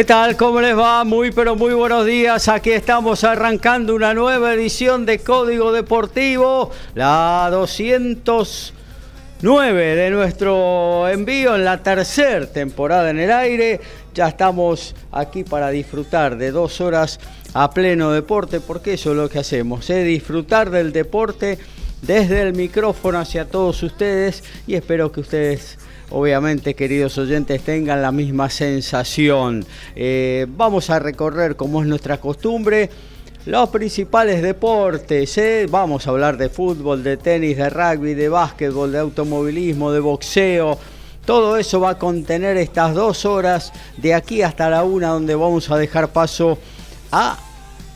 ¿Qué tal? ¿Cómo les va? Muy pero muy buenos días. Aquí estamos arrancando una nueva edición de Código Deportivo, la 209 de nuestro envío en la tercera temporada en el aire. Ya estamos aquí para disfrutar de dos horas a pleno deporte, porque eso es lo que hacemos, ¿eh? disfrutar del deporte desde el micrófono hacia todos ustedes y espero que ustedes obviamente, queridos oyentes, tengan la misma sensación. Eh, vamos a recorrer, como es nuestra costumbre, los principales deportes. ¿eh? Vamos a hablar de fútbol, de tenis, de rugby, de básquetbol, de automovilismo, de boxeo. Todo eso va a contener estas dos horas de aquí hasta la una, donde vamos a dejar paso a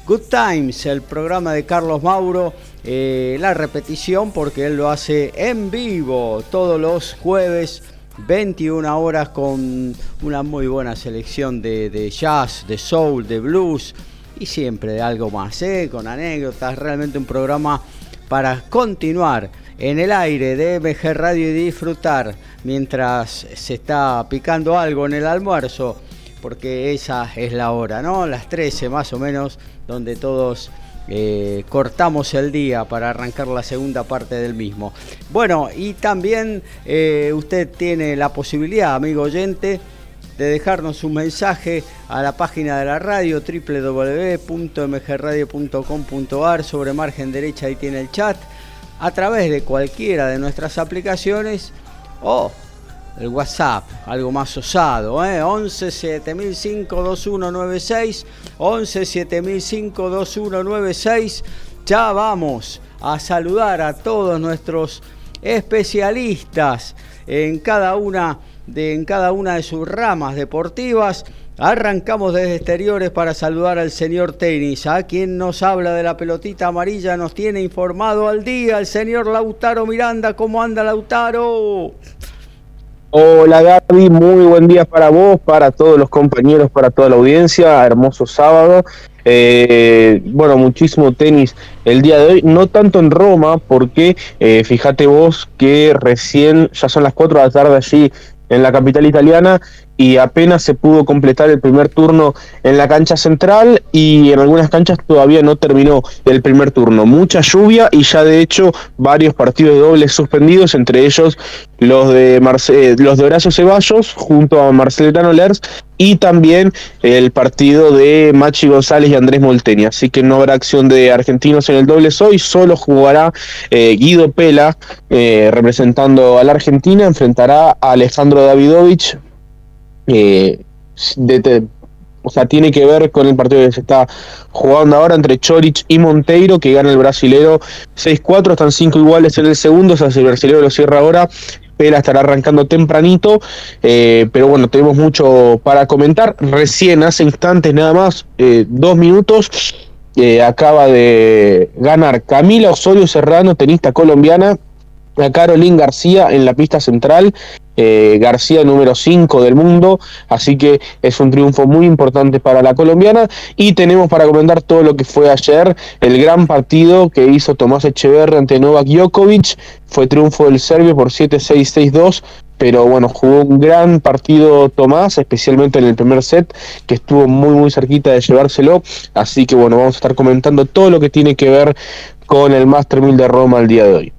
Good Times, el programa de Carlos Mauro. Eh, la repetición porque él lo hace en vivo todos los jueves 21 horas con una muy buena selección de, jazz, de soul, de blues y siempre de algo más, ¿eh? con anécdotas, realmente un programa para continuar en el aire de MG Radio y disfrutar mientras se está picando algo en el almuerzo, porque esa es la hora, ¿no? Las 13 más o menos, donde todos eh, cortamos el día para arrancar la segunda parte del mismo. Bueno, y también eh, usted tiene la posibilidad, amigo oyente, de dejarnos un mensaje a la página de la radio www.mgradio.com.ar sobre margen derecha ahí tiene el chat a través de cualquiera de nuestras aplicaciones o el WhatsApp, algo más osado, ¿eh? 11 7005 2196, 11 7005 2196. Ya vamos a saludar a todos nuestros especialistas en cada una de, en cada una de sus ramas deportivas. Arrancamos desde exteriores para saludar al señor tenis, a quien nos habla de la pelotita amarilla, nos tiene informado al día el señor Lautaro Miranda. ¿Cómo anda Lautaro? Hola Gaby, muy buen día para vos, para todos los compañeros, para toda la audiencia, hermoso sábado. Eh, bueno, muchísimo tenis el día de hoy, no tanto en Roma, porque eh, fíjate vos que recién, ya son las 4 de la tarde allí en la capital italiana, y apenas se pudo completar el primer turno en la cancha central y en algunas canchas todavía no terminó el primer turno. Mucha lluvia y ya de hecho varios partidos dobles suspendidos, entre ellos los de Marce los de Horacio Ceballos junto a Marcelino Lers y también el partido de Machi González y Andrés Molteni. Así que no habrá acción de argentinos en el doble hoy, solo jugará eh, Guido Pela eh, representando a la Argentina, enfrentará a Alejandro Davidovich eh, o sea, tiene que ver con el partido que se está jugando ahora entre Chorich y Monteiro, que gana el brasilero 6-4, están 5 iguales en el segundo, o sea, si el brasilero lo cierra ahora, Pela estará arrancando tempranito, eh, pero bueno, tenemos mucho para comentar. Recién, hace instantes nada más, eh, dos minutos, acaba de ganar Camila Osorio Serrano, tenista colombiana, a Caroline García en la pista central eh, García número 5 del mundo, así que es un triunfo muy importante para la colombiana. Y tenemos para comentar todo lo que fue ayer, el gran partido que hizo Tomás Echeverri ante Novak Djokovic, fue triunfo del serbio por 7-6-6-2, pero bueno, jugó un gran partido Tomás, especialmente en el primer set, que estuvo muy muy cerquita de llevárselo, así que bueno, vamos a estar comentando todo lo que tiene que ver con el Master 1000 de Roma el día de hoy.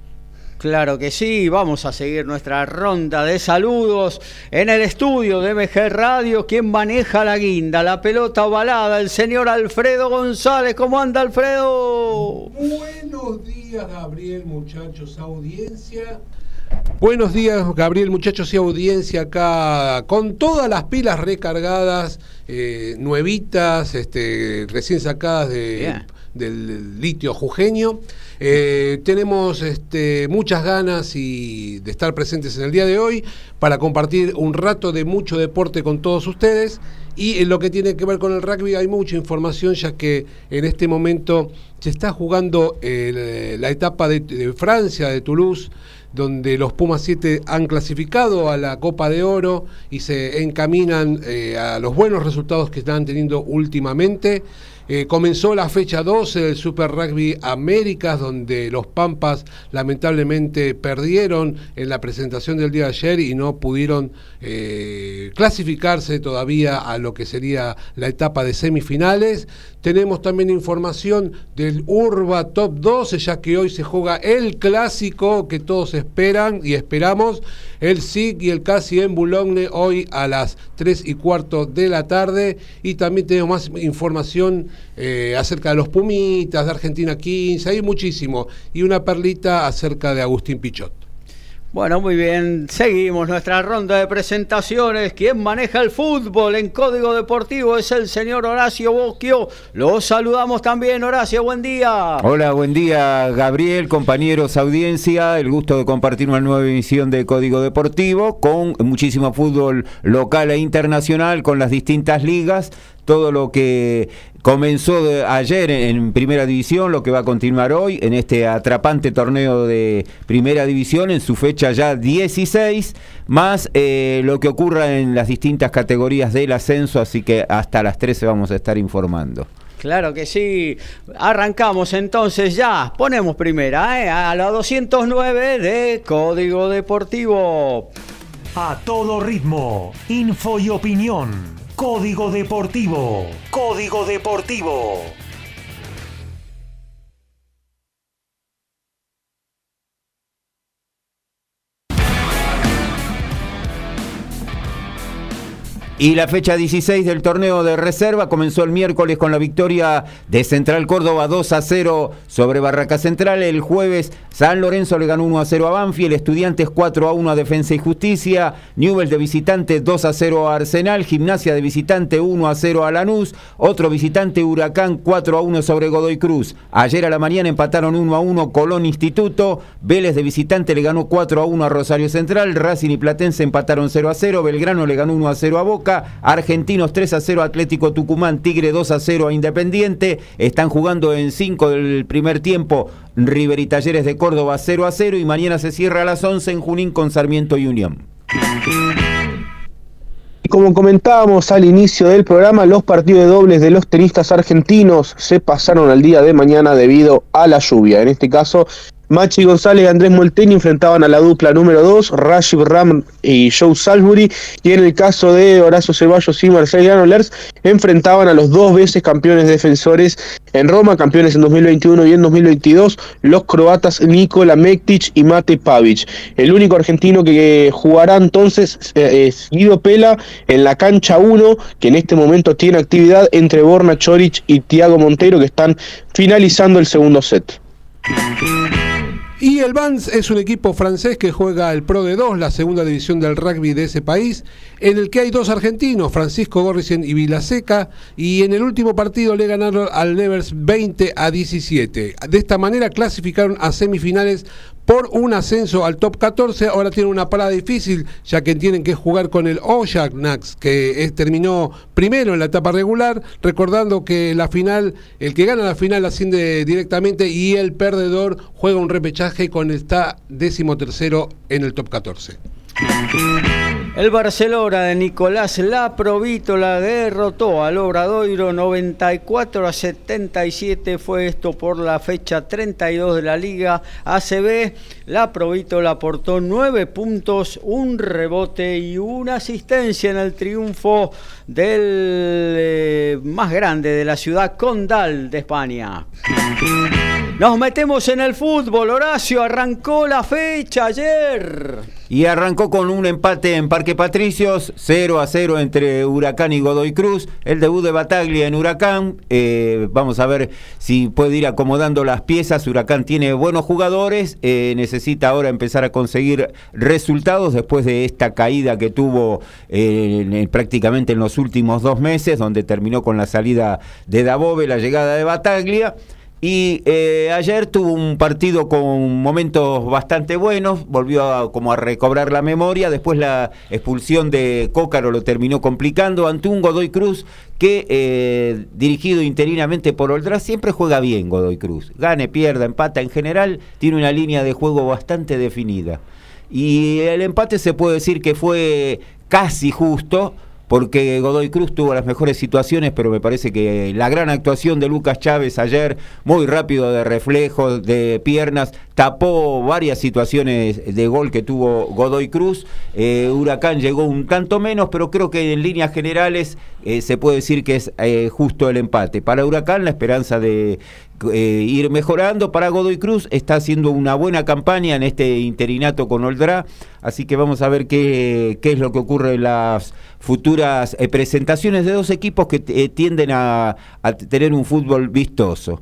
Claro que sí, vamos a seguir nuestra ronda de saludos en el estudio de MG Radio. ¿Quién maneja la guinda, la pelota ovalada? El señor Alfredo González. ¿Cómo anda Alfredo? Buenos días Gabriel, muchachos, audiencia. Buenos días, Gabriel, muchachos y audiencia acá, con todas las pilas recargadas, eh, nuevitas, este, recién sacadas del litio jujeño. Eh, tenemos este, muchas ganas y de estar presentes en el día de hoy para compartir un rato de mucho deporte con todos ustedes. Y en lo que tiene que ver con el rugby hay mucha información ya que en este momento se está jugando la etapa de Francia, de Toulouse donde los Pumas 7 han clasificado a la Copa de Oro y se encaminan eh, a los buenos resultados que están teniendo últimamente. Eh, comenzó la fecha 12 del Super Rugby Américas, donde los Pampas lamentablemente perdieron en la presentación del día de ayer y no pudieron eh, clasificarse todavía a lo que sería la etapa de semifinales. Tenemos también información del Urba Top 12, ya que hoy se juega el clásico que todos esperan y esperamos, el SIG y el CASI en Boulogne, hoy a las 3 y cuarto de la tarde. Y también tenemos más información eh, acerca de los Pumitas, de Argentina 15, hay muchísimo. Y una perlita acerca de Agustín Pichot. Bueno, muy bien, seguimos nuestra ronda de presentaciones. Quien maneja el fútbol en Código Deportivo es el señor Horacio Bosquio. Lo saludamos también, Horacio, buen día. Hola, buen día, Gabriel, compañeros, audiencia. El gusto de compartir una nueva emisión de Código Deportivo con muchísimo fútbol local e internacional, con las distintas ligas todo lo que comenzó ayer en, Primera División, lo que va a continuar hoy en este atrapante torneo de Primera División en su fecha ya 16, más eh, lo que ocurra en las distintas categorías del ascenso, así que hasta las 13 vamos a estar informando. Claro que sí. Arrancamos entonces ya. Ponemos primera, ¿eh? a la 209 de Código Deportivo. A todo ritmo, info y opinión. Código Deportivo. Código Deportivo. Y la fecha 16 del torneo de reserva comenzó el miércoles con la victoria de Central Córdoba 2 a 0 sobre Barraca Central. El jueves San Lorenzo le ganó 1 a 0 a Banfield, Estudiantes 4 a 1 a Defensa y Justicia, Newell de visitante 2 a 0 a Arsenal, Gimnasia de visitante 1 a 0 a Lanús, otro visitante Huracán 4 a 1 sobre Godoy Cruz. Ayer a la mañana empataron 1 a 1 Colón Instituto, Vélez de visitante le ganó 4 a 1 a Rosario Central, Racing y Platense empataron 0 a 0, Belgrano le ganó 1 a 0 a Boca. Argentinos 3 a 0 Atlético Tucumán, Tigre 2 a 0 a Independiente. Están jugando en 5 del primer tiempo River y Talleres de Córdoba 0 a 0 y mañana se cierra a las 11 en Junín con Sarmiento y Unión. Como comentábamos al inicio del programa, los partidos de dobles de los tenistas argentinos se pasaron al día de mañana debido a la lluvia. En este caso, Machi González y Andrés Molteni enfrentaban a la dupla número 2, Rashid Ram y Joe Salisbury, y en el caso de Horacio Ceballos y Marcelo Lers, enfrentaban a los dos veces campeones defensores en Roma, campeones en 2021 y en 2022, los croatas Nikola Mektic y Mate Pavic. El único argentino que jugará entonces eh, es Guido Pela en la cancha 1, que en este momento tiene actividad entre Borna Choric y Tiago Montero, que están finalizando el segundo set. Y el Vans es un equipo francés que juega el Pro de 2, la segunda división del rugby de ese país, en el que hay dos argentinos, Francisco Gorricen y Vilaseca, y en el último partido le ganaron al Nevers 20 a 17. De esta manera clasificaron a semifinales por un ascenso al top 14. Ahora tienen una parada difícil, ya que tienen que jugar con el Nax, que terminó primero en la etapa regular. Recordando que la final, el que gana la final asciende directamente y el perdedor juega un repechaje con el está décimo tercero en el top 14. El Barcelona de Nicolás Laprovítola derrotó al Obradoiro 94 a 77. Fue esto por la fecha 32 de la Liga ACB. Laprovítola aportó 9 puntos, un rebote y una asistencia en el triunfo del eh, más grande de la ciudad condal de España. Nos metemos en el fútbol. Horacio arrancó la fecha ayer. Y arrancó con un empate en Parque Patricios, 0 a 0 entre Huracán y Godoy Cruz. El debut de Bataglia en Huracán. Eh, vamos a ver si puede ir acomodando las piezas. Huracán tiene buenos jugadores. Eh, necesita ahora empezar a conseguir resultados después de esta caída que tuvo eh, prácticamente en los últimos dos meses, donde terminó con la salida de Dabove, la llegada de Bataglia. Y eh, ayer tuvo un partido con momentos bastante buenos, volvió a, como a recobrar la memoria, después la expulsión de Cócaro lo terminó complicando ante un Godoy Cruz que eh, dirigido interinamente por Oldra siempre juega bien Godoy Cruz, gane, pierda, empata en general, tiene una línea de juego bastante definida. Y el empate se puede decir que fue casi justo, porque Godoy Cruz tuvo las mejores situaciones, pero me parece que la gran actuación de Lucas Chávez ayer, muy rápido de reflejos, de piernas, tapó varias situaciones de gol que tuvo Godoy Cruz. Eh, Huracán llegó un tanto menos, pero creo que en líneas generales eh, se puede decir que es eh, justo el empate. Para Huracán la esperanza de ir mejorando. Para Godoy Cruz está haciendo una buena campaña en este interinato con Oldra, así que vamos a ver qué, qué es lo que ocurre en las futuras presentaciones de dos equipos que tienden a, tener un fútbol vistoso.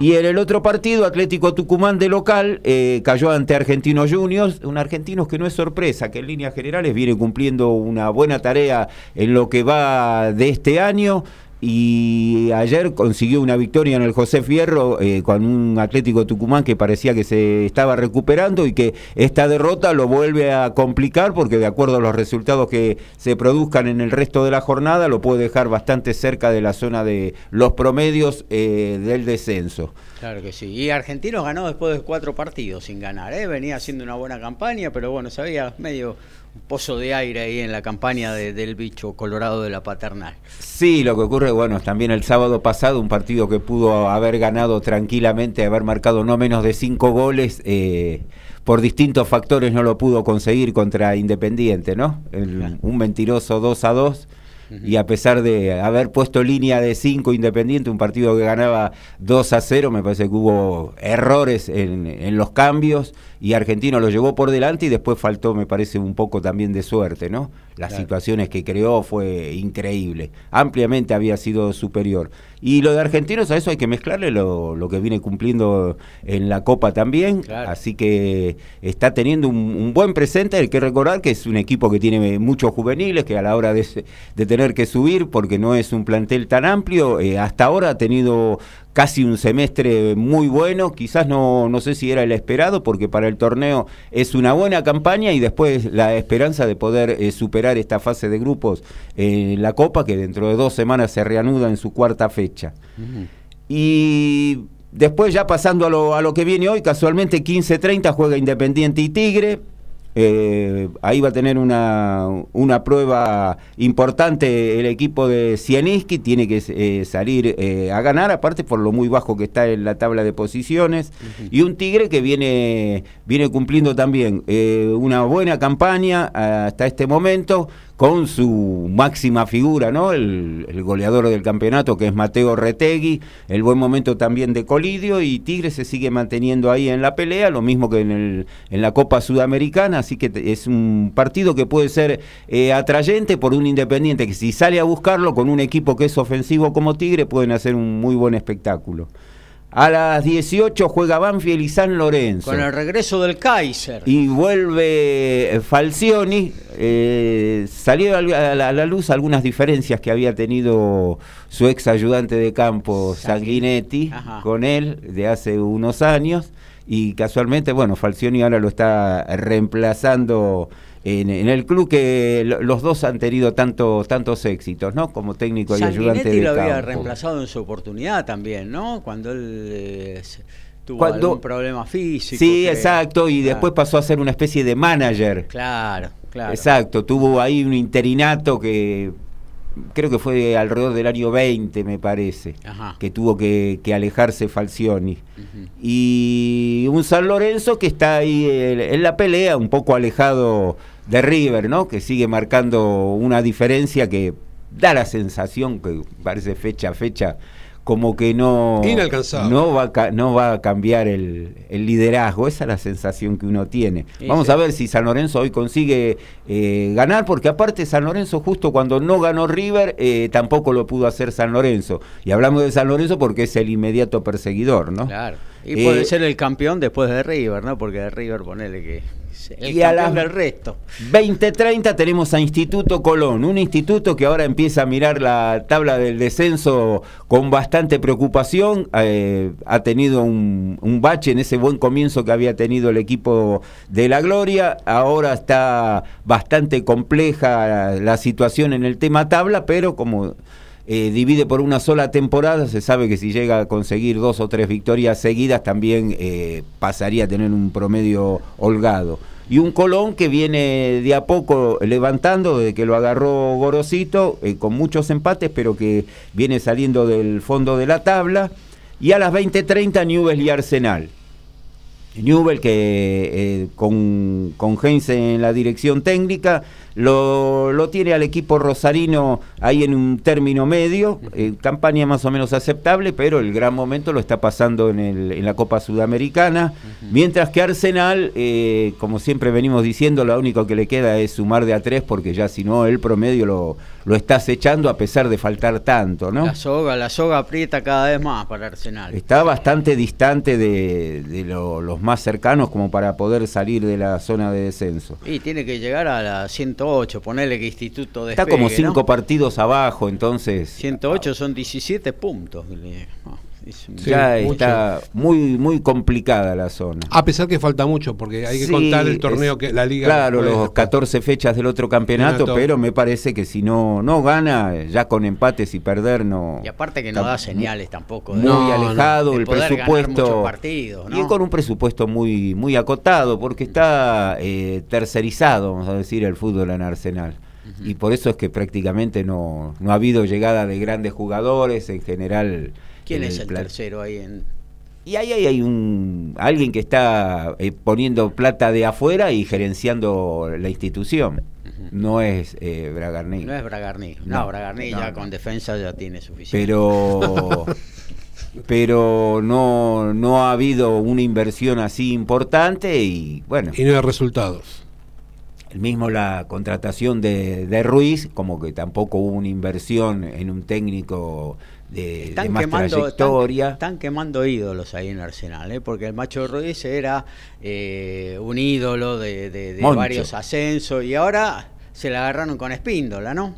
Y en el otro partido, Atlético Tucumán de local, eh, cayó ante Argentinos Juniors, un argentino que no es sorpresa, que en líneas generales viene cumpliendo una buena tarea en lo que va de este año y ayer consiguió una victoria en el José Fierro eh, con un Atlético Tucumán que parecía que se estaba recuperando y que esta derrota lo vuelve a complicar porque de acuerdo a los resultados que se produzcan en el resto de la jornada lo puede dejar bastante cerca de la zona de los promedios eh, del descenso. Claro que sí. Y Argentinos ganó después de cuatro partidos sin ganar. ¿eh? Venía haciendo una buena campaña, pero bueno, sabía medio un pozo de aire ahí en la campaña del bicho colorado de la paternal. Sí, lo que ocurre, bueno, también el sábado pasado, un partido que pudo haber ganado tranquilamente, haber marcado no menos de cinco goles, eh, por distintos factores no lo pudo conseguir contra Independiente, ¿no? un mentiroso 2 a 2 y a pesar de haber puesto línea de 5 Independiente, un partido que ganaba 2 a 0, me parece que hubo errores en, en, los cambios y Argentino lo llevó por delante y después faltó, me parece, un poco también de suerte, ¿no? Las situaciones que creó fue increíble, ampliamente había sido superior. Y lo de Argentinos, a eso hay que mezclarle lo, lo que viene cumpliendo en la Copa también, así que está teniendo un, buen presente, hay que recordar que es un equipo que tiene muchos juveniles, que a la hora de, de tener que subir, porque no es un plantel tan amplio, eh, hasta ahora ha tenido casi un semestre muy bueno, quizás no, no sé si era el esperado, porque para el torneo es una buena campaña y después la esperanza de poder eh, superar esta fase de grupos en la Copa, que dentro de dos semanas se reanuda en su cuarta fecha. Y después ya pasando a lo, a lo que viene hoy, casualmente 15-30 juega Independiente y Tigre, eh, ahí va a tener una, una, prueba importante el equipo de Cieniski, tiene que eh, salir eh, a ganar, aparte por lo muy bajo que está en la tabla de posiciones, y un Tigre que viene, viene cumpliendo también una buena campaña hasta este momento, con su máxima figura, ¿no? El, goleador del campeonato que es Mateo Retegui, el buen momento también de Colidio y Tigre se sigue manteniendo ahí en la pelea, lo mismo que en, el, en la Copa Sudamericana, así que es un partido que puede ser eh, atrayente por un Independiente que si sale a buscarlo con un equipo que es ofensivo como Tigre pueden hacer un muy buen espectáculo. A las 18 juega Banfield y San Lorenzo. Con el regreso del Kaiser. Y vuelve Falcioni. Eh, salió a la, luz algunas diferencias que había tenido su ex ayudante de campo, Sanguinetti, con él de hace unos años. Y casualmente, bueno, Falcioni ahora lo está reemplazando en, el club que los dos han tenido tanto, tantos éxitos, ¿no? Como técnico y ayudante de lo había reemplazado en su oportunidad también, ¿no? Cuando él eh, tuvo algún problema físico. Sí, exacto, y después pasó a ser una especie de manager. Claro, claro. Exacto, tuvo ahí un interinato que creo que fue alrededor del año 20, me parece, que tuvo que, alejarse Falcioni. Y un San Lorenzo que está ahí en la pelea, un poco alejado de River, ¿no? Que sigue marcando una diferencia que da la sensación que parece fecha a fecha como que no, Inalcanzable. no, va, a, no va a cambiar el, liderazgo. Esa es la sensación que uno tiene. Vamos a ver si San Lorenzo hoy consigue eh, ganar, porque aparte San Lorenzo justo cuando no ganó River, eh, tampoco lo pudo hacer San Lorenzo. Y hablamos de San Lorenzo porque es el inmediato perseguidor, ¿no? Claro. Y puede ser el campeón después de River, ¿no? Porque de River ponele que y a las del resto. 2030 tenemos a Instituto Colón, un instituto que ahora empieza a mirar la tabla del descenso con bastante preocupación. Eh, ha tenido un, bache en ese buen comienzo que había tenido el equipo de la Gloria. Ahora está bastante compleja la situación en el tema tabla, pero como eh, divide por una sola temporada, se sabe que si llega a conseguir dos o tres victorias seguidas también eh, pasaría a tener un promedio holgado. Y un Colón que viene de a poco levantando, desde que lo agarró Gorosito, eh, con muchos empates, pero que viene saliendo del fondo de la tabla. Y a las 20:30 Newell y Arsenal. Newell que con, con Heinz en la dirección técnica lo, lo, tiene al equipo rosarino ahí en un término medio, eh, campaña más o menos aceptable, pero el gran momento lo está pasando en, el, en la Copa Sudamericana, mientras que Arsenal, eh, como siempre venimos diciendo, lo único que le queda es sumar de a tres, porque ya si no el promedio lo, lo está acechando a pesar de faltar tanto, ¿no? La soga, la soga aprieta cada vez más para Arsenal. Está bastante distante de, de los más cercanos como para poder salir de la zona de descenso. Y tiene que llegar a la 100 108, ponele que Instituto de Está como cinco partidos abajo, entonces. 108 son 17 puntos ya está muy muy complicada la zona. A pesar que falta mucho, porque hay que contar el torneo que la liga. Claro, los 14 fechas del otro campeonato, pero me parece que si no no gana, ya con empates y perder no. Y aparte que no da señales tampoco. muy alejado el presupuesto. Y con un presupuesto muy muy acotado, porque está eh, tercerizado, vamos a decir, el fútbol en Arsenal. Y por eso es que prácticamente no, no ha habido llegada de grandes jugadores, en general ¿Quién es el, tercero ahí en...? Y ahí hay, un alguien que está eh, poniendo plata de afuera y gerenciando la institución. No es eh, Bragarni. No es Bragarni. No, Bragarni ya con defensa ya tiene suficiente. Pero pero no, no ha habido una inversión así importante y bueno. Y no hay resultados. El mismo la contratación de, de Ruiz, como que tampoco hubo una inversión en un técnico de, están más quemando, trayectoria. Están, quemando ídolos ahí en Arsenal, ¿eh? porque el Macho Ruiz era eh, un ídolo de, de varios ascensos y ahora se la agarraron con Espíndola, ¿no?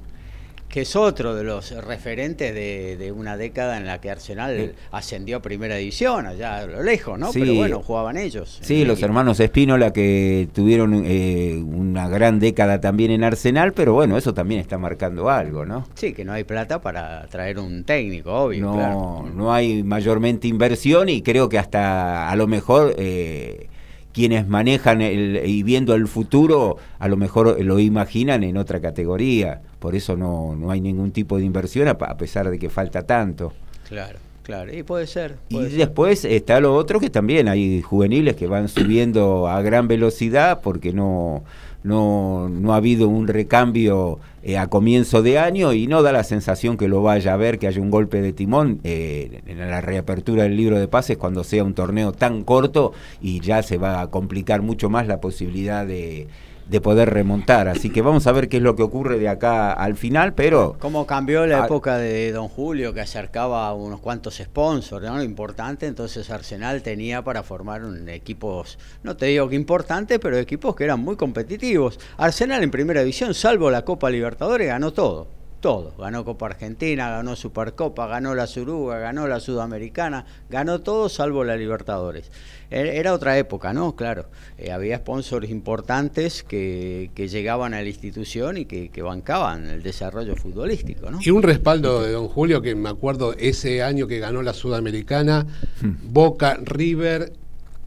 Que es otro de los referentes de, una década en la que Arsenal ascendió a primera división, allá a lo lejos, ¿no? Pero bueno, jugaban ellos. Sí, los hermanos Espínola que tuvieron eh, una gran década también en Arsenal, pero bueno, eso también está marcando algo, ¿no? Sí, que no hay plata para traer un técnico, obvio. No, no hay mayormente inversión y creo que hasta a lo mejor... Eh, quienes manejan el, y viendo el futuro, a lo mejor lo imaginan en otra categoría. Por eso no, no hay ningún tipo de inversión, a, pesar de que falta tanto. Claro. Claro, y puede ser. y después está lo otro que también hay juveniles que van subiendo a gran velocidad porque no, no, no ha habido un recambio eh, a comienzo de año y no da la sensación que lo vaya a ver, que haya un golpe de timón eh, en la reapertura del libro de pases cuando sea un torneo tan corto y ya se va a complicar mucho más la posibilidad de de poder remontar. Así que vamos a ver qué es lo que ocurre de acá al final, pero... ¿Cómo cambió la época de Don Julio, que acercaba a unos cuantos sponsors, ¿no? Importante, entonces Arsenal tenía para formar un equipos, no te digo que importantes, pero equipos que eran muy competitivos. Arsenal en primera división, salvo la Copa Libertadores, ganó todo todo. Ganó Copa Argentina, ganó Supercopa, ganó la Suruga, ganó la Sudamericana, ganó todo salvo la Libertadores. E-, era otra época, ¿no? Claro, eh, había sponsors importantes que, llegaban a la institución y que, bancaban el desarrollo futbolístico, ¿no? Y un respaldo de don Julio, que me acuerdo ese año que ganó la Sudamericana, hmm. Boca, River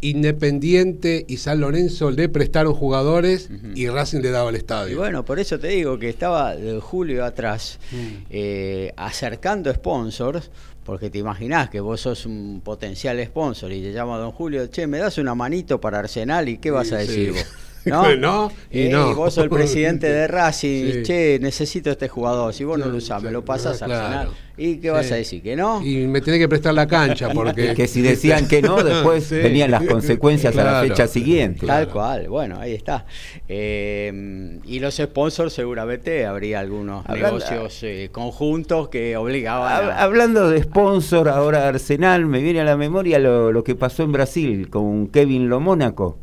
Independiente y San Lorenzo le prestaron jugadores y Racing le daba el estadio. Y bueno, por eso te digo que estaba Julio atrás mm. eh, acercando sponsors, porque te imaginás que vos sos un potencial sponsor y te llama Don Julio, che, me das una manito para Arsenal y qué vas a decir vos. ¿no? Y, eh, no. vos sos el presidente de Racing, che, necesito este jugador, si vos no lo usás, me lo pasas al final. ¿Y qué vas a decir? ¿Que no? Y me tenés que prestar la cancha porque... que si decían que no, después venían las consecuencias a la fecha siguiente. Tal cual, bueno, ahí está. Eh, y los sponsors seguramente habría algunos negocios eh, conjuntos que obligaban... Hablando de sponsor, ahora Arsenal, me viene a la memoria lo, lo que pasó en Brasil con Kevin Lomónaco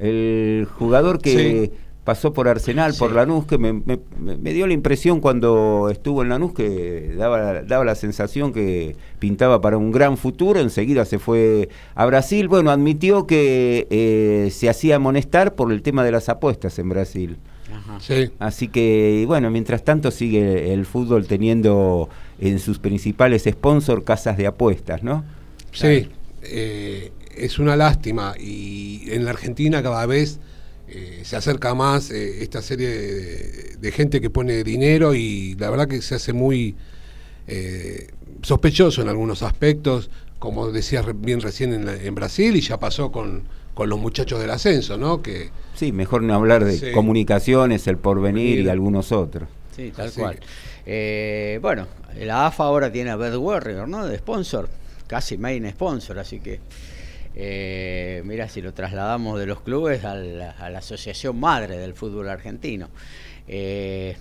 el jugador que pasó por Arsenal, por Lanús, que me, me, dio la impresión cuando estuvo en Lanús que daba, daba la sensación que pintaba para un gran futuro, enseguida se fue a Brasil, bueno, admitió que eh, se hacía amonestar por el tema de las apuestas en Brasil. Así que, bueno, mientras tanto sigue el fútbol teniendo en sus principales sponsors casas de apuestas, ¿no? Sí, eh, es una lástima y en la Argentina cada vez eh, se acerca más eh, esta serie de, gente que pone dinero y la verdad que se hace muy eh, sospechoso en algunos aspectos, como decías bien recién en, Brasil y ya pasó con, con, los muchachos del ascenso, ¿no? Que, sí, mejor no hablar de comunicaciones, el porvenir y algunos otros. Sí, tal cual. bueno, la AFA ahora tiene a Bad Warrior, ¿no? De sponsor, casi main sponsor, así que... Eh, mira, si lo trasladamos de los clubes a la, asociación madre del fútbol argentino. Eh,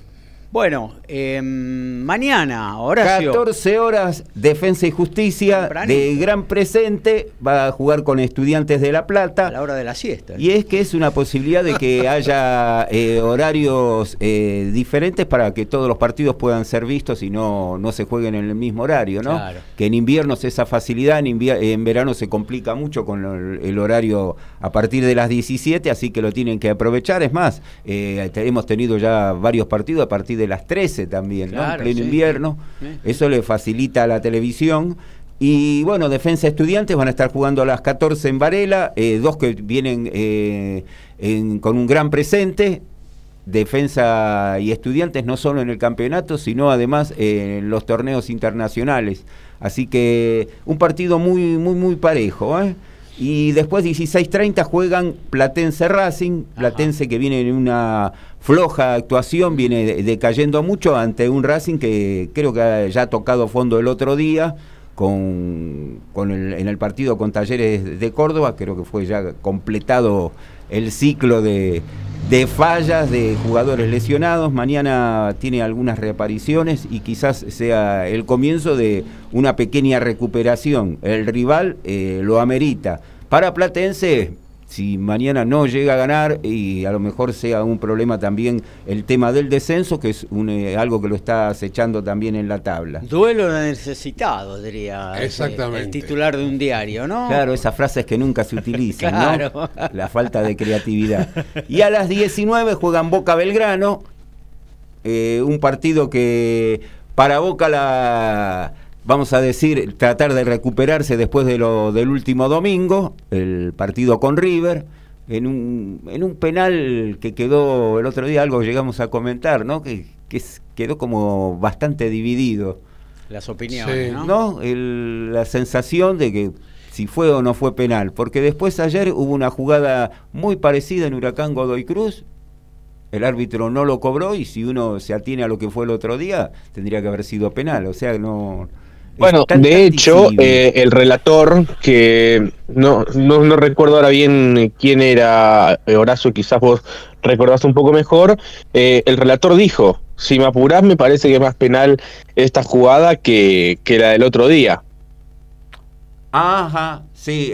bueno, eh, mañana, Horacio. 14 horas, Defensa y Justicia, de gran presente, va a jugar con Estudiantes de La Plata. A la hora de la siesta. Y es que es una posibilidad de que haya eh, horarios eh, diferentes para que todos los partidos puedan ser vistos y no, no se jueguen en el mismo horario, ¿no? Que en invierno es esa facilidad, en, en verano se complica mucho con el, horario a partir de las 17, así que lo tienen que aprovechar. Es más, eh, hemos tenido ya varios partidos a partir de las 13 también, ¿no? En pleno invierno. Eso le facilita a la televisión. Y bueno, Defensa Estudiantes van a estar jugando a las 14 en Varela, eh, dos que vienen eh, con un gran presente. Defensa y Estudiantes no solo en el campeonato, sino además en los torneos internacionales. Así que un partido muy, muy, muy parejo. ¿eh? Y después 16.30 juegan Platense Racing, Platense que viene en una floja actuación, viene decayendo mucho ante un Racing que creo que ya ha tocado fondo el otro día. Con, con el, en el partido con Talleres de Córdoba, creo que fue ya completado el ciclo de, de fallas de jugadores lesionados. Mañana tiene algunas reapariciones y quizás sea el comienzo de una pequeña recuperación. El rival eh, lo amerita. Para Platense, si mañana no llega a ganar y a lo mejor sea un problema también el tema del descenso, que es eh, algo que lo está acechando también en la tabla. Duelo necesitado, diría Exactamente. el titular de un diario, ¿no? Claro, esas frases que nunca se utilizan, ¿no? La falta de creatividad. Y a las 19 juegan Boca Belgrano, eh, un partido que para Boca la vamos a decir, tratar de recuperarse después de lo del último domingo, el partido con River, en un, en un penal que quedó el otro día, algo llegamos a comentar, ¿no? Que, que quedó como bastante dividido. Las opiniones, ¿no? la sensación de que si fue o no fue penal, porque después ayer hubo una jugada muy parecida en Huracán Godoy Cruz, el árbitro no lo cobró y si uno se atiene a lo que fue el otro día, tendría que haber sido penal, o sea, no bueno, de hecho, eh, el relator, que no, no, recuerdo ahora bien quién era, eh, Horacio, quizás vos recordás un poco mejor, eh, el relator dijo, si me apurás me parece que es más penal esta jugada que, que la del otro día. Ajá, sí,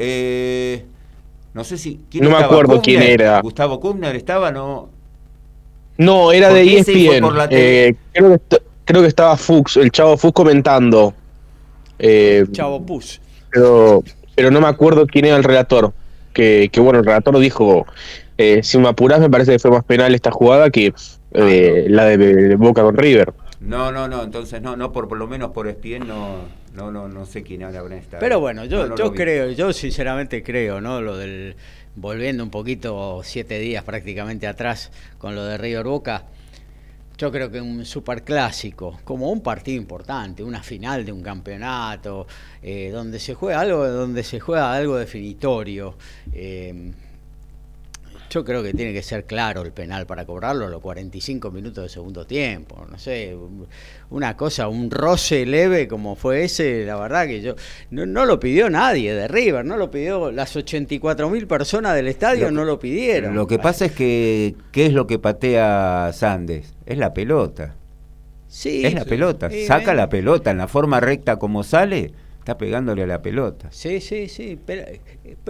no sé si... no me acuerdo quién era. Gustavo Kumner estaba, ¿no? No, era de ESPN. creo, que, creo que estaba Fuchs, el chavo Fuchs comentando. Eh, Chavo Pus. Pero, pero no me acuerdo quién era el relator. Que, que bueno, el relator dijo, eh, si me apurás me parece que fue más penal esta jugada que eh, la de, Boca con River. No, no, no, entonces no, no por, por lo menos por ESPN no, no, no, no sé quién habla con esta. Pero bueno, yo, yo creo, yo sinceramente creo, ¿no? Lo del, volviendo un poquito siete días prácticamente atrás con lo de River Boca, yo creo que un superclásico, como un partido importante, una final de un campeonato, eh, donde se juega algo, donde se juega algo definitorio. Eh, yo creo que tiene que ser claro el penal para cobrarlo a los 45 minutos de segundo tiempo. No sé, una cosa, un roce leve como fue ese, la verdad que yo. No, lo pidió nadie de River, no lo pidió. Las 84 mil personas del estadio no lo pidieron. Lo que pasa es que, ¿qué es lo que patea Sandes? Es la pelota. Sí. Es la pelota. Saca la pelota en la forma recta como sale está pegándole a la pelota. Sí, sí, sí. Pero,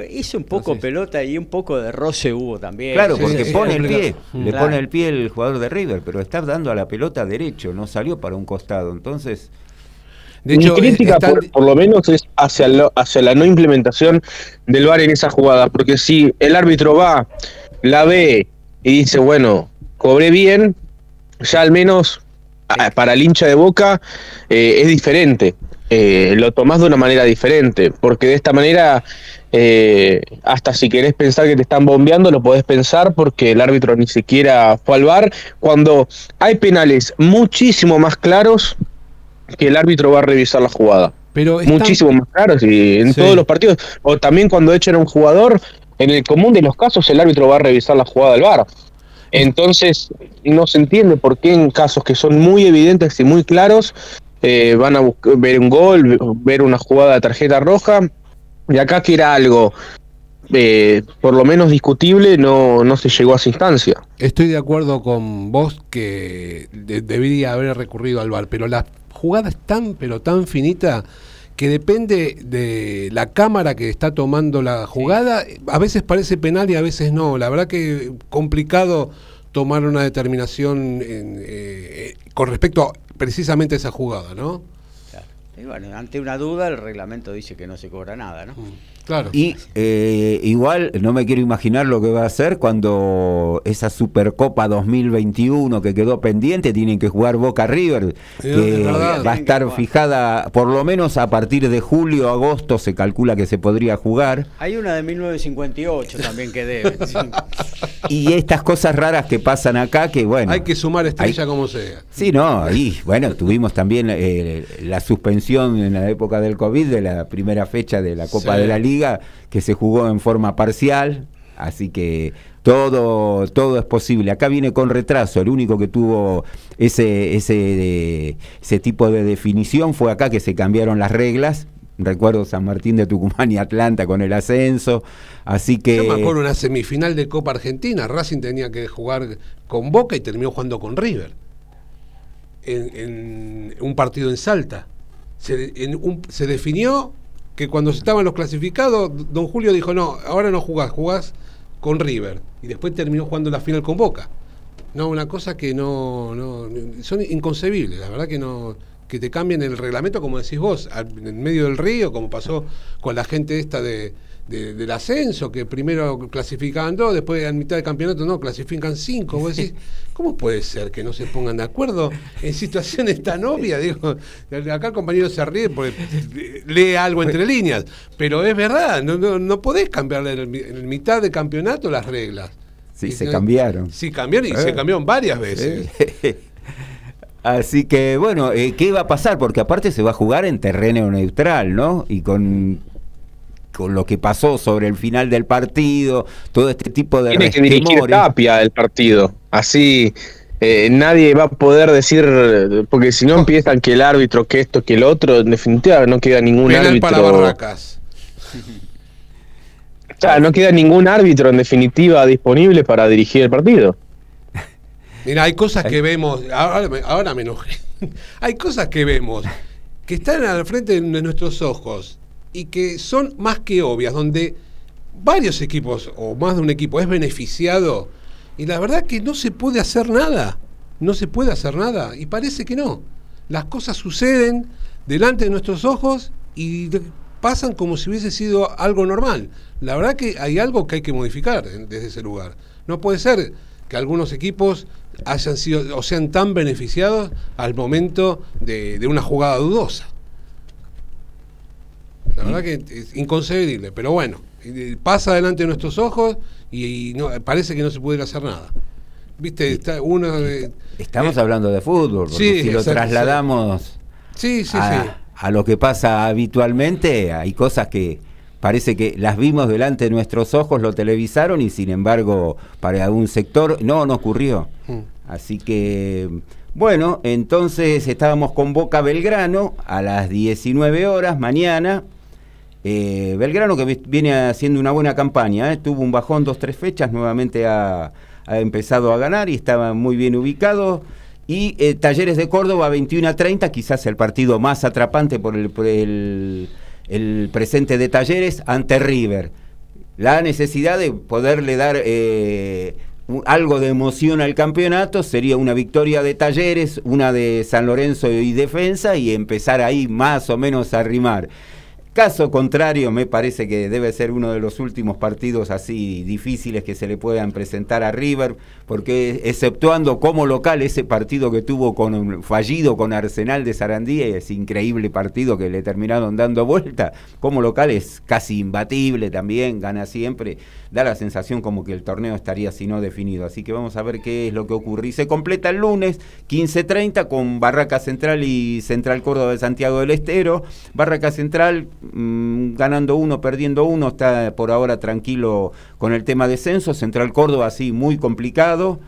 hizo un poco pelota y un poco de roce hubo también. Claro, porque pone el pie, le pone el pie el jugador de River, pero está dando a la pelota derecho, no salió para un costado. Entonces. De hecho, Mi crítica, por, lo menos, es hacia, hacia la no implementación del VAR en esa jugada, porque si el árbitro va, la ve y dice, bueno, cobré bien, ya al menos para el hincha de boca eh, es diferente. Eh, lo tomás de una manera diferente, porque de esta manera, eh, hasta si querés pensar que te están bombeando, lo podés pensar porque el árbitro ni siquiera fue al bar, cuando hay penales muchísimo más claros que el árbitro va a revisar la jugada. Pero Muchísimo más claros y en todos los partidos, o también cuando echen a un jugador, en el común de los casos el árbitro va a revisar la jugada del bar. Entonces, no se entiende por qué en casos que son muy evidentes y muy claros, eh, van a ver un gol, ver una jugada de tarjeta roja, y acá que era algo eh, por lo menos discutible, no, no se llegó a esa instancia. Estoy de acuerdo con vos que debería haber recurrido al VAR, pero la jugada es tan, pero tan finita que depende de la cámara que está tomando la jugada, a veces parece penal y a veces no. La verdad que complicado tomar una determinación eh, con respecto a precisamente esa jugada, ¿no? Y bueno, ante una duda el reglamento dice que no se cobra nada, ¿no? Mm. Claro. Y eh, igual no me quiero imaginar lo que va a hacer cuando esa Supercopa 2021 que quedó pendiente tienen que jugar Boca River, que va a estar fijada por lo menos a partir de julio, agosto se calcula que se podría jugar. Hay una de 1958 también que debe. Y estas cosas raras que pasan acá, que bueno. Hay que sumar estrella como sea. Sí, no, ahí, bueno, tuvimos también eh, la suspensión en la época del COVID de la primera fecha de la Copa de la Liga que se jugó en forma parcial, así que todo, todo es posible. Acá viene con retraso, el único que tuvo ese, ese, ese tipo de definición fue acá que se cambiaron las reglas. Recuerdo San Martín de Tucumán y Atlanta con el ascenso. Así que. Yo me acuerdo una semifinal de Copa Argentina. Racing tenía que jugar con Boca y terminó jugando con River. En, un partido en Salta. Se, se definió que cuando estaban los clasificados, don Julio dijo, no, ahora no jugás, jugás con River. Y después terminó jugando la final con Boca. No, una cosa que no, no son inconcebibles, la verdad que no que te cambien el reglamento, como decís vos, en medio del río, como pasó con la gente esta de, del ascenso, que primero clasificaban dos, después a mitad de campeonato no, clasifican cinco. Vos decís, ¿cómo puede ser que no se pongan de acuerdo en situaciones tan obvias? Digo, acá el compañero se ríe porque lee algo entre líneas, pero es verdad, no, no, podés cambiar en, mitad de campeonato las reglas. Sí, se cambiaron. Sí, cambiaron y se eh. cambiaron varias veces. Así que bueno, eh, ¿qué va a pasar? Porque aparte se va a jugar en terreno neutral, ¿no? Y con con lo que pasó sobre el final del partido, todo este tipo de Tiene que dirigir Tapia el partido, así eh, nadie va a poder decir, porque si no empiezan que el árbitro, que esto, que el otro, en definitiva no queda ningún árbitro. para Barracas. no queda ningún árbitro en definitiva disponible para dirigir el partido. Mira, hay cosas que vemos, ahora, ahora me enojé, hay cosas que vemos que están al frente de nuestros ojos y que son más que obvias, donde varios equipos o más de un equipo es beneficiado y la verdad que no se puede hacer nada, no se puede hacer nada y parece que no. Las cosas suceden delante de nuestros ojos y pasan como si hubiese sido algo normal. La verdad que hay algo que hay que modificar desde ese lugar. No puede ser que algunos equipos hayan sido o sean tan beneficiados al momento de, una jugada dudosa. La verdad que es inconcebible, pero bueno, pasa delante de nuestros ojos y, no, parece que no se pudiera hacer nada. Viste, está uno Estamos eh, hablando de fútbol, porque si lo trasladamos sí, sí, a, a, lo que pasa habitualmente, hay cosas que parece que las vimos delante de nuestros ojos, lo televisaron y sin embargo para algún sector no, no ocurrió. Mm. Así que, bueno, entonces estábamos con Boca Belgrano a las 19 horas mañana. Eh, Belgrano que viene haciendo una buena campaña, ¿eh? tuvo un bajón dos, tres fechas, nuevamente ha, empezado a ganar y estaba muy bien ubicado. Y eh, Talleres de Córdoba 21 a 30, quizás el partido más atrapante por el, el, presente de Talleres ante River. La necesidad de poderle dar algo de emoción al campeonato sería una victoria de Talleres, una de San Lorenzo y Defensa y empezar ahí más o menos a rimar. Caso contrario, me parece que debe ser uno de los últimos partidos así difíciles que se le puedan presentar a River, porque exceptuando como local ese partido que tuvo con fallido con Arsenal de Sarandí, ese increíble partido que le terminaron dando vuelta, como local es casi imbatible también, gana siempre, da la sensación como que el torneo estaría si no definido. Así que vamos a ver qué es lo que ocurre. Y se completa el lunes 15.30 con Barraca Central y Central Córdoba de Santiago del Estero. Barraca Central Mm, ganando uno, perdiendo uno, está por ahora tranquilo con el tema descenso, Central Córdoba sí, muy complicado.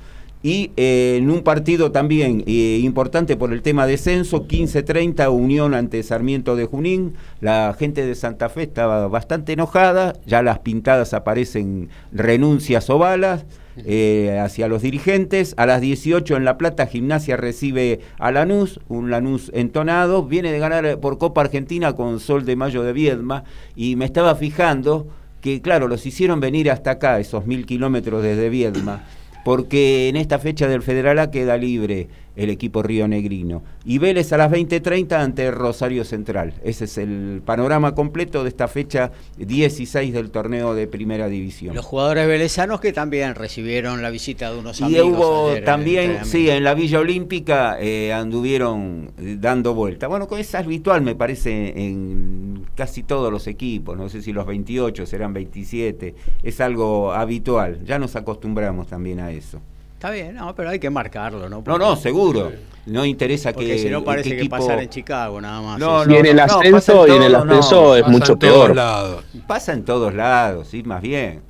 Y eh, en un partido también eh, importante por el tema descenso, 15-30, Unión ante Sarmiento de Junín. La gente de Santa Fe estaba bastante enojada, ya las pintadas aparecen renuncias o balas. Eh, hacia los dirigentes. A las 18 en La Plata, Gimnasia recibe a Lanús, un Lanús entonado. Viene de ganar por Copa Argentina con Sol de Mayo de Viedma. Y me estaba fijando que, claro, los hicieron venir hasta acá, esos mil kilómetros desde Viedma porque en esta fecha del Federal A queda libre el equipo Río Negrino. Y Vélez a las 20.30 ante Rosario Central. Ese es el panorama completo de esta fecha 16 del torneo de Primera División. Los jugadores velezanos que también recibieron la visita de unos amigos. Y hubo también, sí, en la Villa Olímpica eh, anduvieron eh, dando vuelta. Bueno, es habitual, me parece, en casi todos los equipos. No sé si los 28 serán 27. Es algo habitual. Ya nos acostumbramos también a eso. Está bien, no, pero hay que marcarlo, ¿no? no, no, seguro. No interesa que. si no parece que pasar en Chicago, nada más. No, no, y en el ascenso, y en el ascenso es mucho peor. Lados. Pasa en todos lados, sí, más bien.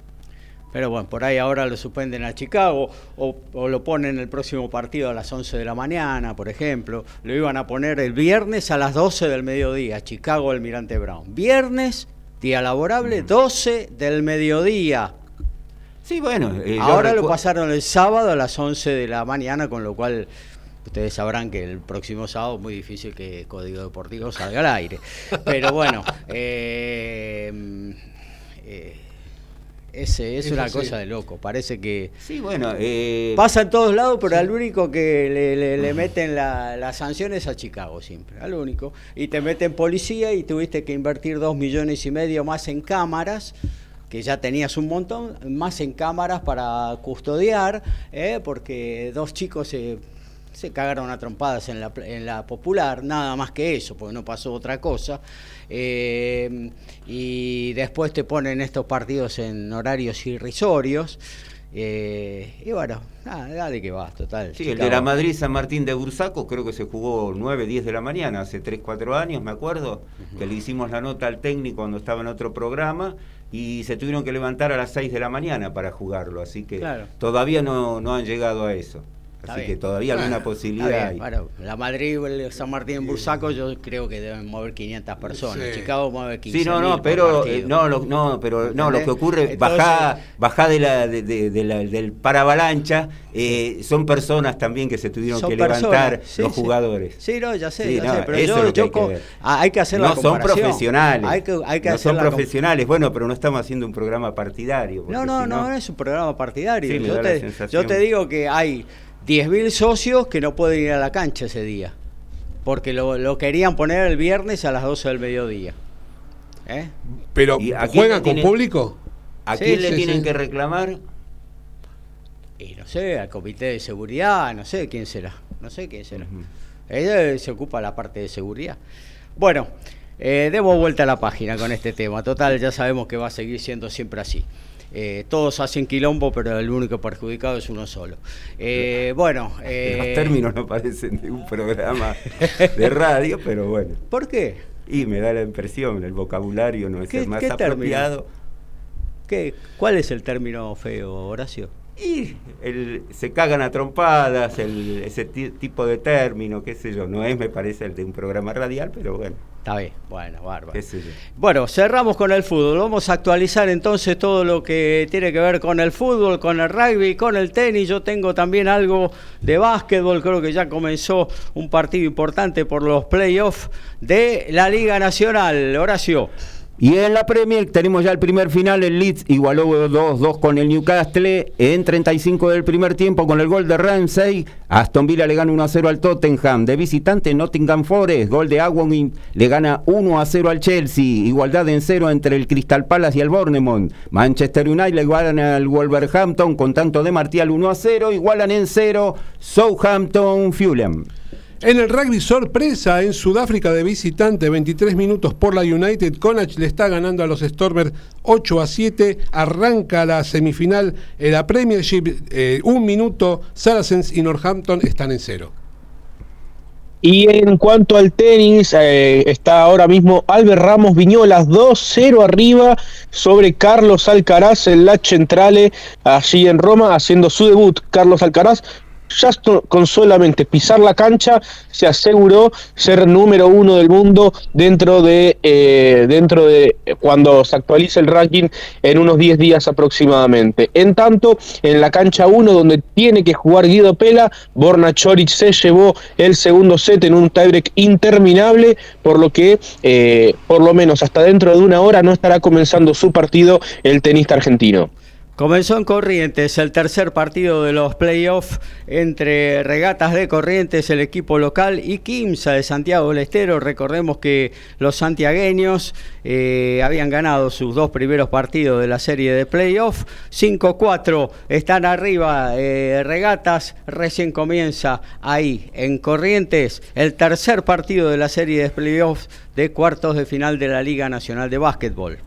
Pero bueno, por ahí ahora lo suspenden a Chicago o, o, lo ponen el próximo partido a las 11 de la mañana, por ejemplo. Lo iban a poner el viernes a las 12 del mediodía, Chicago Almirante Brown. Viernes, día laborable, 12 del mediodía. Sí, bueno. Eh, Ahora lo pasaron el sábado a las 11 de la mañana, con lo cual ustedes sabrán que el próximo sábado es muy difícil que Código Deportivo salga al aire. Pero bueno, eh, eh, es una cosa de loco. Parece que. Sí, bueno. pasa en todos lados, pero al único que le, meten las sanciones a Chicago siempre. Al único. Y te meten policía y tuviste que invertir dos millones y medio más en cámaras que ya tenías un montón, más en cámaras para custodiar, ¿eh? porque dos chicos se, se, cagaron a trompadas en la, en la popular, nada más que eso, porque no pasó otra cosa. Eh, y después te ponen estos partidos en horarios irrisorios. Eh, y bueno, nada, de que va, total. Sí, el de la Madrid San Martín de Bursaco creo que se jugó 9, 10 de la mañana, hace 3, 4 años, me acuerdo, que le hicimos la nota al técnico cuando estaba en otro programa y se tuvieron que levantar a las 6 de la mañana para jugarlo, así que todavía no, no han llegado a eso. Así que todavía alguna posibilidad hay. la Madrid, el San Martín en Bursaco, yo creo que deben mover 500 personas. Chicago mueve 15. Sí, no, no, pero eh, no, lo, no, pero no, lo que ocurre, baja bajá de la, de, la, del paravalancha, eh, son personas también que se tuvieron que levantar los jugadores. Sí, no, ya sé, ya sé pero yo, yo hay, que hacer no son profesionales. Hay que, hay que no son profesionales, bueno, pero no estamos haciendo un programa partidario. No, no, no, no es un programa partidario. yo, te, yo te digo que hay 10.000 socios que no pueden ir a la cancha ese día, porque lo, querían poner el viernes a las 12 del mediodía. ¿Eh? ¿Pero juegan con público? ¿A quién le tienen que reclamar? Y no sé, al comité de seguridad, no sé quién será, no sé quién será. Ella se ocupa la parte de seguridad. Bueno, eh, demos vuelta a la página con este tema. Total, ya sabemos que va a seguir siendo siempre así. Eh, todos hacen quilombo, pero el único perjudicado es uno solo. Eh, bueno. Los términos no parecen de un programa de radio, pero bueno. ¿Por qué? Y me da la impresión, el vocabulario no es el más apropiado. ¿Qué, ¿Cuál es el término feo, Horacio? Y el, se cagan a trompadas, el, ese tipo de término, qué sé yo, no es, me parece, el de un programa radial, pero bueno. Está bien, bueno, bárbaro. Bueno, cerramos con el fútbol. Vamos a actualizar entonces todo lo que tiene que ver con el fútbol, con el rugby, con el tenis. Yo tengo también algo de básquetbol. Creo que ya comenzó un partido importante por los playoffs de la Liga Nacional. Horacio. Y en la Premier tenemos ya el primer final, el Leeds igualó 2-2 con el Newcastle en 35 del primer tiempo con el gol de Ramsey. Aston Villa le gana 1-0 al Tottenham. De visitante Nottingham Forest, gol de Awon le gana 1-0 al Chelsea. Igualdad en cero entre el Crystal Palace y el Bournemouth. Manchester United le igualan al Wolverhampton con tanto de Martial 1-0. Igualan en cero Southampton Fulham. En el rugby sorpresa en Sudáfrica de visitante, 23 minutos por la United, Connacht le está ganando a los Stormers 8 a 7, arranca la semifinal en la Premiership, eh, un minuto, Saracens y Northampton están en cero. Y en cuanto al tenis, eh, está ahora mismo Albert Ramos Viñolas 2-0 arriba sobre Carlos Alcaraz en la Centrale, allí en Roma, haciendo su debut. Carlos Alcaraz ya con solamente pisar la cancha se aseguró ser número uno del mundo dentro de eh, dentro de cuando se actualice el ranking en unos 10 días aproximadamente. En tanto, en la cancha 1 donde tiene que jugar Guido Pela, Borna Choric se llevó el segundo set en un tiebreak interminable, por lo que eh, por lo menos hasta dentro de una hora no estará comenzando su partido el tenista argentino. Comenzó en Corrientes el tercer partido de los playoffs entre Regatas de Corrientes, el equipo local, y Quimsa de Santiago del Estero. Recordemos que los santiagueños eh, habían ganado sus dos primeros partidos de la serie de playoffs. 5-4 están arriba eh, Regatas. Recién comienza ahí en Corrientes el tercer partido de la serie de playoffs de cuartos de final de la Liga Nacional de Básquetbol.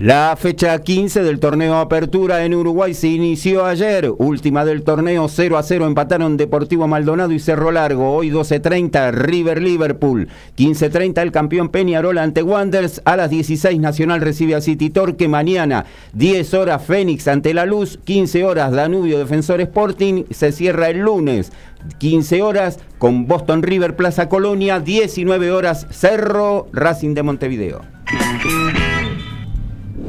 La fecha 15 del torneo Apertura en Uruguay se inició ayer. Última del torneo 0 a 0 empataron Deportivo Maldonado y Cerro Largo. Hoy 12.30 River Liverpool. 15.30 el campeón Peñarol ante Wanderers. A las 16 Nacional recibe a City Torque. Mañana 10 horas Fénix ante La Luz. 15 horas Danubio Defensor Sporting. Se cierra el lunes. 15 horas con Boston River Plaza Colonia. 19 horas Cerro Racing de Montevideo.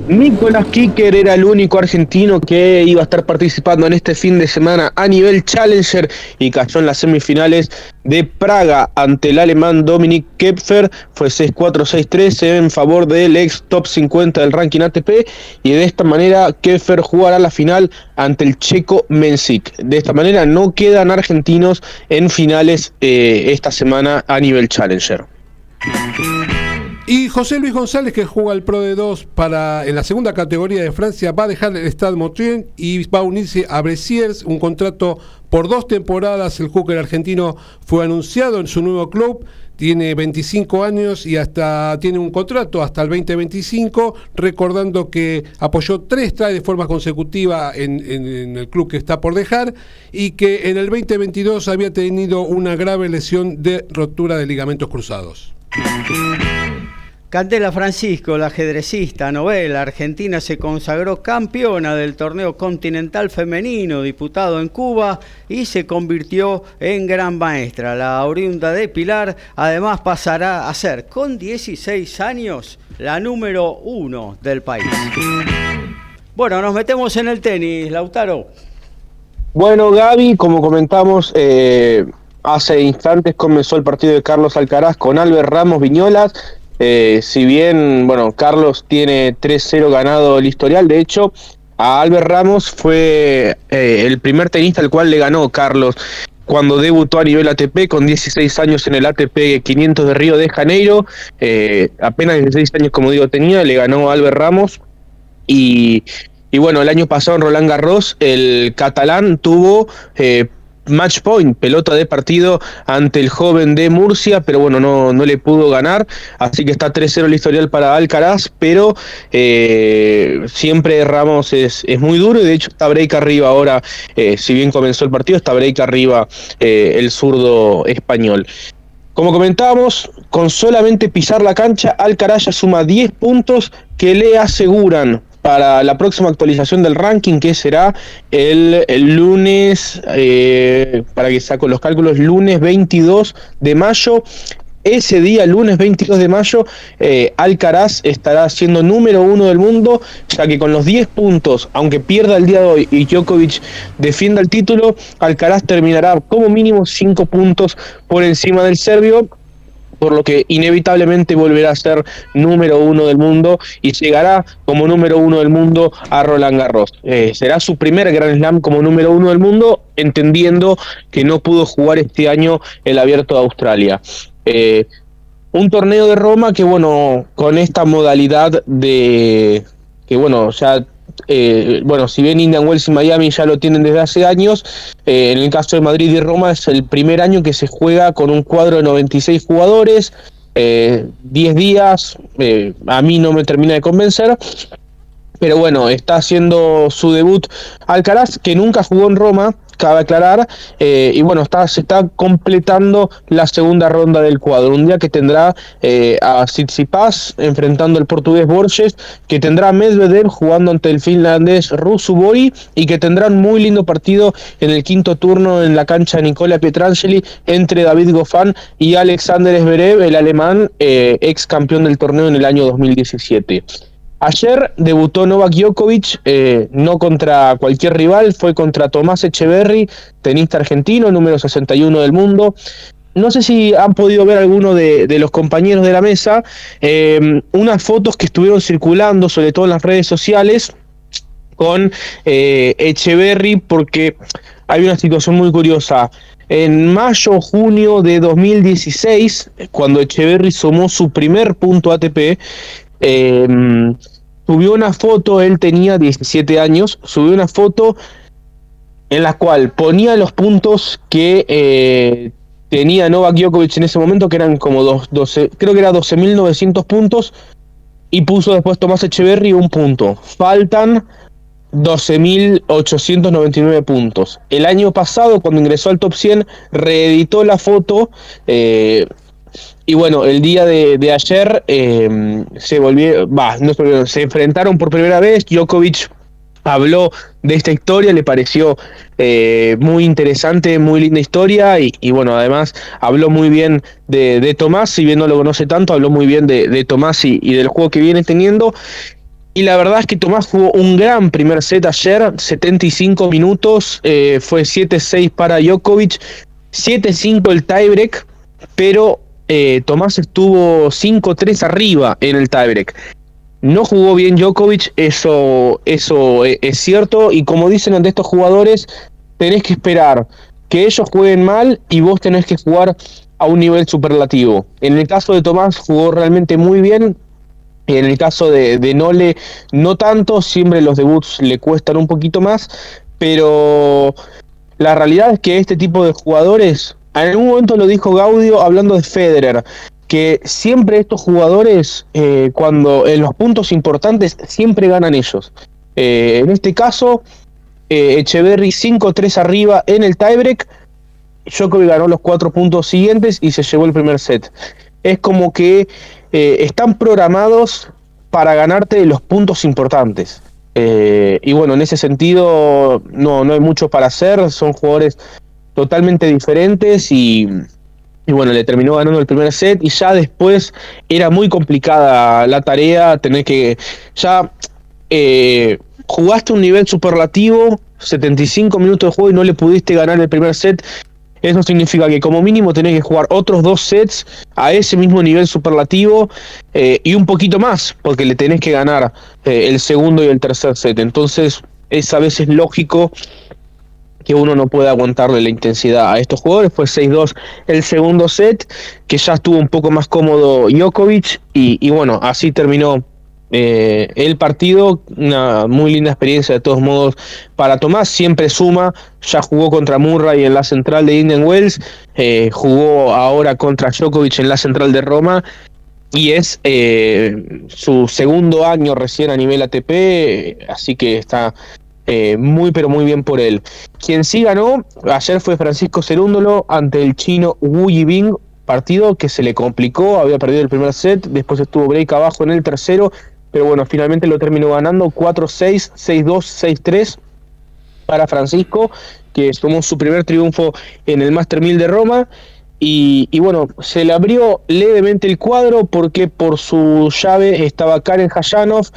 Nicolás Kicker era el único argentino que iba a estar participando en este fin de semana a nivel Challenger y cayó en las semifinales de Praga ante el alemán Dominic Kepfer. Fue 6-4, 6-3 en favor del ex top 50 del ranking ATP y de esta manera Kepfer jugará la final ante el checo Mensik. De esta manera no quedan argentinos en finales eh, esta semana a nivel Challenger. Y José Luis González, que juega el Pro de 2 para, en la segunda categoría de Francia, va a dejar el Stade Motrien y va a unirse a Bresiers, un contrato por dos temporadas. El hooker argentino fue anunciado en su nuevo club, tiene 25 años y hasta tiene un contrato hasta el 2025, recordando que apoyó tres tries de forma consecutiva en, en el club que está por dejar y que en el 2022 había tenido una grave lesión de rotura de ligamentos cruzados. Candela Francisco, la ajedrecista novela argentina, se consagró campeona del torneo continental femenino disputado en Cuba y se convirtió en gran maestra. La oriunda de Pilar además pasará a ser con 16 años la número uno del país. Bueno, nos metemos en el tenis, Lautaro. Bueno, Gaby, como comentamos, eh, hace instantes comenzó el partido de Carlos Alcaraz con Albert Ramos Viñolas eh, si bien, bueno, Carlos tiene 3-0 ganado el historial, de hecho, a Albert Ramos fue eh, el primer tenista al cual le ganó Carlos cuando debutó a nivel ATP con 16 años en el ATP 500 de Río de Janeiro, eh, apenas 16 años como digo tenía, le ganó Albert Ramos. Y, y bueno, el año pasado en Roland Garros el catalán tuvo match point, pelota de partido ante el joven de Murcia, pero bueno, no, no le pudo ganar, así que está 3-0 el historial para Alcaraz, pero eh, siempre Ramos es, es, muy duro y de hecho está break arriba ahora, eh, si bien comenzó el partido, está break arriba eh, el zurdo español. Como comentábamos, con solamente pisar la cancha, Alcaraz ya suma 10 puntos que le aseguran para la próxima actualización del ranking, que será el, lunes, eh, para que saco los cálculos, lunes 22 de mayo. Ese día, lunes 22 de mayo, eh, Alcaraz estará siendo número uno del mundo, ya que con los 10 puntos, aunque pierda el día de hoy y Djokovic defienda el título, Alcaraz terminará como mínimo 5 puntos por encima del serbio por lo que inevitablemente volverá a ser número uno del mundo y llegará como número uno del mundo a Roland Garros. Eh, será su primer Grand Slam como número uno del mundo, entendiendo que no pudo jugar este año el Abierto de Australia. Eh, un torneo de Roma que, bueno, con esta modalidad de que, bueno, ya eh, bueno, si bien Indian Wells y Miami ya lo tienen desde hace años, eh, en el caso de Madrid y Roma es el primer año que se juega con un cuadro de 96 jugadores, 10 eh, días, a mí no me termina de convencer, pero bueno, está haciendo su debut Alcaraz, que nunca jugó en Roma, cabe aclarar, eh, y bueno, está, se está completando la segunda ronda del cuadro, un día que tendrá eh, a Tsitsipas enfrentando al portugués Borges, que tendrá a Medvedev jugando ante el finlandés Rusubori y que tendrá muy lindo partido en el quinto turno en la cancha de Nicola Pietrangeli entre David Goffin y Alexander Zverev, el alemán, eh, ex campeón del torneo en el año 2017. Ayer debutó Novak Djokovic, eh, no contra cualquier rival, fue contra Tomás Echeverry, tenista argentino, número 61 del mundo. No sé si han podido ver alguno de, los compañeros de la mesa, eh, unas fotos que estuvieron circulando, sobre todo en las redes sociales, con eh, Echeverry, porque hay una situación muy curiosa. En mayo, junio de 2016, cuando Echeverry sumó su primer punto ATP, eh, subió una foto, él tenía 17 años, subió una foto en la cual ponía los puntos que eh, tenía Novak Djokovic en ese momento, que eran como 12, creo que era 12.900 puntos, y puso después Tomás Echeverry un punto. Faltan 12.899 puntos. El año pasado, cuando ingresó al top 100, reeditó la foto. Eh, y bueno, el día de, ayer em, se volvió, va, no se enfrentaron por primera vez. Djokovic habló de esta historia, le pareció eh, muy interesante, muy linda historia y, bueno, además habló muy bien de, Tomás, si bien no lo conoce tanto, habló muy bien de, Tomás y, del juego que viene teniendo. Y la verdad es que Tomás jugó un gran primer set ayer, 75 minutos, eh, fue 7-6 para Djokovic, 7-5 el tiebreak, pero eh, Tomás estuvo 5-3 arriba en el tiebreak. No jugó bien Djokovic, eso, eso e, es cierto, y como dicen ante estos jugadores, tenés que esperar que ellos jueguen mal y vos tenés que jugar a un nivel superlativo. En el caso de Tomás jugó realmente muy bien, en el caso de, de Nole no tanto, siempre los debuts le cuestan un poquito más, pero la realidad es que este tipo de jugadores en algún momento lo dijo Gaudio hablando de Federer, que siempre estos jugadores, eh, cuando en los puntos importantes, siempre ganan ellos. Eh, en este caso, eh, Echeverry 5-3 arriba en el tiebreak. Djokovic ganó los cuatro puntos siguientes y se llevó el primer set. Es como que están programados para ganarte los puntos importantes. y bueno, en ese sentido no, no hay mucho para hacer. Son jugadores totalmente diferentes y, bueno, le terminó ganando el primer set y ya después era muy complicada la tarea, tener que ya eh, jugaste un nivel superlativo, 75 minutos de juego y no le pudiste ganar el primer set. Eso significa que como mínimo tenés que jugar otros dos sets a ese mismo nivel superlativo eh, y un poquito más, porque le tenés que ganar eh, el segundo y el tercer set. Entonces es a veces lógico que uno no puede aguantarle la intensidad a estos jugadores. Fue 6-2 el segundo set, que ya estuvo un poco más cómodo Djokovic, y, bueno, así terminó eh, el partido, una muy linda experiencia de todos modos para Tomás, siempre suma, ya jugó contra Murray en la central de Indian Wells, eh, jugó ahora contra Djokovic en la central de Roma y es eh, su segundo año recién a nivel ATP, así que está muy pero muy bien por él. Quien sí ganó ayer fue Francisco Cerúndolo ante el chino Wu Yibing, partido que se le complicó, había perdido el primer set, después estuvo break abajo en el tercero pero bueno, finalmente lo terminó ganando 4-6, 6-2, 6-3 para Francisco, que tomó su primer triunfo en el Master 1000 de Roma. Y, bueno, se le abrió levemente el cuadro porque por su llave estaba Karen Hayanov,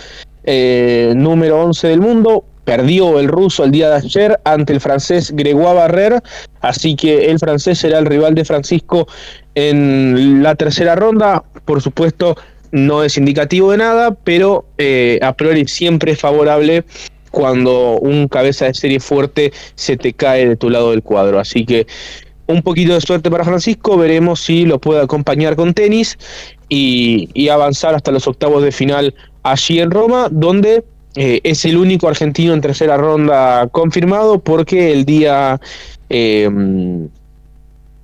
eh, número 11 del mundo. Perdió el ruso el día de ayer ante el francés Gregoire Barrer, así que el francés será el rival de Francisco en la tercera ronda. Por supuesto, no es indicativo de nada, pero eh, a priori siempre es favorable cuando un cabeza de serie fuerte se te cae de tu lado del cuadro. Así que un poquito de suerte para Francisco, veremos si lo puede acompañar con tenis y, avanzar hasta los octavos de final allí en Roma, donde eh, es el único argentino en tercera ronda confirmado, porque el día... Eh,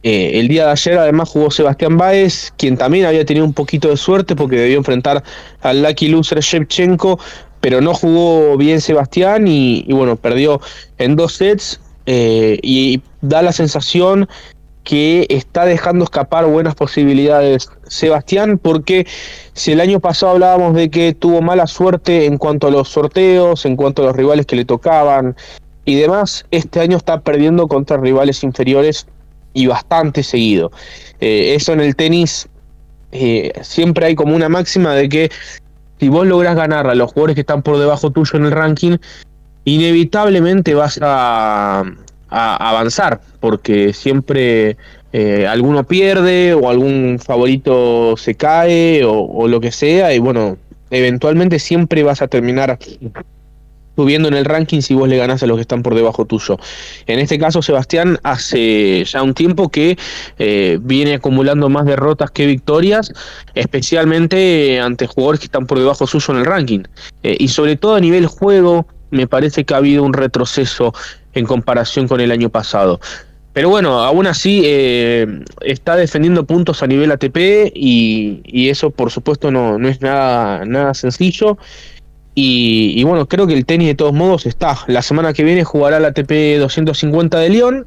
eh, el día de ayer además jugó Sebastián Báez, quien también había tenido un poquito de suerte porque debió enfrentar al Lucky Loser Shevchenko, pero no jugó bien Sebastián y, bueno, perdió en dos sets y da la sensación que está dejando escapar buenas posibilidades Sebastián, porque si el año pasado hablábamos de que tuvo mala suerte en cuanto a los sorteos, en cuanto a los rivales que le tocaban y demás, este año está perdiendo contra rivales inferiores y bastante seguido. Eh, eso en el tenis eh, siempre hay como una máxima de que si vos lográs ganar a los jugadores que están por debajo tuyo en el ranking, inevitablemente vas a, avanzar, porque siempre eh, alguno pierde o algún favorito se cae o, o lo que sea, y bueno, eventualmente siempre vas a terminar subiendo en el ranking si vos le ganás a los que están por debajo tuyo. En este caso, Sebastián hace ya un tiempo que eh, viene acumulando más derrotas que victorias, especialmente ante jugadores que están por debajo suyo en el ranking. Eh, y sobre todo a nivel juego, me parece que ha habido un retroceso en comparación con el año pasado. Pero bueno, aún así eh, está defendiendo puntos a nivel ATP y, y, eso por supuesto no, no es nada, nada sencillo. Y, bueno, creo que el tenis de todos modos está. La semana que viene jugará la ATP 250 de León.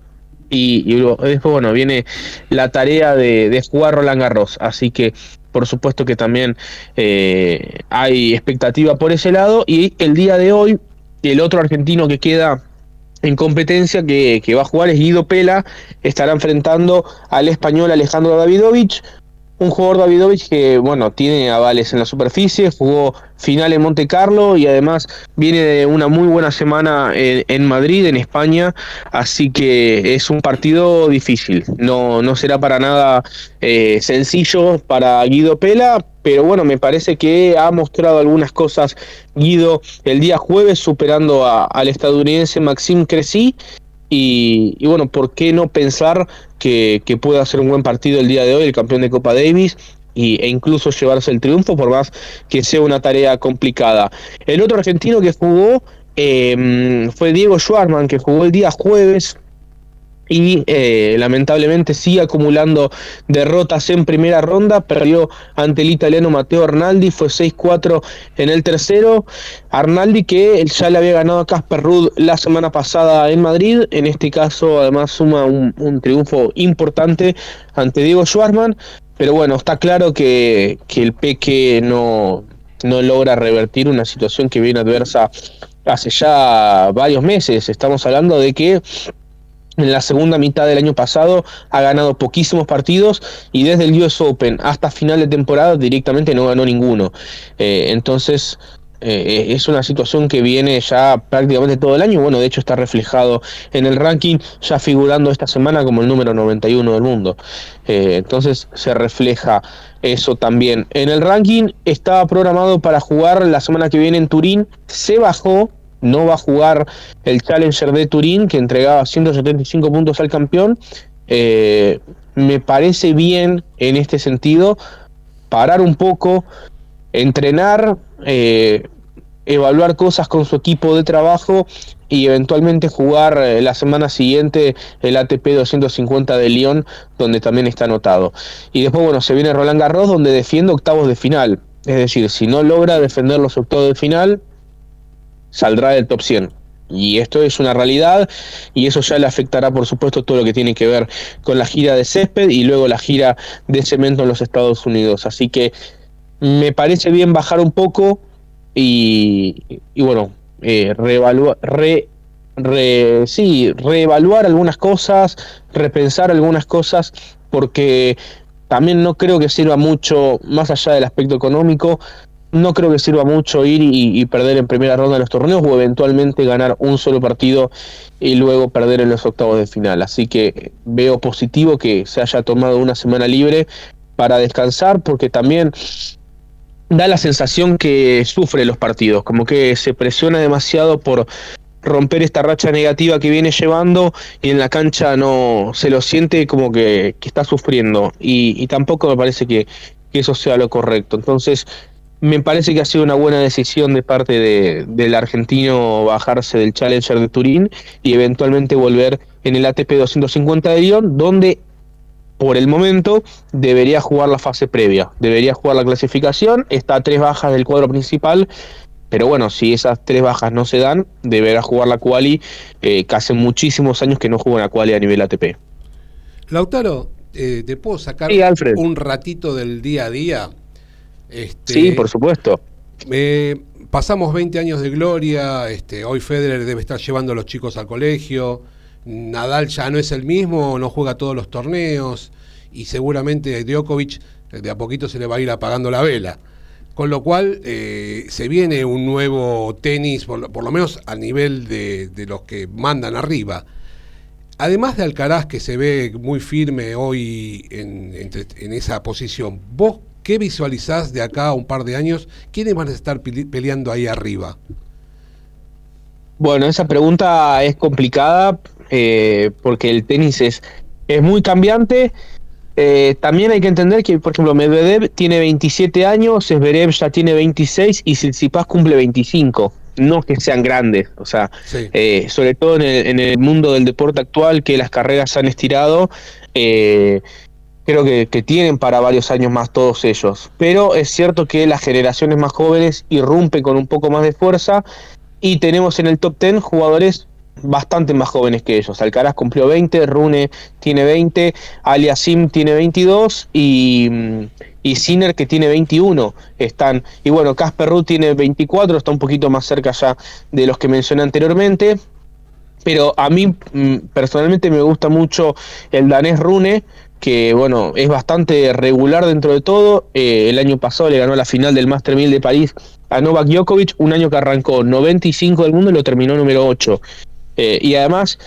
Y, después, bueno, viene la tarea de, jugar Roland Garros. Así que, por supuesto que también eh, hay expectativa por ese lado. Y el día de hoy, el otro argentino que queda en competencia que, va a jugar es Guido Pela, estará enfrentando al español Alejandro Davidovich, un jugador Davidovich que, bueno, tiene avales en la superficie, jugó final en Monte Carlo y además viene de una muy buena semana en, Madrid, en España, así que es un partido difícil. No, no será para nada eh, sencillo para Guido Pela, pero bueno, me parece que ha mostrado algunas cosas Guido el día jueves superando al estadounidense Maxime Cressy y, bueno, ¿por qué no pensar que, que pueda hacer un buen partido el día de hoy, el campeón de Copa Davis? Y, e incluso llevarse el triunfo, por más que sea una tarea complicada. El otro argentino que jugó eh, fue Diego Schwarman, que jugó el día jueves y eh, lamentablemente sigue acumulando derrotas en primera ronda. Perdió ante el italiano Matteo Arnaldi, fue 6-4 en el tercero. Arnaldi que ya le había ganado a Casper Rudd la semana pasada en Madrid. En este caso, además, suma un, triunfo importante ante Diego Schwartzman. Pero bueno, está claro que, que el Peque no, no logra revertir una situación que viene adversa hace ya varios meses. Estamos hablando de que en la segunda mitad del año pasado ha ganado poquísimos partidos y desde el US Open hasta final de temporada directamente no ganó ninguno. Eh, entonces eh, es una situación que viene ya prácticamente todo el año. Bueno, de hecho está reflejado en el ranking, ya figurando esta semana como el número 91 del mundo. Eh, entonces se refleja eso también. En el ranking estaba programado para jugar la semana que viene en Turín, se bajó no va a jugar el Challenger de Turín, que entregaba 175 puntos al campeón. Eh, me parece bien en este sentido parar un poco, entrenar eh, evaluar cosas con su equipo de trabajo y eventualmente jugar eh, la semana siguiente el ATP 250 de Lyon, donde también está anotado. Y después, bueno, se viene Roland Garros, donde defiende octavos de final. Es decir, si no logra defender los octavos de final, saldrá del top 100. Y esto es una realidad y eso ya le afectará, por supuesto, todo lo que tiene que ver con la gira de césped y luego la gira de cemento en los Estados Unidos. Así que me parece bien bajar un poco y, bueno, eh, reevaluar, sí, reevaluar algunas cosas, repensar algunas cosas, porque también no creo que sirva mucho, más allá del aspecto económico, no creo que sirva mucho ir y, perder en primera ronda de los torneos o eventualmente ganar un solo partido y luego perder en los octavos de final. Así que veo positivo que se haya tomado una semana libre para descansar porque también da la sensación que sufre los partidos, como que se presiona demasiado por romper esta racha negativa que viene llevando y en la cancha no se lo siente como que, está sufriendo y, tampoco me parece que, que eso sea lo correcto. Entonces, me parece que ha sido una buena decisión de parte de, del argentino bajarse del Challenger de Turín y eventualmente volver en el ATP 250 de Lyon, donde por el momento debería jugar la fase previa, debería jugar la clasificación, está a tres bajas del cuadro principal, pero bueno, si esas tres bajas no se dan, deberá jugar la quali, eh, que hace muchísimos años que no juega una quali a nivel ATP. Lautaro, eh, ¿te puedo sacar un ratito del día a día? Este, sí, por supuesto. pasamos 20 años de gloria, este, hoy Federer debe estar llevando a los chicos al colegio, Nadal ya no es el mismo, no juega todos los torneos y seguramente Djokovic de a poquito se le va a ir apagando la vela. Con lo cual eh, se viene un nuevo tenis, por, lo menos a nivel de, los que mandan arriba. Además de Alcaraz, que se ve muy firme hoy en, en esa posición, ¿vos ¿Qué visualizás de acá a un par de años? ¿Quiénes van a estar peleando ahí arriba? Bueno, esa pregunta es complicada eh, porque el tenis es, es muy cambiante. Eh, también hay que entender que, por ejemplo, Medvedev tiene 27 años, Zverev ya tiene 26 y Tsitsipas cumple 25. No que sean grandes, o sea, eh, sobre todo en el, en el, mundo del deporte actual, que las carreras han estirado, creo que, tienen para varios años más todos ellos. Pero es cierto que las generaciones más jóvenes irrumpen con un poco más de fuerza y tenemos en el top 10 jugadores bastante más jóvenes que ellos. Alcaraz cumplió 20, Rune tiene 20, Aliasim tiene 22 y, y Sinner que tiene 21. Están, y bueno, Casper Ruth tiene 24, está un poquito más cerca ya de los que mencioné anteriormente. Pero a mí mm, personalmente me gusta mucho el danés Rune que bueno, es bastante regular dentro de todo. Eh, el año pasado le ganó la final del Master 1000 de París a Novak Djokovic, un año que arrancó 95 del mundo y lo terminó número 8. Eh, y además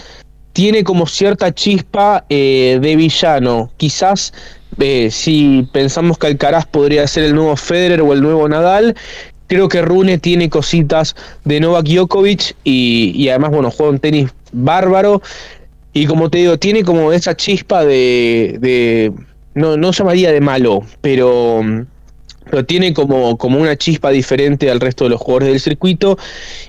tiene como cierta chispa eh, de villano. Quizás si pensamos que Alcaraz podría ser el nuevo Federer o el nuevo Nadal, creo que Rune tiene cositas de Novak Djokovic y, y además, bueno, juega un tenis bárbaro. Y como te digo, tiene como esa chispa de. no, no llamaría de malo, pero. Pero tiene como, como una chispa diferente al resto de los jugadores del circuito.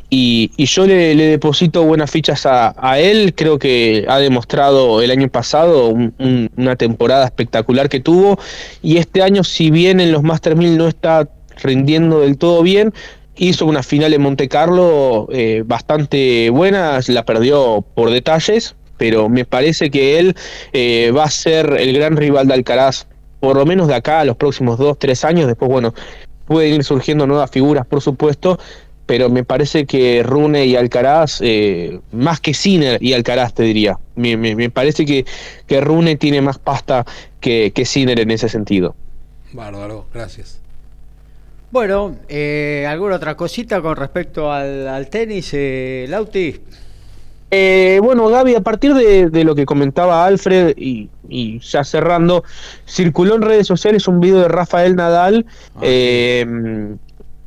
Y, yo le, deposito buenas fichas a, él. Creo que ha demostrado el año pasado una temporada espectacular que tuvo. Y este año, si bien en los Master 1000 no está rindiendo del todo bien, hizo una final en Monte Carlo eh, bastante buena, la perdió por detalles, pero me parece que él eh, va a ser el gran rival de Alcaraz, por lo menos de acá a los próximos dos, tres años. Después, bueno, pueden ir surgiendo nuevas figuras, por supuesto, pero me parece que Rune y Alcaraz, eh, más que Sinner y Alcaraz, te diría. Me, parece que, que, Rune tiene más pasta que, que Sinner en ese sentido. Bárbaro, gracias. Bueno, eh, ¿alguna otra cosita con respecto al, al tenis, Lauti? Eh, bueno, Gaby, a partir de, lo que comentaba Alfred y, ya cerrando, circuló en redes sociales un video de Rafael Nadal ah, eh,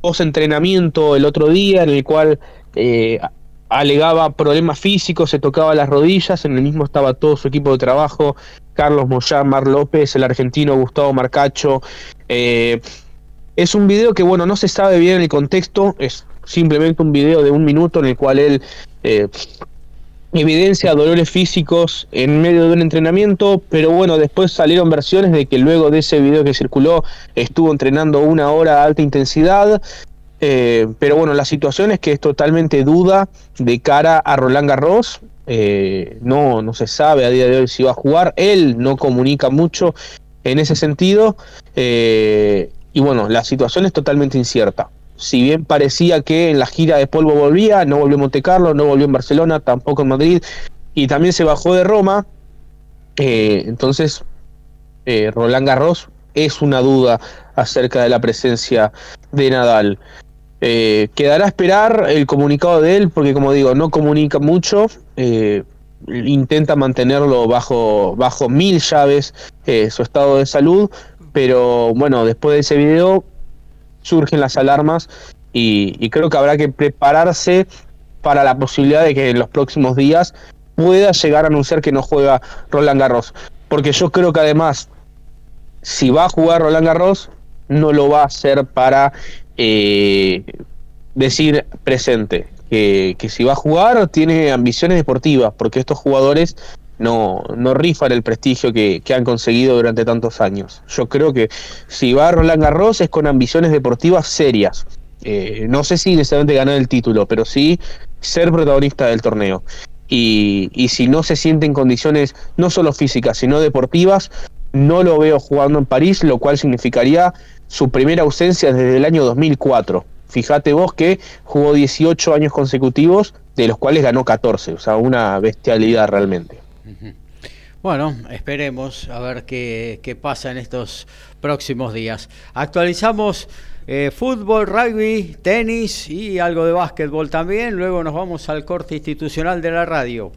post entrenamiento el otro día en el cual eh, alegaba problemas físicos, se tocaba las rodillas, en el mismo estaba todo su equipo de trabajo, Carlos Moyá, Mar López, el argentino Gustavo Marcacho. Eh, Es un video que, bueno, no se sabe bien el contexto, es simplemente un video de un minuto en el cual él eh, evidencia dolores físicos en medio de un entrenamiento, pero bueno, después salieron versiones de que luego de ese video que circuló estuvo entrenando una hora a alta intensidad. Eh, pero bueno, la situación es que es totalmente duda de cara a Roland Garros. Eh, no, no se sabe a día de hoy si va a jugar. Él no comunica mucho en ese sentido. Eh, y bueno, la situación es totalmente incierta si bien parecía que en la gira de polvo volvía, no volvió en Monte Carlo, no volvió en Barcelona, tampoco en Madrid, y también se bajó de Roma. Eh, entonces, eh, Roland Garros es una duda acerca de la presencia de Nadal. Eh, quedará a esperar el comunicado de él, porque como digo, no comunica mucho, intenta mantenerlo bajo, bajo mil llaves su estado de salud, pero bueno, después de ese video surgen las alarmas y, creo que habrá que prepararse para la posibilidad de que en los próximos días pueda llegar a anunciar que no juega Roland Garros. Porque yo creo que además, si va a jugar Roland Garros, no lo va a hacer para eh, decir presente. Que, que si va a jugar tiene ambiciones deportivas, porque estos jugadores no, no rifan el prestigio que, han conseguido durante tantos años. Yo creo que si va a Roland Garros es con ambiciones deportivas serias. Eh, no sé si necesariamente ganar el título, pero sí ser protagonista del torneo. Y, y si no se siente en condiciones no solo físicas, sino deportivas, no lo veo jugando en París, lo cual significaría su primera ausencia desde el año 2004. Fíjate vos que jugó 18 años consecutivos, de los cuales ganó 14, o sea, una bestialidad realmente. Bueno, esperemos a ver qué, pasa en estos próximos días. Actualizamos eh, fútbol, rugby, tenis y algo de básquetbol también. Luego nos vamos al corte institucional de la radio.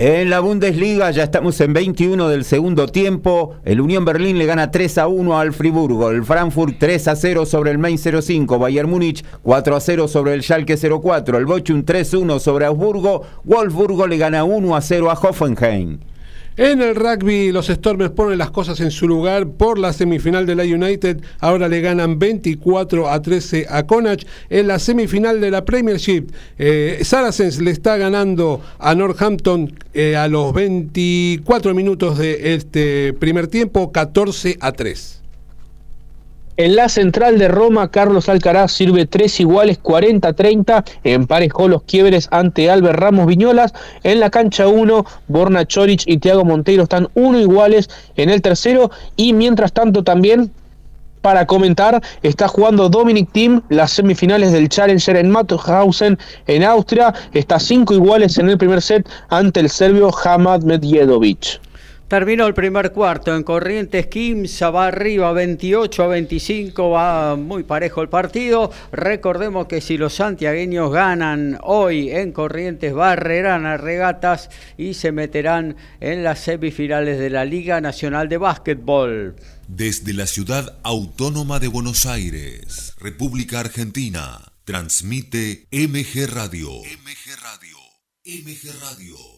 En la Bundesliga ya estamos en 21 del segundo tiempo. El Unión Berlín le gana 3 a 1 al Friburgo. El Frankfurt 3 a 0 sobre el Main 05. Bayern Múnich 4 a 0 sobre el Schalke 04. El Bochum 3 a 1 sobre Augsburgo. Wolfsburgo le gana 1 a 0 a Hoffenheim. En el rugby, los Stormers ponen las cosas en su lugar por la semifinal de la United. Ahora le ganan 24 a 13 a Connacht. En la semifinal de la Premiership, eh, Saracens le está ganando a Northampton eh, a los 24 minutos de este primer tiempo, 14 a 3. En la central de Roma, Carlos Alcaraz sirve tres iguales 40-30, emparejó los quiebres ante Albert Ramos Viñolas. En la cancha 1, Borna Choric y Thiago Monteiro están uno iguales en el tercero y mientras tanto también para comentar, está jugando Dominic Thiem las semifinales del Challenger en Mauthausen en Austria, está cinco iguales en el primer set ante el serbio Hamad Medjedovic. Terminó el primer cuarto en Corrientes, Quimsa va arriba 28 a 25, va muy parejo el partido. Recordemos que si los santiagueños ganan hoy en Corrientes, barrerán a regatas y se meterán en las semifinales de la Liga Nacional de Básquetbol. Desde la ciudad autónoma de Buenos Aires, República Argentina, transmite MG Radio. MG Radio. MG Radio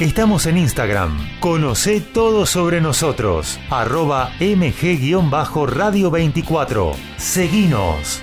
Estamos en Instagram. Conoce todo sobre nosotros. Arroba mg-radio 24. Seguinos.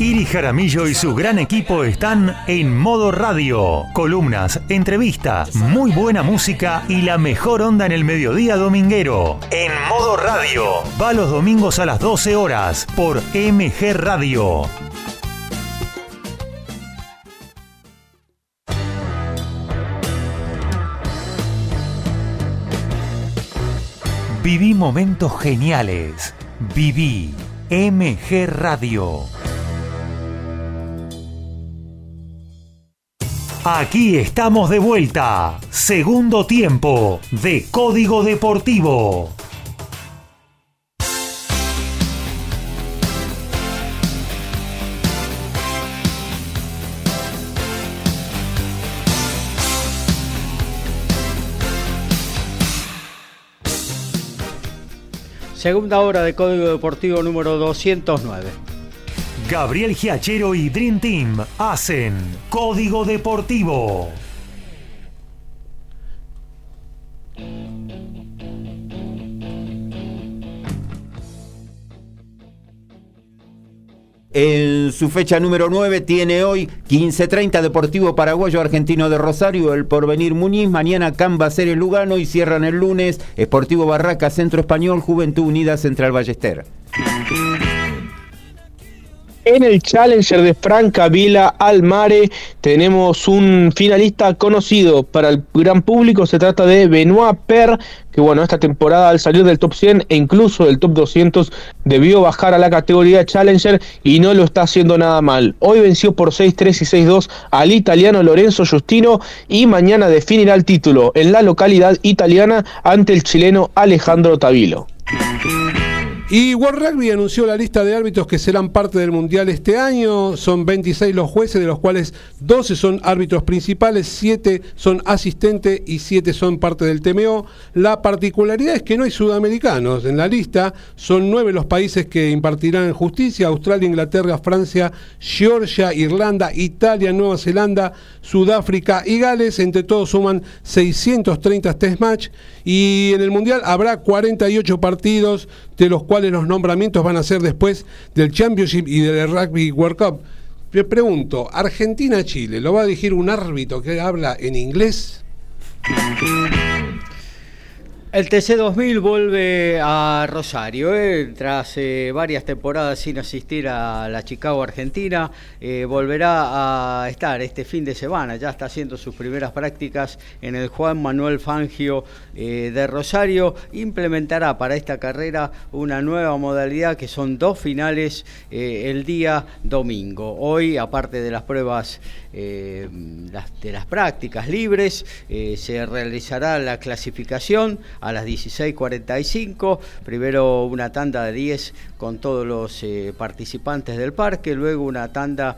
Iri Jaramillo y su gran equipo están en modo radio. Columnas, entrevistas, muy buena música y la mejor onda en el mediodía dominguero. En modo radio. Va los domingos a las 12 horas por MG Radio. Viví momentos geniales. Viví MG Radio. Aquí estamos de vuelta. Segundo tiempo de Código Deportivo. Segunda hora de Código Deportivo número 209. Gabriel Giachero y Dream Team hacen Código Deportivo. En su fecha número 9 tiene hoy 15.30 Deportivo Paraguayo Argentino de Rosario, el Porvenir Muñiz, mañana Can va a ser el Lugano y cierran el lunes Esportivo Barraca Centro Español Juventud Unida Central Ballester. En el Challenger de Franca Vila Almare tenemos un finalista conocido para el gran público, se trata de Benoit Per, que bueno, esta temporada al salir del top 100 e incluso del top 200 debió bajar a la categoría Challenger y no lo está haciendo nada mal. Hoy venció por 6-3 y 6-2 al italiano Lorenzo Justino y mañana definirá el título en la localidad italiana ante el chileno Alejandro Tavilo. Y World Rugby anunció la lista de árbitros que serán parte del Mundial este año. Son 26 los jueces, de los cuales 12 son árbitros principales, 7 son asistentes y 7 son parte del TMO. La particularidad es que no hay sudamericanos en la lista. Son 9 los países que impartirán justicia. Australia, Inglaterra, Francia, Georgia, Irlanda, Italia, Nueva Zelanda, Sudáfrica y Gales. Entre todos suman 630 test match. Y en el Mundial habrá 48 partidos, de los cuales los nombramientos van a ser después del Championship y del Rugby World Cup. Me pregunto, Argentina-Chile, ¿lo va a dirigir un árbitro que habla en inglés? El TC2000 vuelve a Rosario, eh, tras eh, varias temporadas sin asistir a la Chicago Argentina, eh, volverá a estar este fin de semana, ya está haciendo sus primeras prácticas en el Juan Manuel Fangio de Rosario, implementará para esta carrera una nueva modalidad que son dos finales el día domingo. Hoy, aparte de las pruebas de las prácticas libres, se realizará la clasificación a las 16.45. Primero una tanda de 10 con todos los eh, participantes del parque, luego una tanda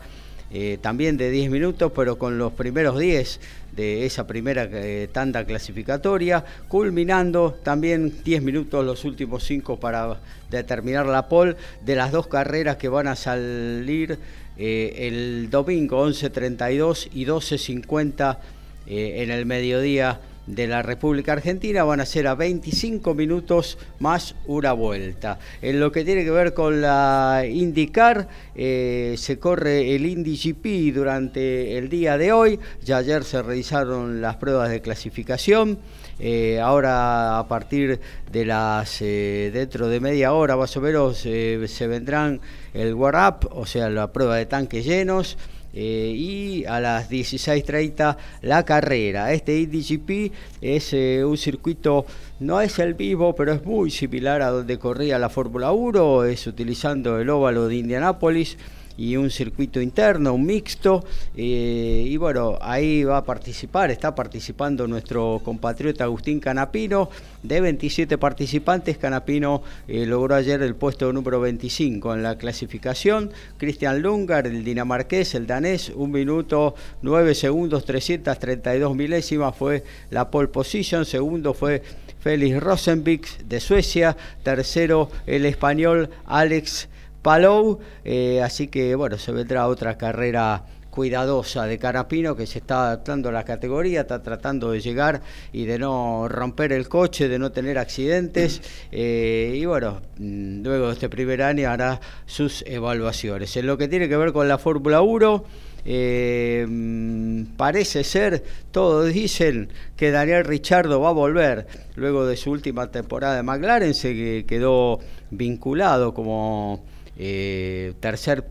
eh, también de 10 minutos, pero con los primeros 10 de esa primera eh, tanda clasificatoria, culminando también 10 minutos los últimos 5 para determinar la pole de las dos carreras que van a salir el domingo 11.32 y 12.50 en el mediodía de la República Argentina van a ser a 25 minutos más una vuelta. En lo que tiene que ver con la IndyCar, eh, se corre el Indy GP durante el día de hoy. Ya ayer se realizaron las pruebas de clasificación. Eh, ahora a partir de las eh, dentro de media hora más o menos se vendrán el War Up, o sea la prueba de tanques llenos. Eh, y a las 16.30 la carrera. Este IDGP es eh, un circuito, no es el vivo, pero es muy similar a donde corría la Fórmula 1, es utilizando el óvalo de Indianápolis y un circuito interno, un mixto. Eh, y bueno, ahí va a participar, está participando nuestro compatriota Agustín Canapino. De 27 participantes, Canapino eh, logró ayer el puesto número 25 en la clasificación. Cristian Lungar, el dinamarqués, el danés, un minuto 9 segundos, 332 milésimas fue la pole position. Segundo fue Félix Rosenvik de Suecia, tercero el español Alex Palou, eh, así que bueno, se vendrá otra carrera cuidadosa de Carapino que se está adaptando a la categoría, está tratando de llegar y de no romper el coche, de no tener accidentes eh, y bueno, mm, luego de este primer año hará sus evaluaciones. En lo que tiene que ver con la Fórmula 1, eh, mm, parece ser, todos dicen que Daniel Richardo va a volver luego de su última temporada de McLaren, se quedó vinculado como eh, tercer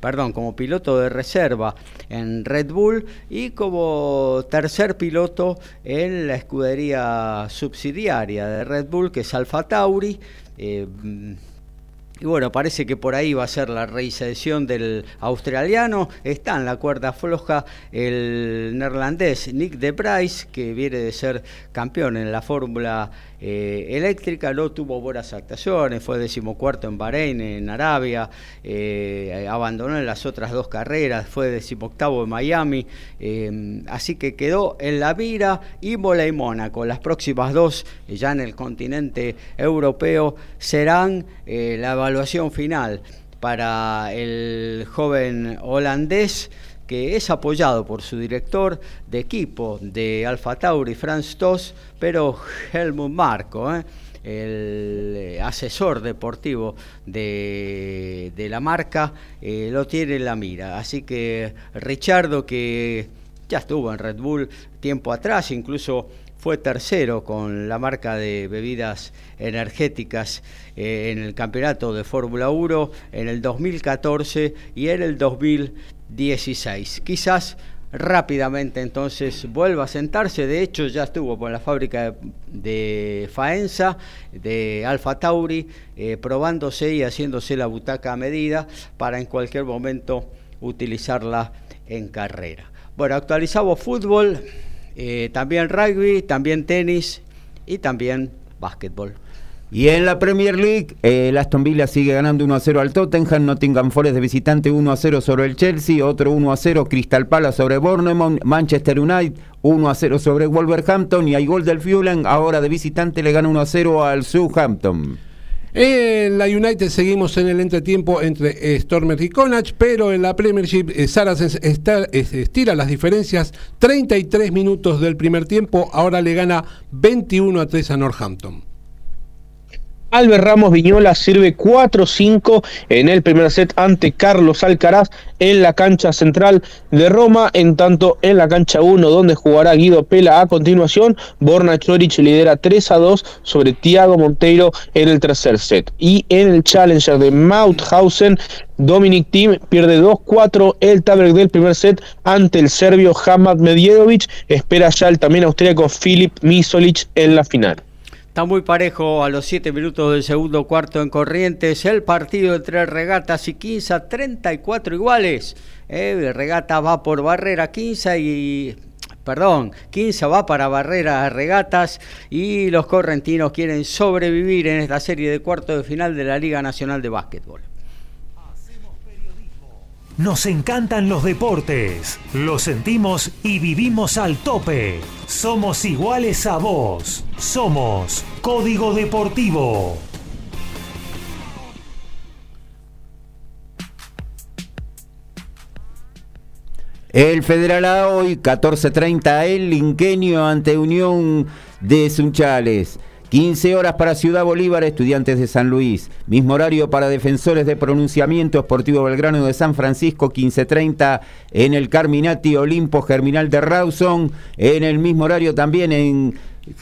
perdón, como piloto de reserva en Red Bull y como tercer piloto en la escudería subsidiaria de Red Bull, que es Alfa Tauri. Eh, y bueno, parece que por ahí va a ser la reincesión del australiano. Está en la cuerda floja el neerlandés Nick de Bryce, que viene de ser campeón en la Fórmula eh, eléctrica no tuvo buenas actuaciones, fue decimocuarto en Bahrein, en Arabia, eh, abandonó en las otras dos carreras, fue decimoctavo en Miami, eh, así que quedó en la mira Imola y Mónaco. Las próximas dos, ya en el continente europeo, serán la evaluación final para el joven holandés que es apoyado por su director de equipo de Alfa Tauri, Franz Toss, pero Helmut Marco, ¿eh? el eh, asesor deportivo de, la marca, eh, lo tiene en la mira. Así que Richardo, que ya estuvo en Red Bull tiempo atrás, incluso fue tercero con la marca de bebidas energéticas en el campeonato de Fórmula 1 en el 2014 y en el 2016. Quizás rápidamente entonces vuelva a sentarse. De hecho, ya estuvo por la fábrica de, Faenza, de Alfa Tauri, eh, probándose y haciéndose la butaca a medida para en cualquier momento utilizarla en carrera. Bueno, actualizamos fútbol, eh, también rugby, también tenis y también básquetbol. Y en la Premier League, el Aston Villa sigue ganando 1 a 0 al Tottenham, Nottingham Forest de visitante 1 a 0 sobre el Chelsea, otro 1 a 0 Crystal Palace sobre Bournemouth, Manchester United 1 a 0 sobre Wolverhampton y hay gol del Fulham, ahora de visitante le gana 1 a 0 al Southampton. En la United seguimos en el entretiempo entre Stormer y Connacht, pero en la Premiership eh, Saracens estira las diferencias 33 minutos del primer tiempo, ahora le gana 21 a 3 a Northampton. Albert Ramos Viñola sirve 4-5 en el primer set ante Carlos Alcaraz en la cancha central de Roma, en tanto en la cancha 1 donde jugará Guido Pela a continuación, Borna Chorich lidera 3 a 2 sobre Thiago Monteiro en el tercer set. Y en el Challenger de Mauthausen, Dominic Thiem pierde 2-4 el tiebreak del primer set ante el serbio Hamad Medjedovic, espera ya el también austríaco Filip Misolic en la final. Está muy parejo a los 7 minutos del segundo cuarto en Corrientes. El partido entre Regatas y Quinza, 34 iguales. Eh, regata va por Barrera Quinza y perdón, Quinza va para Barrera Regatas y los correntinos quieren sobrevivir en esta serie de cuarto de final de la Liga Nacional de Básquetbol. Nos encantan los deportes, los sentimos y vivimos al tope. Somos iguales a vos. Somos Código Deportivo. El Federal A hoy, 14.30, el Linquenio ante Unión de Sunchales. 15 horas para Ciudad Bolívar, estudiantes de San Luis. Mismo horario para defensores de pronunciamiento Esportivo Belgrano de San Francisco, 15.30 en el Carminati Olimpo Germinal de Rawson. En el mismo horario también en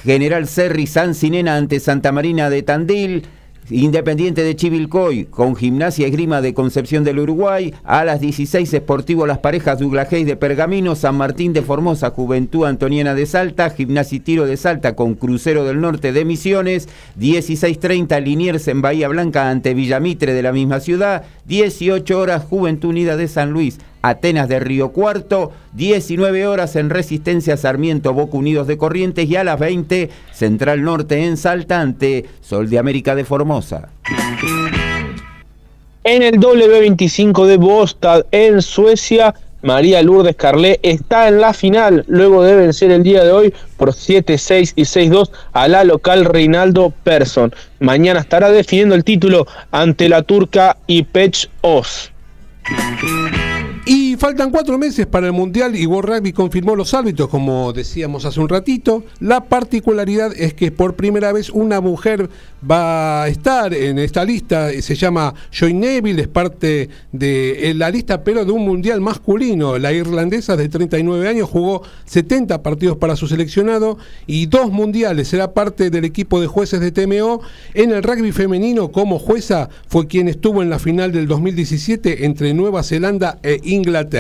General Serri San Sinena ante Santa Marina de Tandil. Independiente de Chivilcoy con Gimnasia Esgrima de Concepción del Uruguay, a las 16 Esportivo Las Parejas Douglas de Pergamino, San Martín de Formosa, Juventud Antoniana de Salta, Gimnasia y Tiro de Salta con Crucero del Norte de Misiones, 16.30 Liniers en Bahía Blanca ante Villamitre de la misma ciudad, 18 horas Juventud Unida de San Luis Atenas de Río Cuarto, 19 horas en Resistencia Sarmiento, Boca Unidos de Corrientes y a las 20 Central Norte en Saltante, Sol de América de Formosa. En el W25 de Bostad en Suecia, María Lourdes Carlé está en la final luego de vencer el día de hoy por 7-6 y 6-2 a la local Reinaldo Persson. Mañana estará definiendo el título ante la turca Ipech Oz. Y faltan cuatro meses para el Mundial y World Rugby confirmó los árbitros, como decíamos hace un ratito. La particularidad es que por primera vez una mujer va a estar en esta lista, se llama Joy Neville, es parte de la lista, pero de un Mundial masculino. La irlandesa de 39 años jugó 70 partidos para su seleccionado y dos mundiales. Será parte del equipo de jueces de TMO. En el rugby femenino, como jueza, fue quien estuvo en la final del 2017 entre Nueva Zelanda e Inglaterra.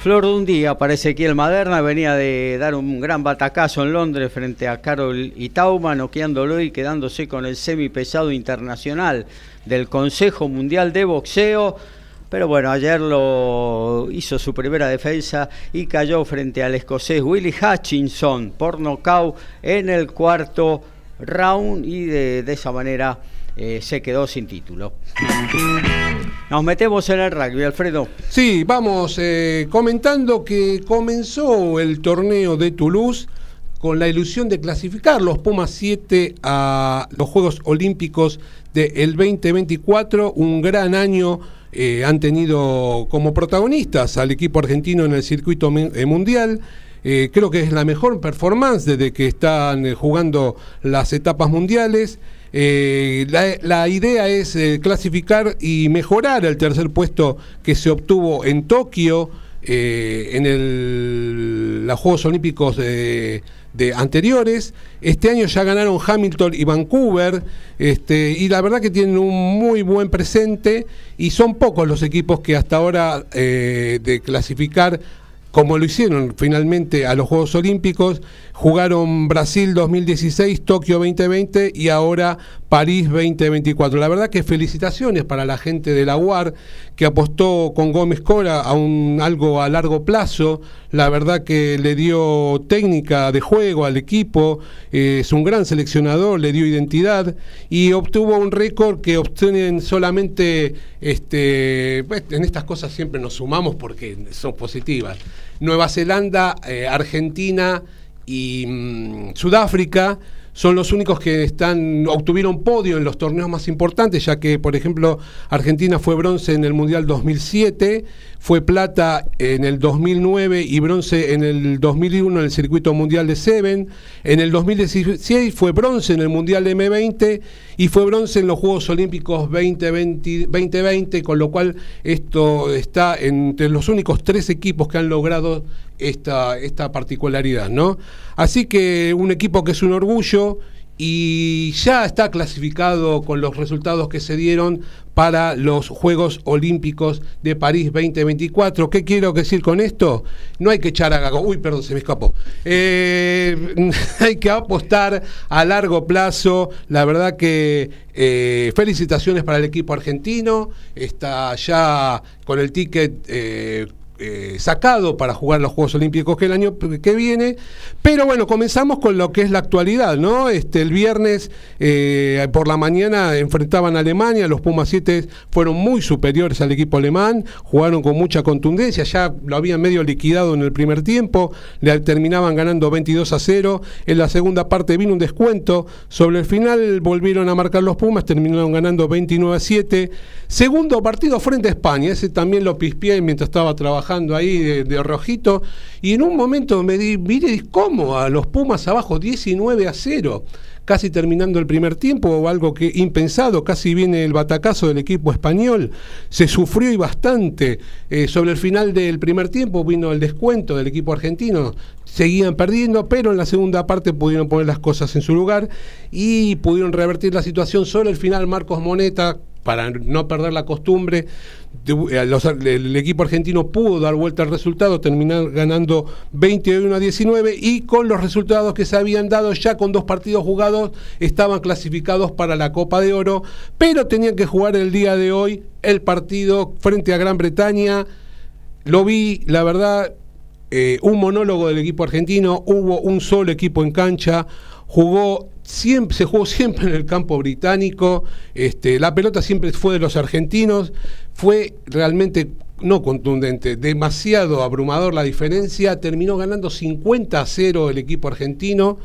Flor de un día para Ezequiel Maderna, venía de dar un gran batacazo en Londres frente a Carol Itauma, noqueándolo y quedándose con el semipesado internacional del Consejo Mundial de Boxeo. Pero bueno, ayer lo hizo su primera defensa y cayó frente al escocés Willie Hutchinson por nocaut en el cuarto round y de esa manera eh, se quedó sin título. Nos metemos en el rugby, Alfredo. Sí, vamos eh, comentando que comenzó el torneo de Toulouse con la ilusión de clasificar los Pumas 7 a los Juegos Olímpicos del 2024, un gran año. Eh, han tenido como protagonistas al equipo argentino en el circuito mundial. creo que es la mejor performance desde que están jugando las etapas mundiales. Eh, la, idea es eh, clasificar y mejorar el tercer puesto que se obtuvo en Tokio eh, en los Juegos Olímpicos de, anteriores. Este año ya ganaron Hamilton y Vancouver este, y la verdad que tienen un muy buen presente y son pocos los equipos que hasta ahora de clasificar como lo hicieron finalmente a los Juegos Olímpicos, jugaron Brasil 2016, Tokio 2020 y ahora París 2024. La verdad que felicitaciones para la gente de la UAR que apostó con Gómez Cora a un algo a largo plazo. La verdad que le dio técnica de juego al equipo, eh, es un gran seleccionador, le dio identidad y obtuvo un récord que obtienen solamente este, pues, en estas cosas siempre nos sumamos porque son positivas. Nueva Zelanda, eh, Argentina y mm, Sudáfrica son los únicos que están obtuvieron podio en los torneos más importantes, ya que, por ejemplo, Argentina fue bronce en el Mundial 2007, fue plata en el 2009 y bronce en el 2001 en el Circuito Mundial de Seven. En el 2016 fue bronce en el Mundial de M20 y fue bronce en los Juegos Olímpicos 2020, 2020 con lo cual esto está entre los únicos tres equipos que han logrado esta, esta particularidad, ¿no? Así que un equipo que es un orgullo y ya está clasificado con los resultados que se dieron para los Juegos Olímpicos de París 2024. ¿Qué quiero decir con esto? No hay que echar a gago. Uy, perdón, se me escapó. Eh, hay que apostar a largo plazo. La verdad que eh, felicitaciones para el equipo argentino. Está ya con el ticket eh, eh, sacado para jugar los Juegos Olímpicos que el año que viene. Pero bueno, comenzamos con lo que es la actualidad, ¿no? Este, el viernes eh, por la mañana enfrentaban a Alemania, los Pumas 7 fueron muy superiores al equipo alemán, jugaron con mucha contundencia, ya lo habían medio liquidado en el primer tiempo, le terminaban ganando 22 a 0. En la segunda parte vino un descuento, sobre el final volvieron a marcar los Pumas, terminaron ganando 29 a 7. Segundo partido frente a España, ese también lo pispié mientras estaba trabajando ahí de, rojito, y en un momento me di, mire cómo, a los Pumas abajo 19 a 0 casi terminando el primer tiempo, o algo que impensado, casi viene el batacazo del equipo español, se sufrió y bastante. Eh, sobre el final del primer tiempo vino el descuento del equipo argentino, seguían perdiendo, pero en la segunda parte pudieron poner las cosas en su lugar y pudieron revertir la situación. Solo el final Marcos Moneta para no perder la costumbre, eh, el equipo argentino pudo dar vuelta al resultado, terminar ganando 21 a 19 y con los resultados que se habían dado ya con dos partidos jugados estaban clasificados para la Copa de Oro, pero tenían que jugar el día de hoy el partido frente a Gran Bretaña. Lo vi, la verdad, eh, un monólogo del equipo argentino, hubo un solo equipo en cancha, jugó siempre, se jugó siempre en el campo británico, este, la pelota siempre fue de los argentinos, fue realmente no contundente, demasiado abrumador la diferencia, terminó ganando 50 a 0 el equipo argentino.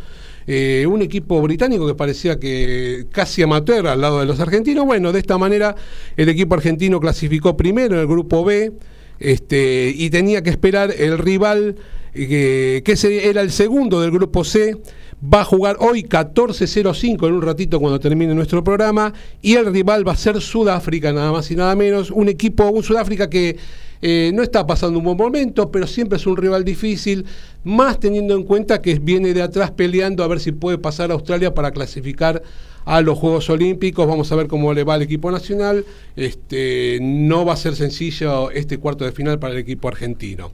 Eh, un equipo británico que parecía que casi amateur al lado de los argentinos. Bueno, de esta manera el equipo argentino clasificó primero en el grupo B este, y tenía que esperar el rival eh, que era el segundo del grupo C va a jugar hoy 14-05 en un ratito cuando termine nuestro programa. Y el rival va a ser Sudáfrica, nada más y nada menos, un equipo, un Sudáfrica que eh, no está pasando un buen momento, pero siempre es un rival difícil, más teniendo en cuenta que viene de atrás peleando a ver si puede pasar a Australia para clasificar a los Juegos Olímpicos. Vamos a ver cómo le va al equipo nacional. Este, no va a ser sencillo este cuarto de final para el equipo argentino.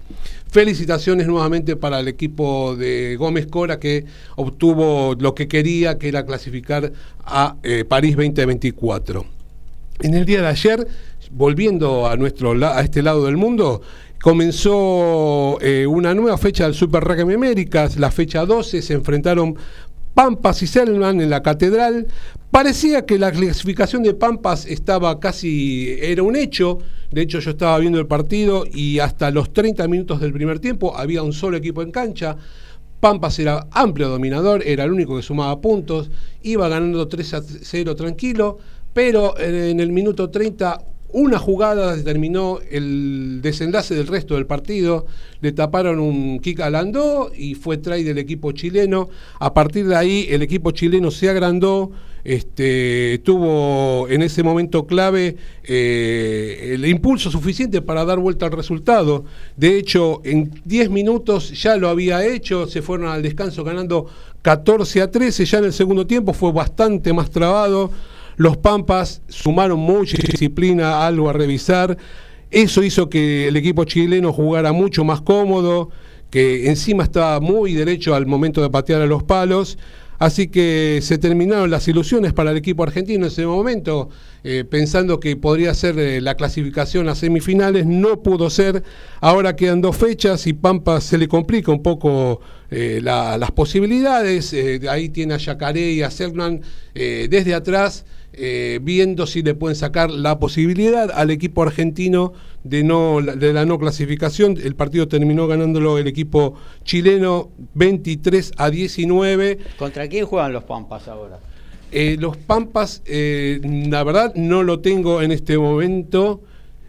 Felicitaciones nuevamente para el equipo de Gómez Cora que obtuvo lo que quería, que era clasificar a eh, París 2024. En el día de ayer, volviendo a, nuestro, a este lado del mundo, comenzó eh, una nueva fecha del Super Rugby Américas, la fecha 12, se enfrentaron Pampas y Selman en la catedral. Parecía que la clasificación de Pampas estaba casi, era un hecho. De hecho, yo estaba viendo el partido y hasta los 30 minutos del primer tiempo había un solo equipo en cancha. Pampas era amplio dominador, era el único que sumaba puntos, iba ganando 3 a 0 tranquilo, pero en el minuto 30 una jugada determinó el desenlace del resto del partido. Le taparon un kick a Landó y fue try del equipo chileno. A partir de ahí, el equipo chileno se agrandó. Este, tuvo en ese momento clave eh, el impulso suficiente para dar vuelta al resultado. De hecho, en 10 minutos ya lo había hecho, se fueron al descanso ganando 14 a 13, ya en el segundo tiempo fue bastante más trabado. Los Pampas sumaron mucha disciplina, algo a revisar. Eso hizo que el equipo chileno jugara mucho más cómodo, que encima estaba muy derecho al momento de patear a los palos. Así que se terminaron las ilusiones para el equipo argentino en ese momento, eh, pensando que podría ser eh, la clasificación a semifinales, no pudo ser. Ahora quedan dos fechas y Pampas se le complica un poco eh, las posibilidades. ahí tiene a Yacaré y a Selman desde atrás. Eh, viendo si le pueden sacar la posibilidad al equipo argentino de, no, de la no clasificación. El partido terminó ganándolo el equipo chileno 23 a 19. ¿Contra quién juegan los Pampas ahora? Eh, los Pampas, eh, la verdad, no lo tengo en este momento.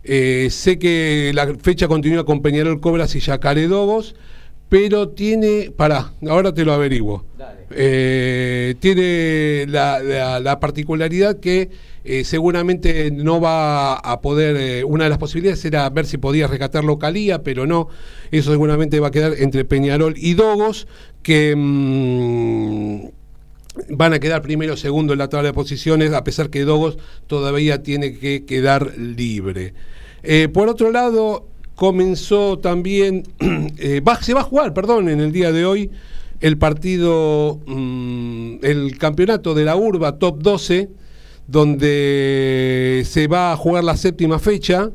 sé que la fecha continúa con Peñarol Cobras y Yacaredobos, pero tiene. Pará, ahora te lo averiguo. Dale. Eh, tiene la, particularidad que eh, seguramente no va a poder, eh, una de las posibilidades era ver si podía rescatar localía, pero no, eso seguramente va a quedar entre Peñarol y Dogos, que mm, van a quedar primero o segundo en la tabla de posiciones, a pesar que Dogos todavía tiene que quedar libre. por otro lado, comenzó también, se va a jugar, perdón, en el día de hoy, el partido, mm, el campeonato de la Urba Top 12, donde se va a jugar la séptima fecha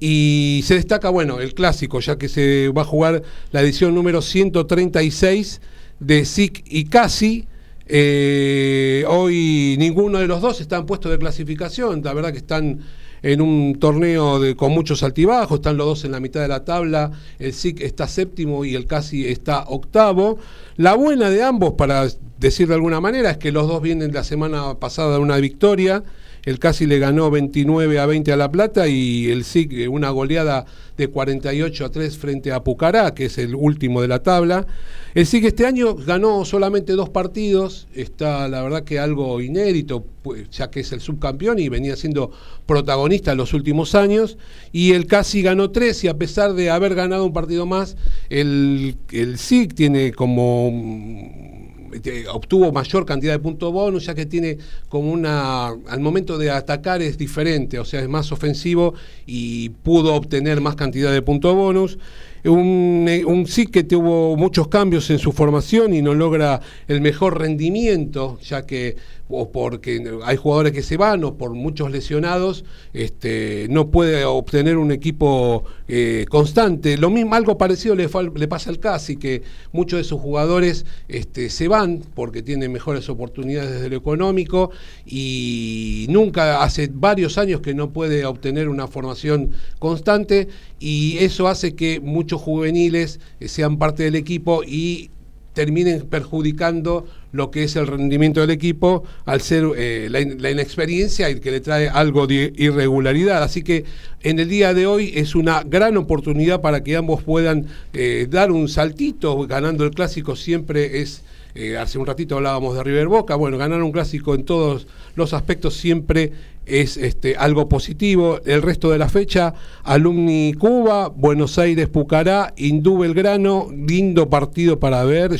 y se destaca, bueno, el clásico, ya que se va a jugar la edición número 136 de SIC y Casi. Eh, hoy ninguno de los dos están puestos de clasificación, la verdad que están en un torneo de, con muchos altibajos, están los dos en la mitad de la tabla, el SIC está séptimo y el Casi está octavo. La buena de ambos, para decir de alguna manera es que los dos vienen la semana pasada de una victoria. El Casi le ganó 29 a 20 a La Plata y el SIC una goleada de 48 a 3 frente a Pucará, que es el último de la tabla. El SIC este año ganó solamente dos partidos, está la verdad que algo inédito, pues, ya que es el subcampeón y venía siendo protagonista en los últimos años. Y el Casi ganó tres y a pesar de haber ganado un partido más, el, el tiene como este, obtuvo mayor cantidad de puntos bonus, ya que tiene como una, al momento de atacar es diferente, o sea, es más ofensivo y pudo obtener más cantidad de puntos bonus. Un, un sí que tuvo muchos cambios en su formación y no logra el mejor rendimiento, ya que o porque hay jugadores que se van o por muchos lesionados, este, no puede obtener un equipo eh, constante. Lo mismo, algo parecido le, le, pasa al Casi, que muchos de sus jugadores este, se van porque tienen mejores oportunidades desde lo económico y nunca, hace varios años que no puede obtener una formación constante y eso hace que muchos juveniles sean parte del equipo y terminen perjudicando lo que es el rendimiento del equipo al ser eh, la, inexperiencia y que le trae algo de irregularidad. Así que en el día de hoy es una gran oportunidad para que ambos puedan eh, dar un saltito. Ganando el clásico siempre es, eh, hace un ratito hablábamos de River Boca, bueno, ganar un clásico en todos los aspectos siempre es este, algo positivo. El resto de la fecha, Alumni Cuba, Buenos Aires Pucará, Hindú Belgrano, lindo partido para ver.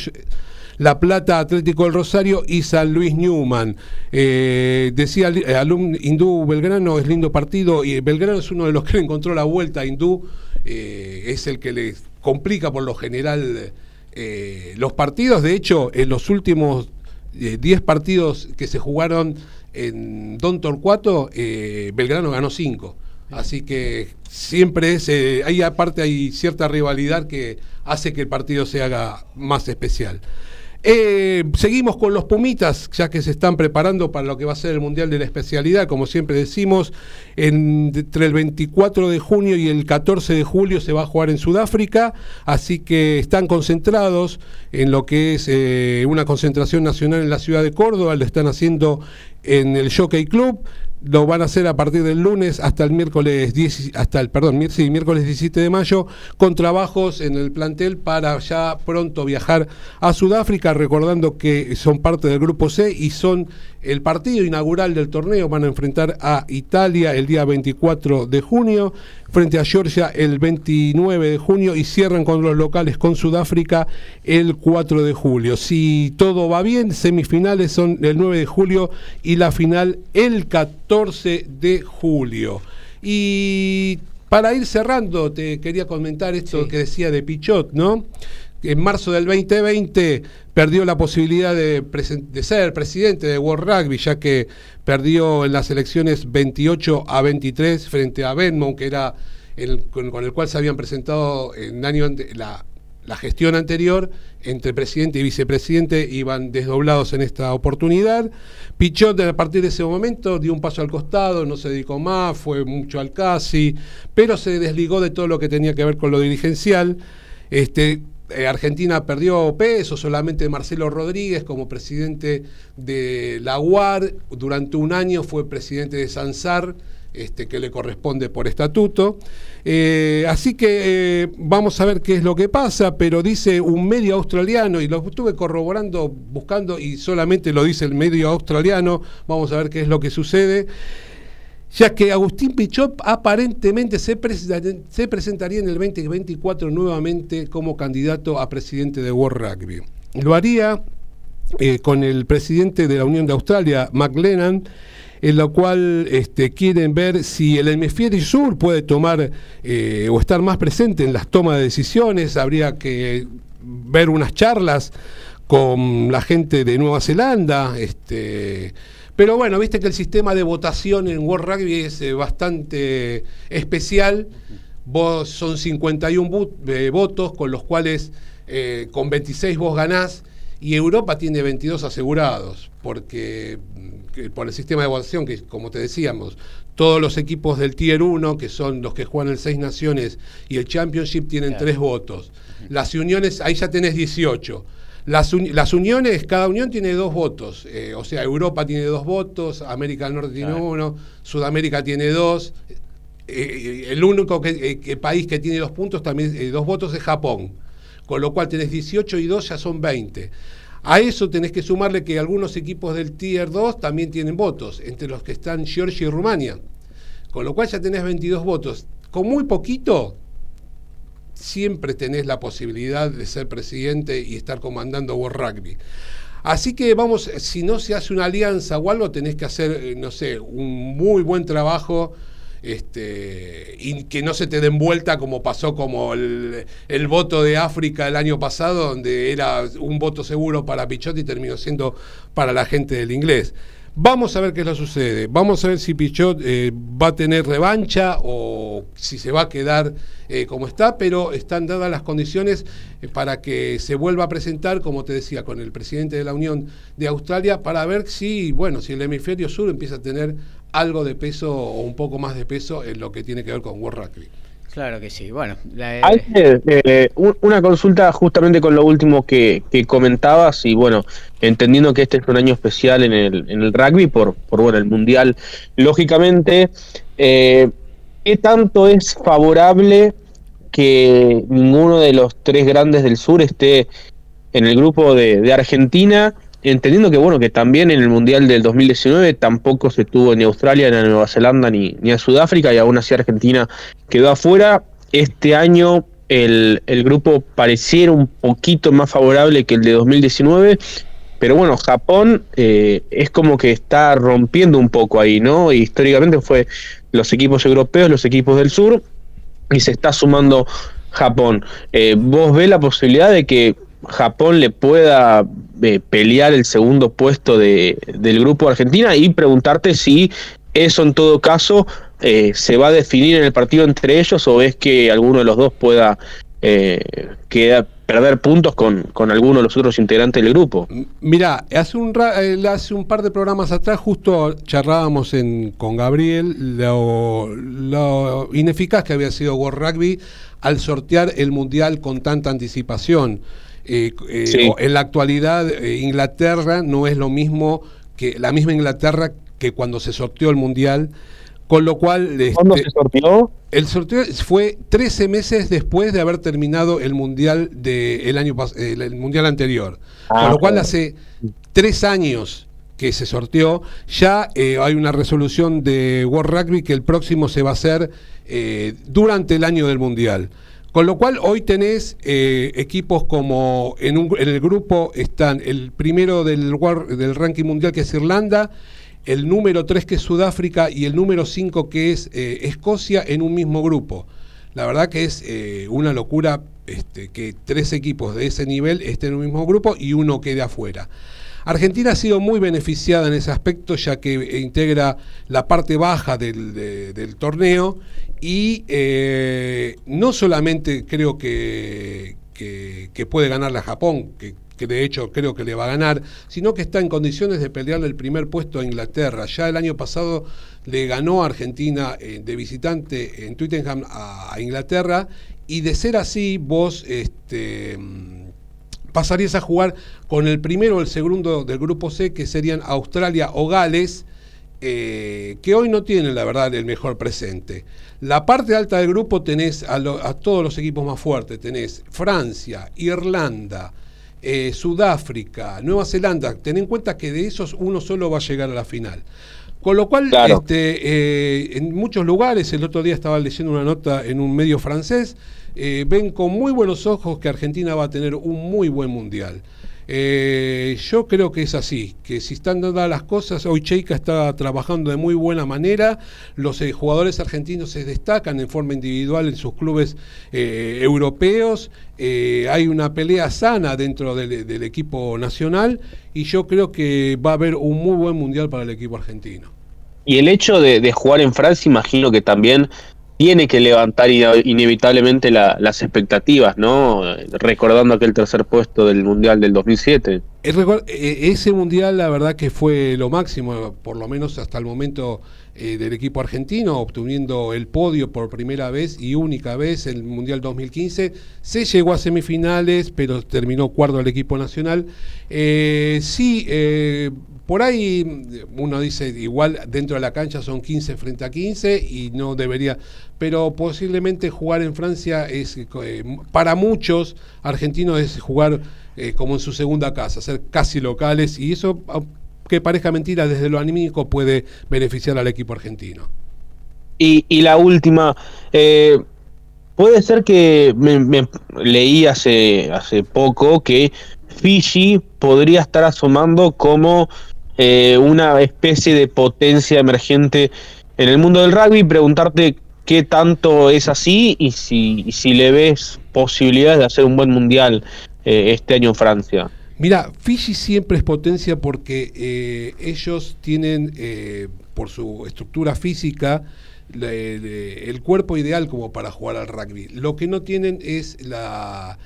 La Plata Atlético del Rosario y San Luis Newman. Eh, decía eh, Hindú Belgrano, es lindo partido y Belgrano es uno de los que encontró la vuelta a Hindú, es el que le complica por lo general los partidos. De hecho, en los últimos 10 partidos que se jugaron en Don Torcuato, Belgrano ganó 5. Así que siempre es, hay aparte hay cierta rivalidad que hace que el partido se haga más especial. Eh, seguimos con los Pumitas, ya que se están preparando para lo que va a ser el Mundial de la Especialidad, como siempre decimos, entre el 24 de junio y el 14 de julio se va a jugar en Sudáfrica, así que están concentrados en lo que es eh, una concentración nacional en la ciudad de Córdoba, lo están haciendo en el Jockey Club, lo van a hacer a partir del lunes hasta el miércoles 10, hasta el perdón, miércoles 17 de mayo con trabajos en el plantel para ya pronto viajar a Sudáfrica, recordando que son parte del grupo C y son el partido inaugural del torneo, van a enfrentar a Italia el día 24 de junio frente a Georgia el 29 de junio y cierran con los locales con Sudáfrica el 4 de julio. Si todo va bien, semifinales son el 9 de julio y la final el 14 de julio. Y para ir cerrando, te quería comentar esto que decía de Pichot, ¿no? En marzo del 2020 perdió la posibilidad de, ser presidente de World Rugby, ya que perdió en las elecciones 28 a 23 frente a Benmont, que era con, el cual se habían presentado en año la, gestión anterior entre presidente y vicepresidente iban desdoblados en esta oportunidad. Pichot a partir de ese momento dio un paso al costado, no se dedicó más, fue mucho al casi, pero se desligó de todo lo que tenía que ver con lo dirigencial. Este, Argentina perdió peso, solamente Marcelo Rodríguez como presidente de la UAR, durante un año fue presidente de Sansar, este, que le corresponde por estatuto. Eh, así que eh, vamos a ver qué es lo que pasa, pero dice un medio australiano, y lo estuve corroborando, buscando, y solamente lo dice el medio australiano, vamos a ver qué es lo que sucede ya que Agustín Pichot aparentemente se, se, presentaría en el 2024 nuevamente como candidato a presidente de World Rugby. Lo haría eh, con el presidente de la Unión de Australia, McLennan, en lo cual este, quieren ver si el hemisferio sur puede tomar eh, o estar más presente en las tomas de decisiones. Habría que ver unas charlas con la gente de Nueva Zelanda. Este, pero bueno, viste que el sistema de votación en World Rugby es eh, bastante especial. Vos son 51 eh, votos, con los cuales eh, con 26 vos ganás, y Europa tiene 22 asegurados, porque mm, por el sistema de votación, que como te decíamos, todos los equipos del Tier 1, que son los que juegan el Seis Naciones, y el Championship tienen tres votos. Las uniones, ahí ya tenés 18 Las, uniones, cada unión tiene dos votos, eh, o sea, Europa tiene dos votos, América del Norte tiene uno, Sudamérica tiene dos, eh, el único país que tiene dos puntos, también dos votos es Japón, con lo cual tenés 18 y 2 ya son 20. A eso tenés que sumarle que algunos equipos del Tier 2 también tienen votos, entre los que están Georgia y Rumania, con lo cual ya tenés 22 votos. Con muy poquito siempre tenés la posibilidad de ser presidente y estar comandando World Rugby. Así que vamos, si no se hace una alianza o algo, tenés que hacer, eh, no sé, un muy buen trabajo este, y que no se te den vuelta como pasó como el, el, voto de África el año pasado, donde era un voto seguro para Pichot y terminó siendo para la gente del inglés. Vamos a ver qué es lo sucede. Vamos a ver si Pichot eh, va a tener revancha o si se va a quedar eh, como está, pero están dadas las condiciones eh, para que se vuelva a presentar, como te decía, con el presidente de la Unión de Australia, para ver si, bueno, si el hemisferio sur empieza a tener algo de peso o un poco más de peso en lo que tiene que ver con World Rugby. Claro que sí. Bueno, eh, una consulta justamente con lo último que, comentabas y bueno, entendiendo que este es un año especial en el, en el rugby por, por bueno, el mundial, lógicamente, eh, ¿qué tanto es favorable que ninguno de los tres grandes del sur esté en el grupo de, de Argentina? Entendiendo que bueno que también en el mundial del 2019 tampoco se tuvo ni Australia ni a Nueva Zelanda ni, ni a Sudáfrica y aún así Argentina quedó afuera. Este año el, el, grupo pareciera un poquito más favorable que el de 2019 pero bueno Japón eh, es como que está rompiendo un poco ahí no históricamente fue los equipos europeos los equipos del sur y se está sumando Japón. Eh, vos ves la posibilidad de que Japón le pueda eh, pelear el segundo puesto de, del grupo Argentina y preguntarte si eso en todo caso eh, se va a definir en el partido entre ellos o es que alguno de los dos pueda eh, perder puntos con, con alguno de los otros integrantes del grupo. Mira, hace un, hace un par de programas atrás justo charlábamos en, con Gabriel lo, lo ineficaz que había sido World Rugby al sortear el Mundial con tanta anticipación. Eh, eh, en la actualidad, eh, Inglaterra no es lo mismo que la misma Inglaterra que cuando se sorteó el Mundial. Con lo cual. ¿Cuándo este, se sorteó? El sorteo fue 13 meses después de haber terminado el Mundial de el año el, mundial anterior. con lo cual, hace tres años que se sorteó, ya hay una resolución de World Rugby que el próximo se va a hacer durante el año del Mundial. Con lo cual hoy tenés eh, equipos como en, un, en, el grupo están el primero del, del ranking mundial que es Irlanda, el número 3 que es Sudáfrica y el número 5 que es eh, Escocia en un mismo grupo. La verdad que es eh, una locura este, que tres equipos de ese nivel estén en un mismo grupo y uno quede afuera. Argentina ha sido muy beneficiada en ese aspecto ya que integra la parte baja del, torneo y eh, no solamente creo que, que, puede ganarle a Japón, que, de hecho creo que le va a ganar, sino que está en condiciones de pelearle el primer puesto a Inglaterra. Ya el año pasado le ganó Argentina eh, de visitante en Twickenham a, a Inglaterra y de ser así vos... Este, pasarías a jugar con el primero o el segundo del grupo C, que serían Australia o Gales, eh, que hoy no tienen, la verdad, el mejor presente. La parte alta del grupo tenés a, todos los equipos más fuertes, tenés Francia, Irlanda, eh, Sudáfrica, Nueva Zelanda, ten en cuenta que de esos uno solo va a llegar a la final. Con lo cual, este, eh, en muchos lugares, el otro día estaba leyendo una nota en un medio francés, eh, ven con muy buenos ojos que Argentina va a tener un muy buen mundial. Eh, yo creo que es así, que si están dadas las cosas, hoy Cheika está trabajando de muy buena manera, los eh, jugadores argentinos se destacan en forma individual en sus clubes europeos, hay una pelea sana dentro del, equipo nacional y yo creo que va a haber un muy buen mundial para el equipo argentino. Y el hecho de jugar en Francia, imagino que también tiene que levantar inevitablemente las expectativas, ¿no? Recordando aquel tercer puesto del Mundial del 2007. E, ese Mundial la verdad que fue lo máximo, por lo menos hasta el momento eh, del equipo argentino, obteniendo el podio por primera vez y única vez en el Mundial 2015. Se llegó a semifinales, pero terminó cuarto el equipo nacional. Eh, sí, eh, por ahí uno dice, igual dentro de la cancha son 15 frente a 15 y no debería, pero posiblemente jugar en Francia es, para muchos argentinos es jugar como en su segunda casa, ser casi locales y eso, que parezca mentira, desde lo anímico puede beneficiar al equipo argentino. Y, la última, eh, puede ser que me, leí hace, hace poco que Fiji podría estar asomando como eh, una especie de potencia emergente en el mundo del rugby, preguntarte qué tanto es así y si, si le ves posibilidades de hacer un buen mundial eh, este año en Francia. Mira, Fiji siempre es potencia porque eh, ellos tienen, por su estructura física, el cuerpo ideal como para jugar al rugby. Lo que no tienen es la,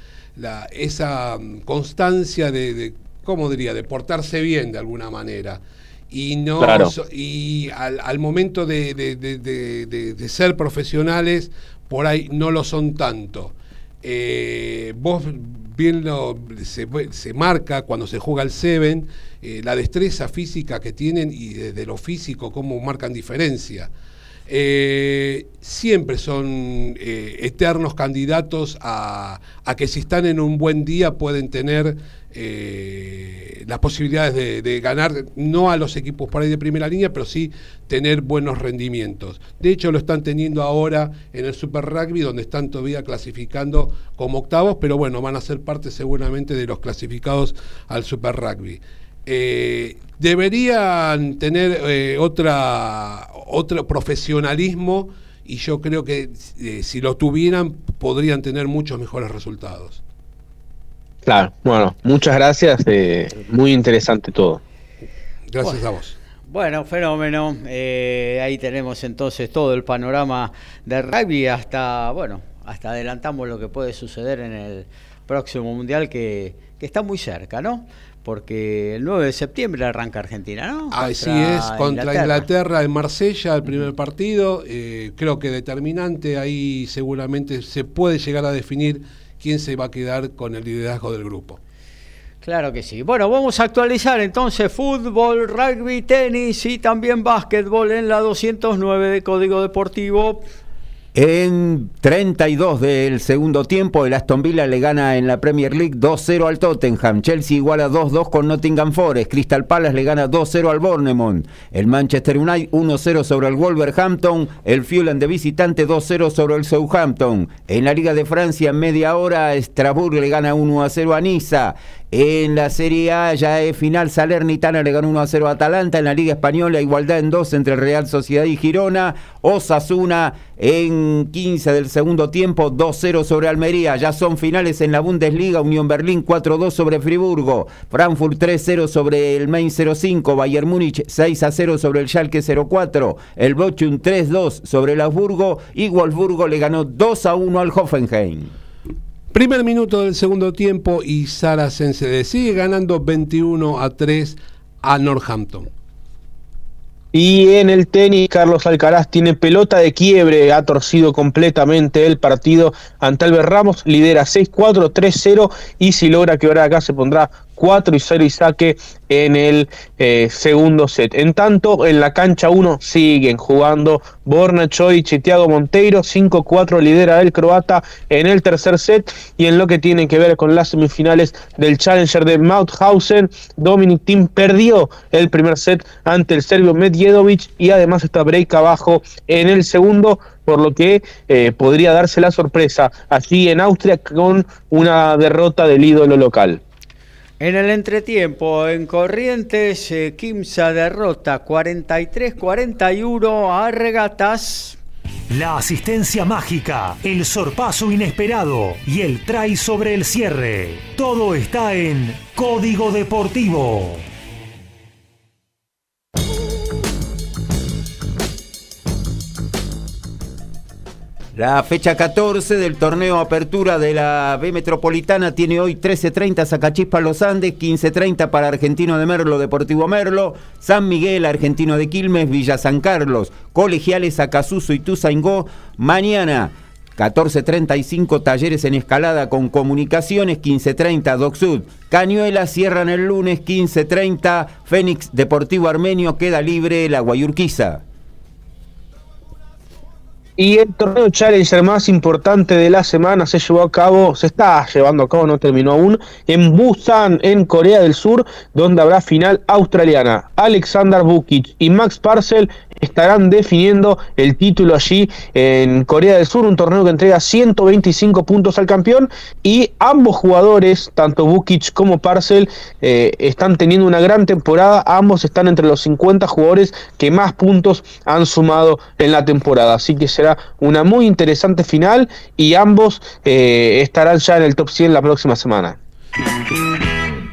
esa mm, constancia de ¿cómo diría?, de portarse bien de alguna manera. Y, no, y al, momento de, ser profesionales, por ahí no lo son tanto. Eh, vos bien lo, se, marca cuando se juega el Seven, eh, la destreza física que tienen y desde lo físico cómo marcan diferencia. Eh, siempre son eternos candidatos a, a, que si están en un buen día pueden tener eh, las posibilidades de, ganar, no a los equipos por ahí de primera línea, pero sí tener buenos rendimientos. De hecho, lo están teniendo ahora en el Super Rugby, donde están todavía clasificando como octavos, pero bueno, van a ser parte seguramente de los clasificados al Super Rugby. Eh, deberían tener eh, otra, otro profesionalismo y yo creo que si lo tuvieran podrían tener muchos mejores resultados. Claro, bueno, muchas gracias, eh, muy interesante todo. Gracias a vos. Bueno, fenómeno. Eh, ahí tenemos entonces todo el panorama del rugby hasta, bueno, hasta adelantamos lo que puede suceder en el próximo mundial que, está muy cerca, ¿no? Porque el 9 de septiembre arranca Argentina, ¿no? Así es, contra Inglaterra. en Marsella, el primer partido. Eh, creo que determinante, ahí seguramente se puede llegar a definir quién se va a quedar con el liderazgo del grupo. Claro que sí. Bueno, vamos a actualizar entonces fútbol, rugby, tenis y también básquetbol en la 209 de Código Deportivo. En 32 del segundo tiempo, el Aston Villa le gana en la Premier League 2-0 al Tottenham. Chelsea iguala 2-2 con Nottingham Forest. Crystal Palace le gana 2-0 al Bournemouth. El Manchester United 1-0 sobre el Wolverhampton. El Fulham de visitante 2-0 sobre el Southampton. En la Liga de Francia, en media hora, Strasbourg le gana 1-0 a Niza. En la Serie A ya es final, Salernitana le ganó 1 a 0 a Atalanta. En la Liga Española, igualdad en dos entre Real Sociedad y Girona. Osasuna en 15 del segundo tiempo, 2-0 sobre Almería. Ya son finales en la Bundesliga. Unión Berlín 4-2 sobre Friburgo. Frankfurt 3-0 sobre el Main 05. Bayern Múnich 6-0 sobre el Schalke 04. El Bochum 3-2 sobre el Augsburgo. Y Wolfsburgo le ganó 2-1 al Hoffenheim. Primer minuto del segundo tiempo y Saracen sigue ganando 21 a 3 a Northampton. Y en el tenis, Carlos Alcaraz tiene pelota de quiebre, ha torcido completamente el partido. Ante Albert Ramos, lidera 6-4, 3-0 y si logra quebrar acá se pondrá 4 y 0 y saque en el eh, segundo set. En tanto, en la cancha 1 siguen jugando Borna Choic y Thiago Monteiro. 5-4 lidera el croata en el tercer set. Y en lo que tiene que ver con las semifinales del Challenger de Mauthausen, Dominic Thiem perdió el primer set ante el serbio Medjedovic y además está break abajo en el segundo por lo que eh, podría darse la sorpresa allí en Austria con una derrota del ídolo local. En el entretiempo, en Corrientes, eh, Kimsa derrota 43-41 a Regatas. La asistencia mágica, el sorpaso inesperado y el try sobre el cierre. Todo está en Código Deportivo. La fecha 14 del torneo Apertura de la B Metropolitana tiene hoy 13.30 Zacachispa Los Andes, 15.30 para Argentino de Merlo, Deportivo Merlo, San Miguel, Argentino de Quilmes, Villa San Carlos, Colegiales, Acasuso y Tuzaingó. Mañana 14.35 Talleres en Escalada con Comunicaciones, 15.30 Docsud. Cañuelas cierran el lunes, 15.30 Fénix Deportivo Armenio queda libre la Guayurquiza. Y el torneo Challenger más importante de la semana se llevó a cabo, se está llevando a cabo, no terminó aún, en Busan, en Corea del Sur, donde habrá final australiana. Alexander Bukic y Max Parcel estarán definiendo el título allí en Corea del Sur, un torneo que entrega 125 puntos al campeón y ambos jugadores, tanto Bukic como Parcel, eh, están teniendo una gran temporada, ambos están entre los 50 jugadores que más puntos han sumado en la temporada, así que será una muy interesante final y ambos eh, estarán ya en el top 100 la próxima semana.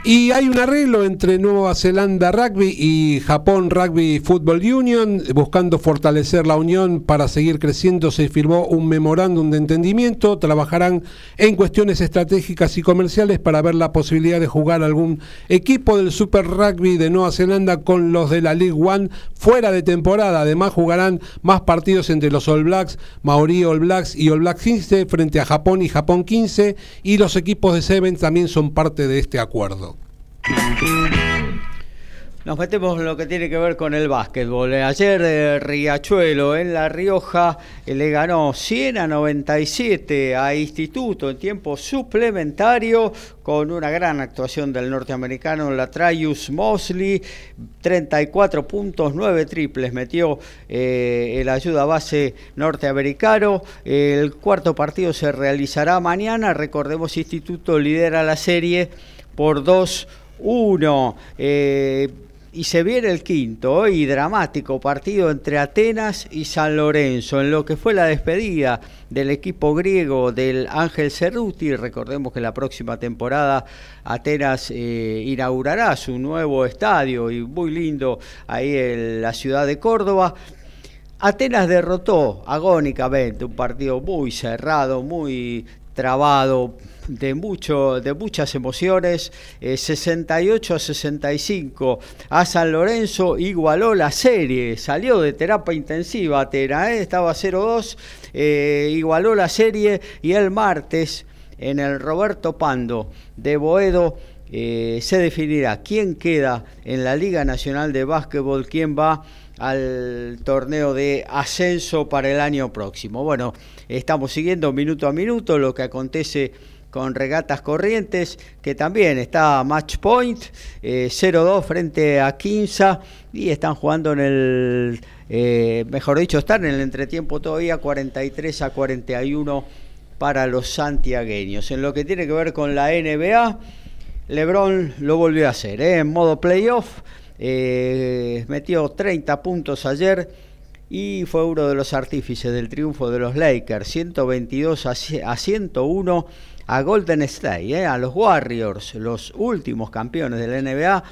Y hay un arreglo entre Nueva Zelanda Rugby y Japón Rugby Football Union, buscando fortalecer la unión para seguir creciendo. Se firmó un memorándum de entendimiento. Trabajarán en cuestiones estratégicas y comerciales para ver la posibilidad de jugar algún equipo del Super Rugby de Nueva Zelanda con los de la League One fuera de temporada. Además, jugarán más partidos entre los All Blacks, Maori All Blacks y All Blacks 15 frente a Japón y Japón 15. Y los equipos de Seven también son parte de este acuerdo. Nos metemos en lo que tiene que ver con el básquetbol. Ayer eh, Riachuelo en La Rioja eh, le ganó 100 a 97 a Instituto en tiempo suplementario con una gran actuación del norteamericano Latraius Mosley. 34 puntos, 9 triples metió eh, el ayuda base norteamericano. El cuarto partido se realizará mañana. Recordemos, Instituto lidera la serie por 2 1. Eh, y se viene el quinto y dramático partido entre Atenas y San Lorenzo, en lo que fue la despedida del equipo griego del Ángel Cerruti. Recordemos que la próxima temporada Atenas eh, inaugurará su nuevo estadio y muy lindo ahí en la ciudad de Córdoba. Atenas derrotó agónicamente un partido muy cerrado, muy trabado, de, mucho, de muchas emociones. 68 eh, a 65 a San Lorenzo igualó la serie, salió de terapia intensiva Atena, ¿eh? estaba 0-2, eh, igualó la serie y el martes en el Roberto Pando de Boedo. se definirá quién queda en la Liga Nacional de Básquetbol, quién va al torneo de ascenso para el año próximo. Bueno, estamos siguiendo minuto a minuto lo que acontece con Regatas Corrientes, que también está match point, 0-2 eh, frente a Quinza, y están jugando en el, eh, mejor dicho, están en el entretiempo todavía 43 a 41 para los santiagueños. En lo que tiene que ver con la NBA, Lebron lo volvió a hacer, ¿eh? en modo playoff, metió 30 puntos ayer y fue uno de los artífices del triunfo de los Lakers, 122 a 101 a Golden State, eh, a los Warriors, los últimos campeones de la NBA,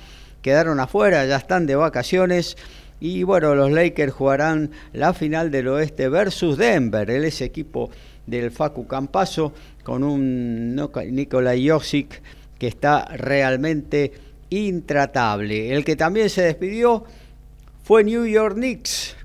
quedaron afuera, ya están de vacaciones. Y bueno, los Lakers jugarán la final del oeste versus Denver, el ese equipo del Facu Campaso, con un Nikola Jokic que está realmente intratable. El que también se despidió fue New York Knicks,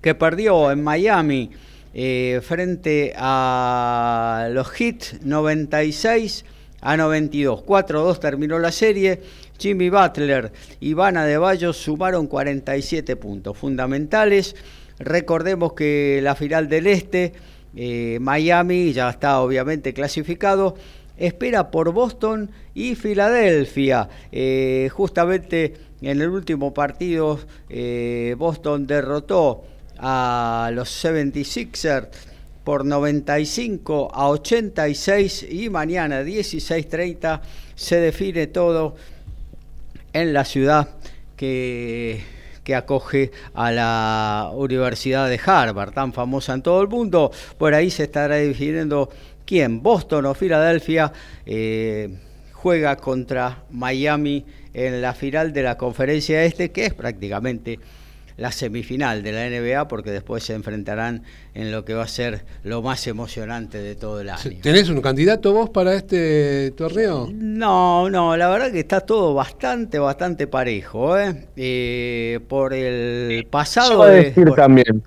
que perdió en Miami eh, frente a los Hits 96 a 92. 4-2 terminó la serie. Jimmy Butler y Vanna de Bayo sumaron 47 puntos fundamentales. Recordemos que la final del Este, eh, Miami ya está obviamente clasificado, espera por Boston y Filadelfia. Eh, justamente en el último partido, Boston derrotó a los 76ers por 95 a 86 y mañana 16.30 se define todo en la ciudad que, que, acoge a la Universidad de Harvard, tan famosa en todo el mundo. Por ahí se estará definiendo quién, Boston o Filadelfia, eh, juega contra Miami en la final de la conferencia este, que es prácticamente la semifinal de la NBA porque después se enfrentarán en lo que va a ser lo más emocionante de todo el año. ¿Tenés un candidato vos para este torneo? No, no, la verdad que está todo bastante, bastante parejo. ¿eh? eh por el pasado... de, decir también.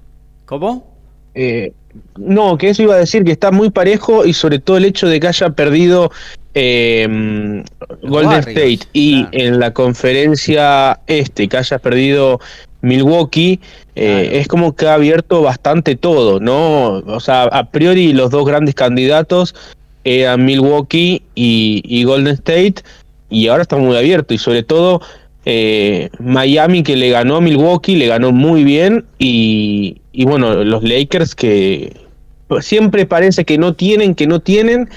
¿Cómo? Eh, no, que eso iba a decir que está muy parejo y sobre todo el hecho de que haya perdido eh, Golden State y en la conferencia este que haya perdido Milwaukee, eh, es como que ha abierto bastante todo, ¿no? O sea, a priori los dos grandes candidatos eran Milwaukee y, Golden State y ahora está muy abierto y sobre todo eh, Miami que le ganó a Milwaukee, le ganó muy bien y, y bueno, los Lakers que siempre parece que no tienen, que no tienen,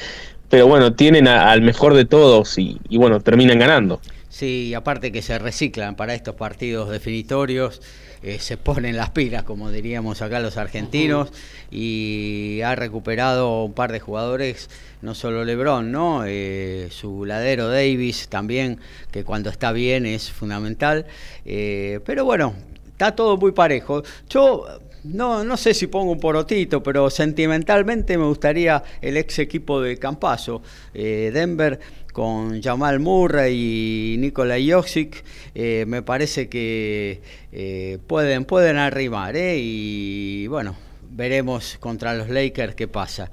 pero bueno, tienen al mejor de todos y, bueno, terminan ganando. Sí, aparte que se reciclan para estos partidos definitorios, eh, se ponen las pilas, como diríamos acá los argentinos, y ha recuperado un par de jugadores, no solo Lebron, ¿no? Eh, su ladero Davis también, que cuando está bien es fundamental. Eh, pero bueno, está todo muy parejo. Yo no, no sé si pongo un porotito, pero sentimentalmente me gustaría el ex equipo de Campaso, eh, Denver, con Jamal Murray y Nikola Jokic, eh, me parece que eh, pueden, pueden arrimar, y bueno, veremos contra los Lakers qué pasa.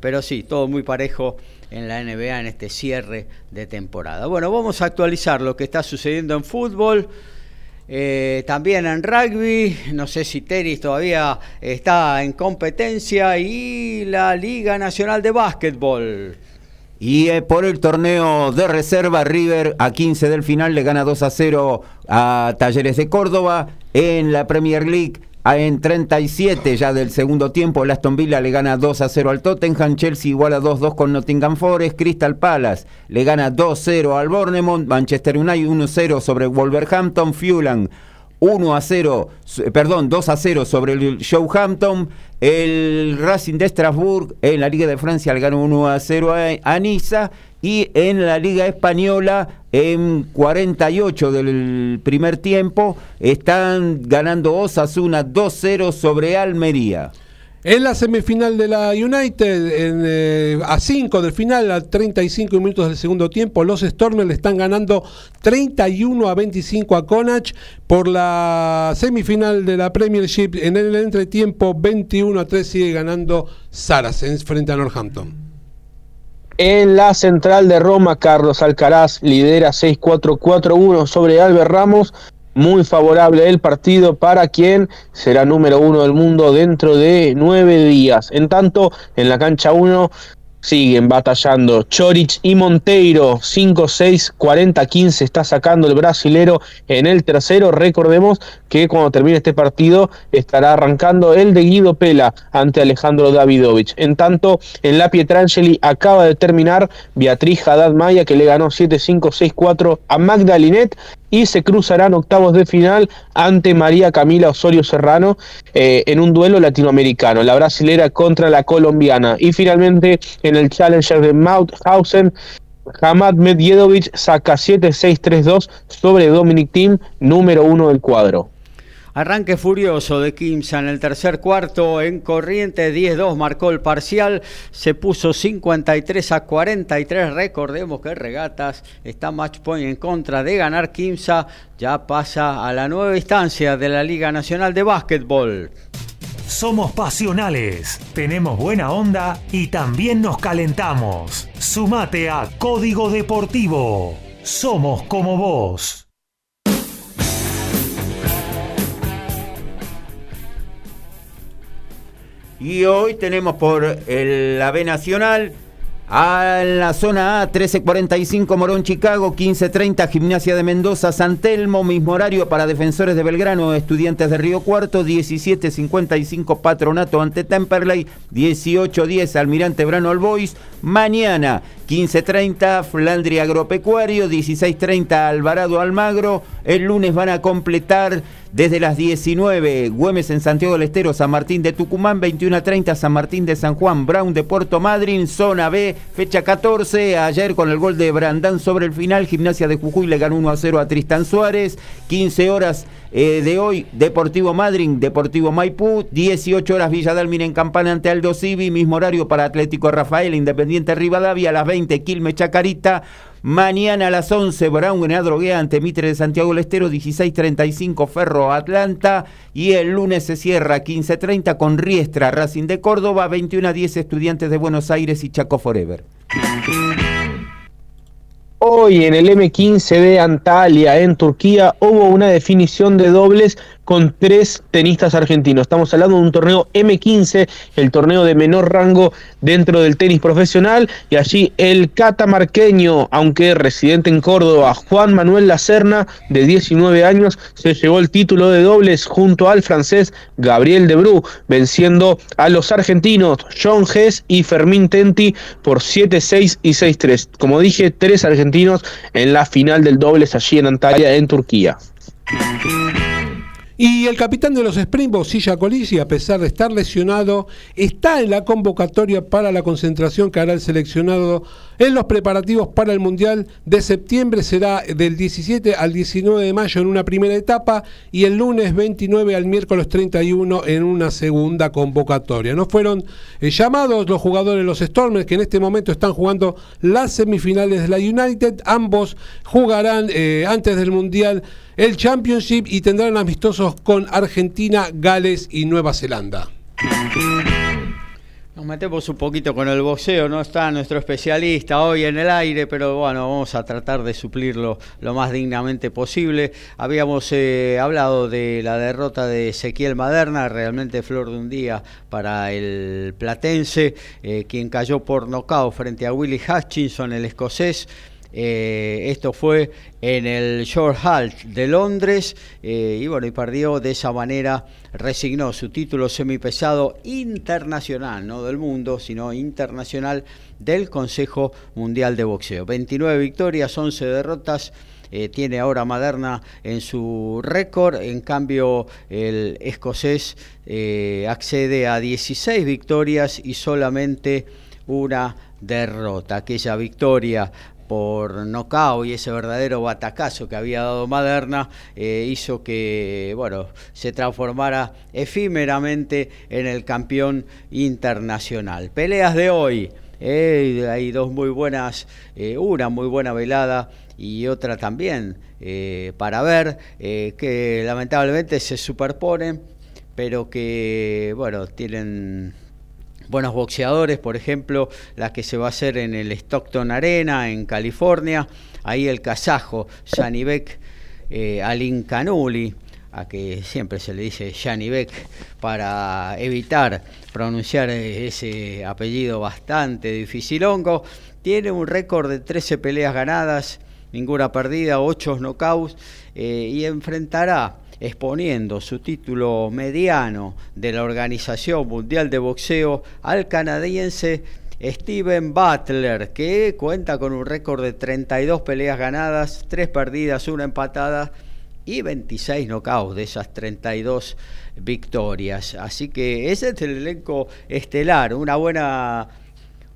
pero sí, todo muy parejo en la NBA en este cierre de temporada. Bueno, vamos a actualizar lo que está sucediendo en fútbol. Eh, también en rugby, no sé si tenis todavía está en competencia y la Liga Nacional de Básquetbol. Y eh, por el torneo de reserva, River a 15 del final le gana 2 a 0 a Talleres de Córdoba. En la Premier League, Ah, en 37 ya del segundo tiempo, el Aston Villa le gana 2 a 0 al Tottenham, Chelsea igual a 2-2 con Nottingham Forest, Crystal Palace le gana 2-0 al Bournemouth, Manchester United 1-0 sobre Wolverhampton, Fulham 1 a 0, perdón, 2 a 0 sobre el Southampton, el Racing de Strasbourg en la Liga de Francia le gana 1 a 0 a Niza y en la Liga Española en 48 del primer tiempo están ganando Osasuna 2-0 sobre Almería. En la semifinal de la United, eh, a 5 del final, a 35 minutos del segundo tiempo, los Stormers le están ganando 31 a 25 a Connacht. Por la semifinal de la Premiership, en el entretiempo, 21 a 3 sigue ganando Saracens frente a Northampton. En la central de Roma, Carlos Alcaraz lidera 6-4-4-1 sobre Albert Ramos. Muy favorable el partido. Para quien será número uno del mundo dentro de nueve días. En tanto, en la cancha 1, siguen batallando Chorich y Monteiro. 5 6 40 15 está sacando el brasilero en el tercero. Recordemos que cuando termine este partido estará arrancando el de Guido Pela ante Alejandro Davidovich. En tanto en la Pietrangeli acaba de terminar Beatriz Haddad Maya que le ganó 7 5 6 4 a Magdalinet y se cruzarán octavos de final ante María Camila Osorio Serrano eh, en un duelo latinoamericano, la brasilera contra la colombiana. Y finalmente en el Challenger de Mauthausen, Hamad Medjedovic saca 7-6-3-2 sobre Dominic Thiem, número uno del cuadro. Arranque furioso de Kimsa en el tercer cuarto en corriente 10-2 marcó el parcial, se puso 53 a 43, recordemos que Regatas está match point en contra de ganar Kimsa, ya pasa a la nueva instancia de la Liga Nacional de Básquetbol. Somos pasionales, tenemos buena onda y también nos calentamos. Sumate a Código Deportivo. Somos como vos. Y hoy tenemos por la B Nacional a la zona A, 13.45 Morón Chicago, 15.30 Gimnasia de Mendoza, San Telmo, mismo horario para Defensores de Belgrano, Estudiantes de Río Cuarto, 17.55 Patronato ante Temperley, 18.10 Almirante Brano All Boys, mañana 15.30 Flandria Agropecuario, 16.30 Alvarado Almagro, el lunes van a completar desde las 19, Güemes en Santiago del Estero, San Martín de Tucumán, 21 a 30, San Martín de San Juan, Brown de Puerto Madryn, zona B, fecha 14, ayer con el gol de Brandán sobre el final, Gimnasia de Jujuy le ganó 1 a 0 a Tristan Suárez, 15 horas eh, de hoy, Deportivo Madrid, Deportivo Maipú, 18 horas Villa Dalmine en Campana ante Aldo Civi, mismo horario para Atlético Rafael, Independiente Rivadavia, a las 20 Quilme Chacarita, Mañana a las 11, Brown en Adroguea ante Mitre de Santiago del Estero, 16.35 Ferro Atlanta. Y el lunes se cierra 15.30 con Riestra Racing de Córdoba, 21 a 10 Estudiantes de Buenos Aires y Chaco Forever. Hoy en el M15 de Antalya, en Turquía, hubo una definición de dobles con tres tenistas argentinos. Estamos hablando de un torneo M15, el torneo de menor rango dentro del tenis profesional, y allí el catamarqueño, aunque residente en Córdoba, Juan Manuel Lacerna, de 19 años, se llevó el título de dobles junto al francés Gabriel Debrú, venciendo a los argentinos John Hess y Fermín Tenti por 7-6 y 6-3. Como dije, tres argentinos en la final del dobles allí en Antalya, en Turquía. Y el capitán de los Springboks, Silla Colisi, a pesar de estar lesionado, está en la convocatoria para la concentración que hará el seleccionado en los preparativos para el Mundial de septiembre. Será del 17 al 19 de mayo en una primera etapa y el lunes 29 al miércoles 31 en una segunda convocatoria. No fueron eh, llamados los jugadores los Stormers que en este momento están jugando las semifinales de la United. Ambos jugarán eh, antes del Mundial el Championship y tendrán amistosos con Argentina, Gales y Nueva Zelanda. Nos metemos un poquito con el boxeo, no está nuestro especialista hoy en el aire, pero bueno, vamos a tratar de suplirlo lo más dignamente posible. Habíamos eh, hablado de la derrota de Ezequiel Maderna, realmente flor de un día para el platense, eh, quien cayó por nocaut frente a Willie Hutchinson, el escocés. Eh, esto fue en el Short Halt de Londres eh, y bueno, y perdió de esa manera, resignó su título semipesado internacional, no del mundo, sino internacional del Consejo Mundial de Boxeo. 29 victorias, 11 derrotas. Eh, tiene ahora Maderna en su récord, en cambio el escocés accede a 16 victorias y solamente una derrota. Aquella victoria por nocaut y ese verdadero batacazo que había dado Maderna eh, hizo que bueno se transformara efímeramente en el campeón internacional. Peleas de hoy. Eh, hay dos muy buenas, eh, una muy buena velada y otra también para ver, que lamentablemente se superponen, pero que bueno, tienen buenos boxeadores, por ejemplo, la que se va a hacer en el Stockton Arena en California, ahí el kazajo Janibek eh, Alin Kanuli, a que siempre se le dice Janibek para evitar pronunciar ese apellido bastante dificilongo, tiene un récord de 13 peleas ganadas, ninguna perdida, 8 knockouts eh, y enfrentará exponiendo su título mediano de la Organización Mundial de Boxeo al canadiense Steven Butler, que cuenta con un récord de 32 peleas ganadas, 3 perdidas, 1 empatada y 26 knockouts de esas 32 victorias. Así que ese es el elenco estelar, una buena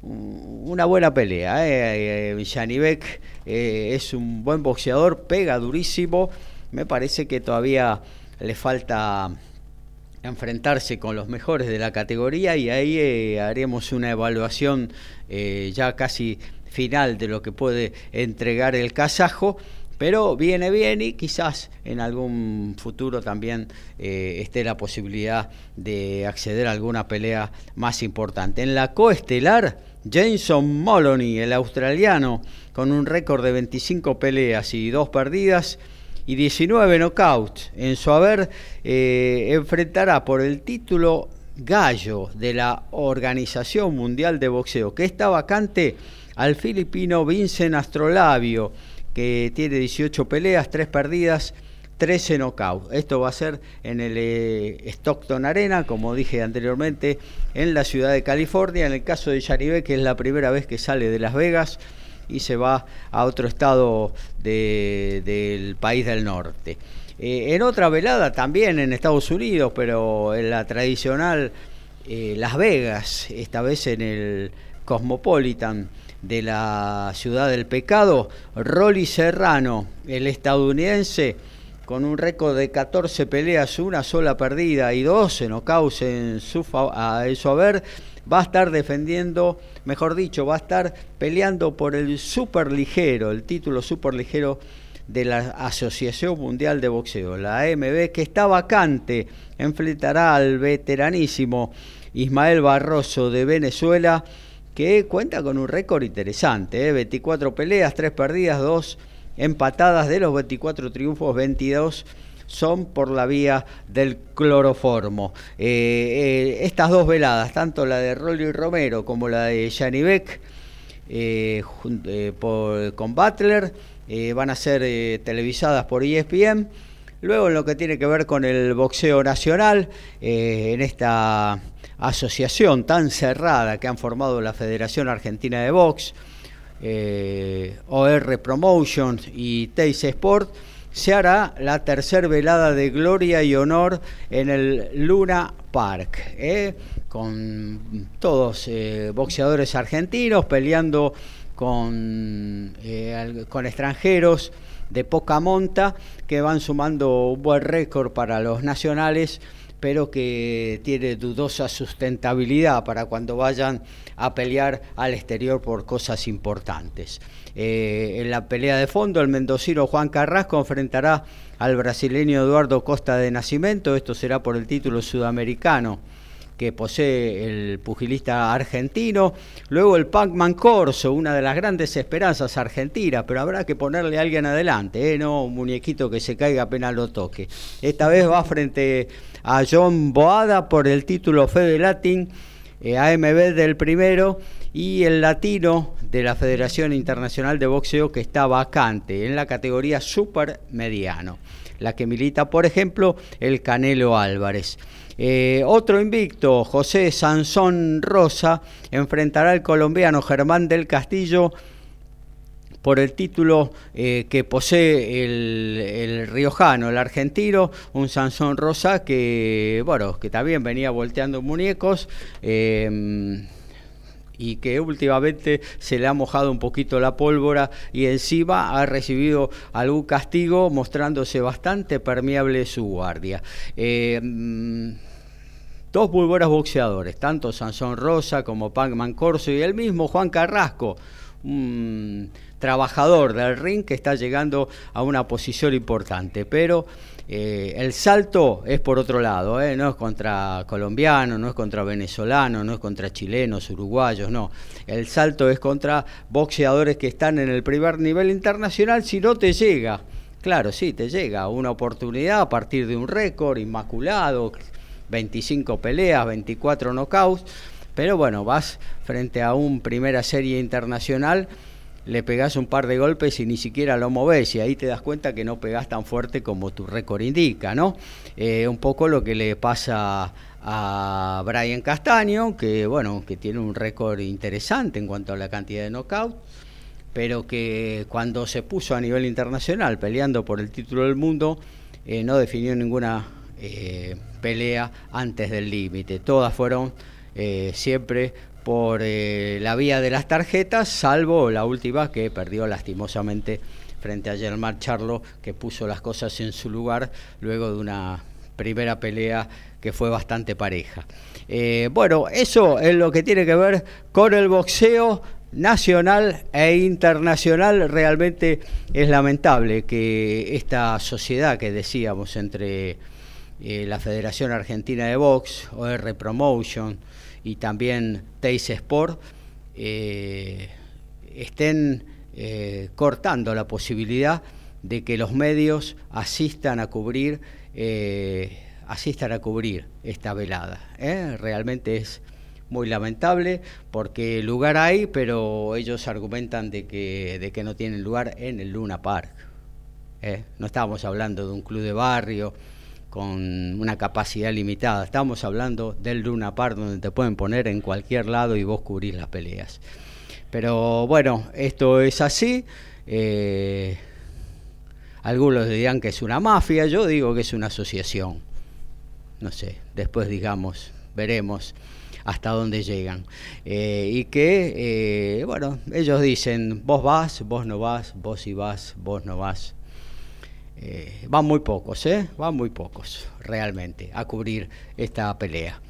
una buena pelea. Eh. eh, eh es un buen boxeador, pega durísimo me parece que todavía le falta enfrentarse con los mejores de la categoría y ahí eh, haremos una evaluación eh, ya casi final de lo que puede entregar el kazajo pero viene bien y quizás en algún futuro también eh, esté la posibilidad de acceder a alguna pelea más importante. En la coestelar, Jason Moloney, el australiano, con un récord de 25 peleas y dos perdidas, y 19 knockouts. En su haber eh, enfrentará por el título gallo de la Organización Mundial de Boxeo, que está vacante al filipino Vincent Astrolabio, que tiene 18 peleas, 3 perdidas, 13 knockouts. Esto va a ser en el eh, Stockton Arena, como dije anteriormente, en la ciudad de California. En el caso de Yanibe, que es la primera vez que sale de Las Vegas, y se va a otro estado del país del norte. Eh, en otra velada también en Estados Unidos, pero en la tradicional eh, Las Vegas, esta vez en el Cosmopolitan de la ciudad del pecado, Rolly Serrano, el estadounidense, con un récord de 14 peleas, una sola perdida y 12 knockouts en su, a eso haber, va a estar defendiendo, mejor dicho, va a estar peleando por el super ligero, el título super ligero de la Asociación Mundial de Boxeo, la AMB, que está vacante, enfrentará al veteranísimo Ismael Barroso de Venezuela, que cuenta con un récord interesante, 24 ¿eh? peleas, 3 perdidas, 2 empatadas, de los 24 triunfos, 22 son por la vía del cloroformo. Eh, eh, estas dos veladas, tanto la de Rolly Romero como la de Gianni Beck, con Butler, van a ser televisadas por ESPN. Luego en lo que tiene que ver con el boxeo nacional, en esta asociación tan cerrada que han formado la Federación Argentina de Box, eh, OR Promotion y Teis Sport, se hará la tercera velada de gloria y honor en el Luna Park, eh, con todos eh, boxeadores argentinos peleando con, con extranjeros de poca monta que van sumando un buen récord para los nacionales pero que tiene dudosa sustentabilidad para cuando vayan a pelear al exterior por cosas importantes. Eh, en la pelea de fondo, el mendocino Juan Carrasco enfrentará al brasileño Eduardo Costa de Nacimiento, esto será por el título sudamericano que posee el pugilista argentino. Luego el Pac-Man Corso, una de las grandes esperanzas argentinas, pero habrá que ponerle a alguien adelante, ¿eh? no un muñequito que se caiga apenas lo toque. Esta vez va frente a John Boada por el título Fede Latin, eh, AMB del primero, y el latino de la Federación Internacional de Boxeo que está vacante en la categoría super mediano, la que milita, por ejemplo, el Canelo Álvarez. Eh, otro invicto, José Sansón Rosa, enfrentará al colombiano Germán del Castillo por el título eh, que posee el, riojano, el argentino, un Sansón Rosa que, bueno, que también venía volteando muñecos. Eh, y que últimamente se le ha mojado un poquito la pólvora y encima ha recibido algún castigo mostrándose bastante permeable su guardia. Dos muy buenos boxeadores, tanto Sansón Rosa como Pac-Man Corso y el mismo Juan Carrasco, un trabajador del ring que está llegando a una posición importante, pero eh, el salto es por otro lado, ¿eh? no es contra colombianos, no es contra venezolanos, no es contra chilenos, uruguayos, no. El salto es contra boxeadores que están en el primer nivel internacional si no te llega. Claro, sí, te llega una oportunidad a partir de un récord inmaculado, 25 peleas, 24 knockouts, pero bueno, vas frente a un primera serie internacional le pegás un par de golpes y ni siquiera lo moves y ahí te das cuenta que no pegás tan fuerte como tu récord indica, ¿no? Eh, un poco lo que le pasa a Brian Castaño, que bueno, que tiene un récord interesante en cuanto a la cantidad de knockout, pero que cuando se puso a nivel internacional peleando por el título del mundo, eh, no definió ninguna eh, pelea antes del límite. Todas fueron siempre por eh, la vía de las tarjetas, salvo la última que perdió lastimosamente frente a Germán Charlo, que puso las cosas en su lugar luego de una primera pelea que fue bastante pareja. Eh, bueno, eso es lo que tiene que ver con el boxeo nacional e internacional. Realmente es lamentable que esta sociedad que decíamos entre eh, la Federación Argentina de Box, OR Promotion, y también Teis Sport eh, estén eh, cortando la posibilidad de que los medios asistan a cubrir asistan a cubrir esta velada. Realmente es muy lamentable porque lugar hay, pero ellos argumentan de que, de que no tienen lugar en el Luna Park. No estábamos hablando de un club de barrio, con una capacidad limitada. Estamos hablando del Luna Park, donde te pueden poner en cualquier lado y vos cubrís las peleas. Pero bueno, esto es así. Eh, algunos dirán que es una mafia, yo digo que es una asociación. No sé, después digamos, veremos. hasta dónde llegan. Eh, y que, bueno, ellos dicen, vos vas, vos no vas, vos sí vas, vos no vas. Van muy pocos, ¿eh? Van muy pocos, realmente, a cubrir esta pelea.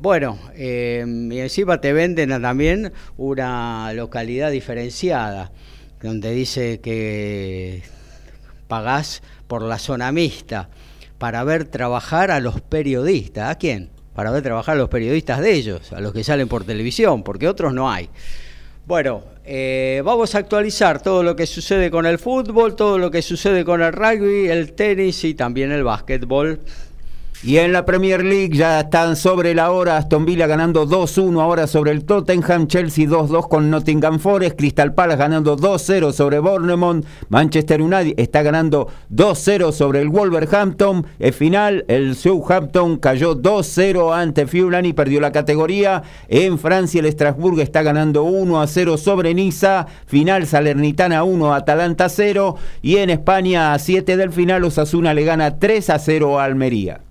bueno, y encima te venden también una localidad diferenciada, donde dice que pagás por la zona mixta para ver trabajar a los periodistas. ¿A quién? Para ver trabajar a los periodistas de ellos, a los que salen por televisión, porque otros no hay. Bueno, eh, vamos a actualizar todo lo que sucede con el fútbol, todo lo que sucede con el rugby, el tenis y también el básquetbol. Y en la Premier League ya están sobre la hora. Aston Villa ganando 2-1 ahora sobre el Tottenham. Chelsea 2-2 con Nottingham Forest. Crystal Palace ganando 2-0 sobre Bournemouth. Manchester United está ganando 2-0 sobre el Wolverhampton. El final, el Southampton cayó 2-0 ante Fulham y perdió la categoría. En Francia, el Strasbourg está ganando 1-0 sobre Niza. Final, Salernitana 1, Atalanta 0. Y en España, a 7 del final, Osasuna le gana 3-0 a Almería.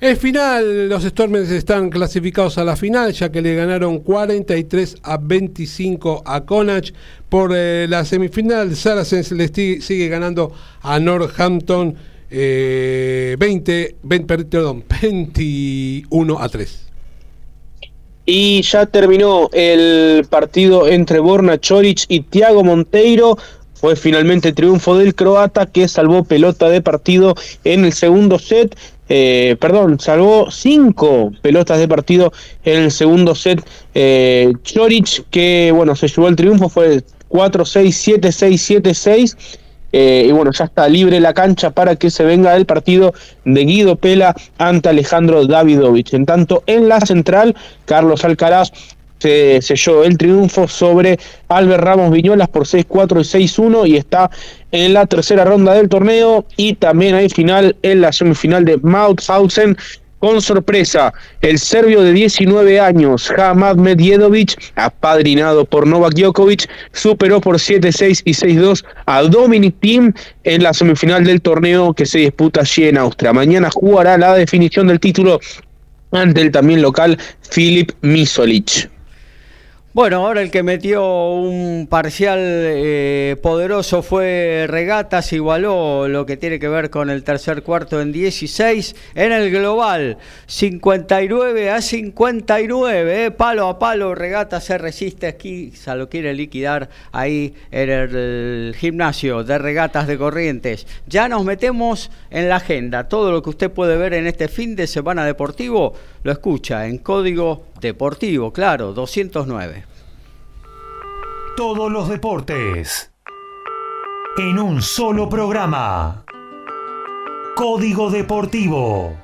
El final, los Stormers están clasificados a la final, ya que le ganaron 43 a 25 a Connacht. Por eh, la semifinal, Saracens le sigue ganando a Northampton 20, eh, 21 a 3. Y ya terminó el partido entre Borna Choric y Tiago Monteiro fue finalmente el triunfo del croata que salvó pelota de partido en el segundo set eh, perdón, salvó cinco pelotas de partido en el segundo set. Eh, Choric, que bueno, se llevó el triunfo, fue 4-6, 7-6, 7-6. y bueno, ya está libre la cancha para que se venga el partido de Guido Pela ante Alejandro Davidovich. En tanto, en la central, Carlos Alcaraz se selló el triunfo sobre Albert Ramos Viñolas por 6-4 y 6-1 y está en la tercera ronda del torneo y también hay final en la semifinal de Mauthausen con sorpresa, el serbio de 19 años, Hamad Medjedovic, apadrinado por Novak Djokovic, superó por 7-6 y 6-2 a Dominic Thiem en la semifinal del torneo que se disputa allí en Austria. Mañana jugará la definición del título ante el también local Filip Misolic. Bueno, ahora el que metió un parcial eh, poderoso fue Regatas, igualó lo que tiene que ver con el tercer cuarto en 16 en el global, 59 a 59, eh, palo a palo, Regatas se resiste aquí, se lo quiere liquidar ahí en el gimnasio de Regatas de Corrientes. Ya nos metemos en la agenda, todo lo que usted puede ver en este fin de semana deportivo lo escucha en código deportivo, claro, 209. Todos los deportes en un solo programa. Código Deportivo.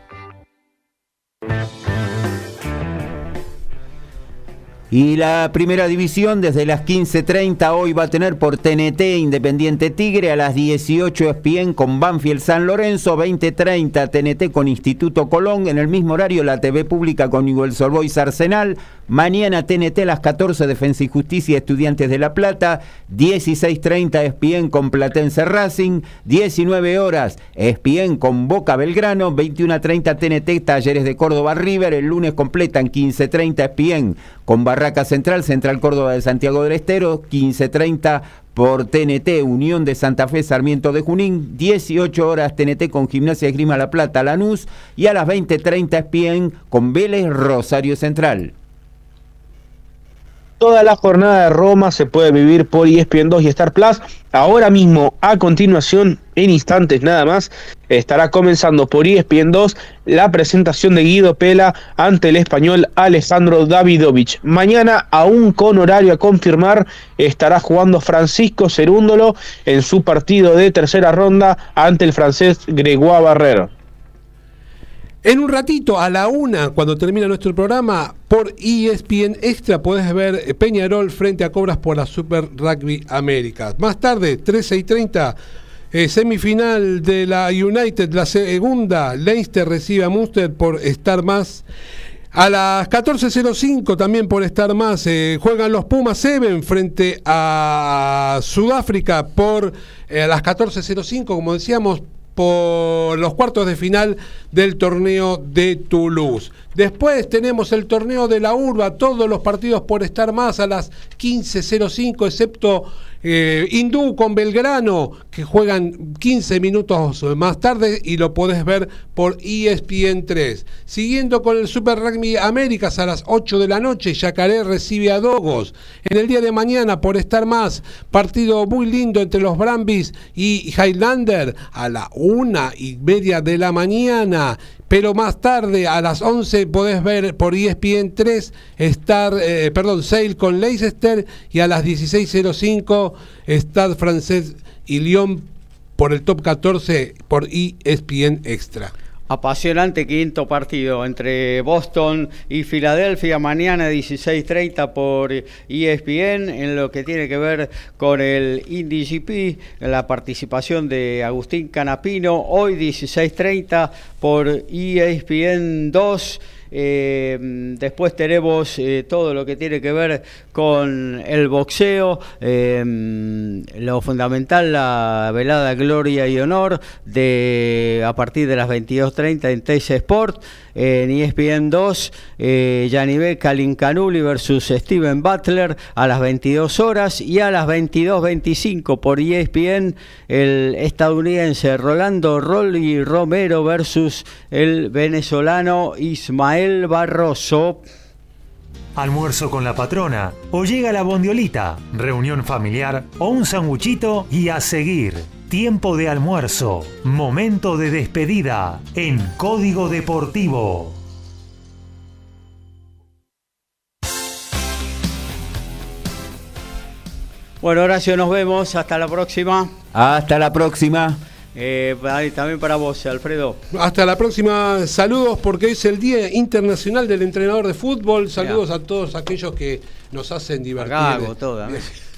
Y la primera división desde las 15.30 hoy va a tener por TNT Independiente Tigre, a las 18 ESPN con Banfield San Lorenzo, 20.30 TNT con Instituto Colón, en el mismo horario la TV pública con Newell's Boys Arsenal, mañana TNT a las 14 Defensa y Justicia Estudiantes de La Plata, 16.30 ESPN con Platense Racing, 19 horas ESPN con Boca Belgrano, 21.30 TNT Talleres de Córdoba River, el lunes completan 15.30 ESPN con Barraca Central, Central Córdoba de Santiago del Estero, 15.30 por TNT, Unión de Santa Fe, Sarmiento de Junín, 18 horas TNT con Gimnasia Grima La Plata, Lanús, y a las 20.30 ESPN con Vélez, Rosario Central. Toda la jornada de Roma se puede vivir por ESPN 2 y Star Plus. Ahora mismo, a continuación, en instantes nada más, estará comenzando por ESPN 2 la presentación de Guido Pela ante el español Alejandro Davidovich. Mañana, aún con horario a confirmar, estará jugando Francisco Cerúndolo en su partido de tercera ronda ante el francés Gregoire Barrero. En un ratito, a la una, cuando termina nuestro programa, por ESPN Extra puedes ver Peñarol frente a Cobras por la Super Rugby América. Más tarde, 13 y 30, eh, semifinal de la United, la segunda, Leinster recibe a Munster por estar más. A las 14.05 también por estar más, eh, juegan los Pumas Seven frente a Sudáfrica por eh, a las 14.05, como decíamos, por los cuartos de final del torneo de Toulouse. Después tenemos el torneo de la Urba, todos los partidos por estar más a las 15.05, excepto eh, Hindú con Belgrano, que juegan 15 minutos más tarde y lo podés ver por ESPN 3. Siguiendo con el Super Rugby Américas a las 8 de la noche, Yacaré recibe a Dogos. En el día de mañana, por estar más, partido muy lindo entre los Brambis y Highlander a la una y media de la mañana pero más tarde a las 11 podés ver por ESPN 3 Star, eh, perdón, Sale con Leicester y a las 16.05 Stade francés y Lyon por el top 14 por ESPN Extra. Apasionante quinto partido entre Boston y Filadelfia. Mañana 16:30 por ESPN en lo que tiene que ver con el Indy GP, la participación de Agustín Canapino. Hoy 16:30 por ESPN 2 eh, después tenemos eh, todo lo que tiene que ver con el boxeo, eh, lo fundamental, la velada Gloria y Honor de a partir de las 22.30 en TC Sport en ESPN 2, eh, versus Steven Butler a las 22 horas y a las 22.25 por ESPN el estadounidense Rolando Rolly Romero versus el venezolano Ismael Barroso. Almuerzo con la patrona, o llega la bondiolita, reunión familiar o un sanguchito y a seguir. Tiempo de almuerzo, momento de despedida en Código Deportivo. Bueno, Horacio, nos vemos. Hasta la próxima. Hasta la próxima. Eh, también para vos, Alfredo. Hasta la próxima. Saludos porque es el Día Internacional del Entrenador de Fútbol. Saludos a todos aquellos que nos hacen divertir. Gago, toda.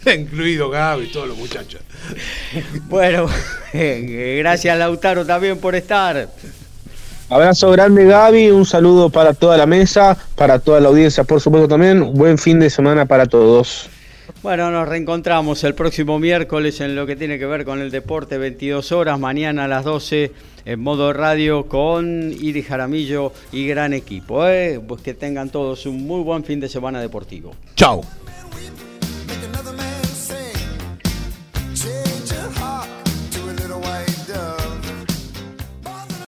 incluido Gaby y todos los muchachos. Bueno, gracias Lautaro también por estar. Abrazo grande Gaby, un saludo para toda la mesa, para toda la audiencia por supuesto también, buen fin de semana para todos. Bueno, nos reencontramos el próximo miércoles en lo que tiene que ver con el deporte, 22 horas, mañana a las 12 en modo radio con Iri Jaramillo y gran equipo. ¿eh? Pues que tengan todos un muy buen fin de semana deportivo. Chao.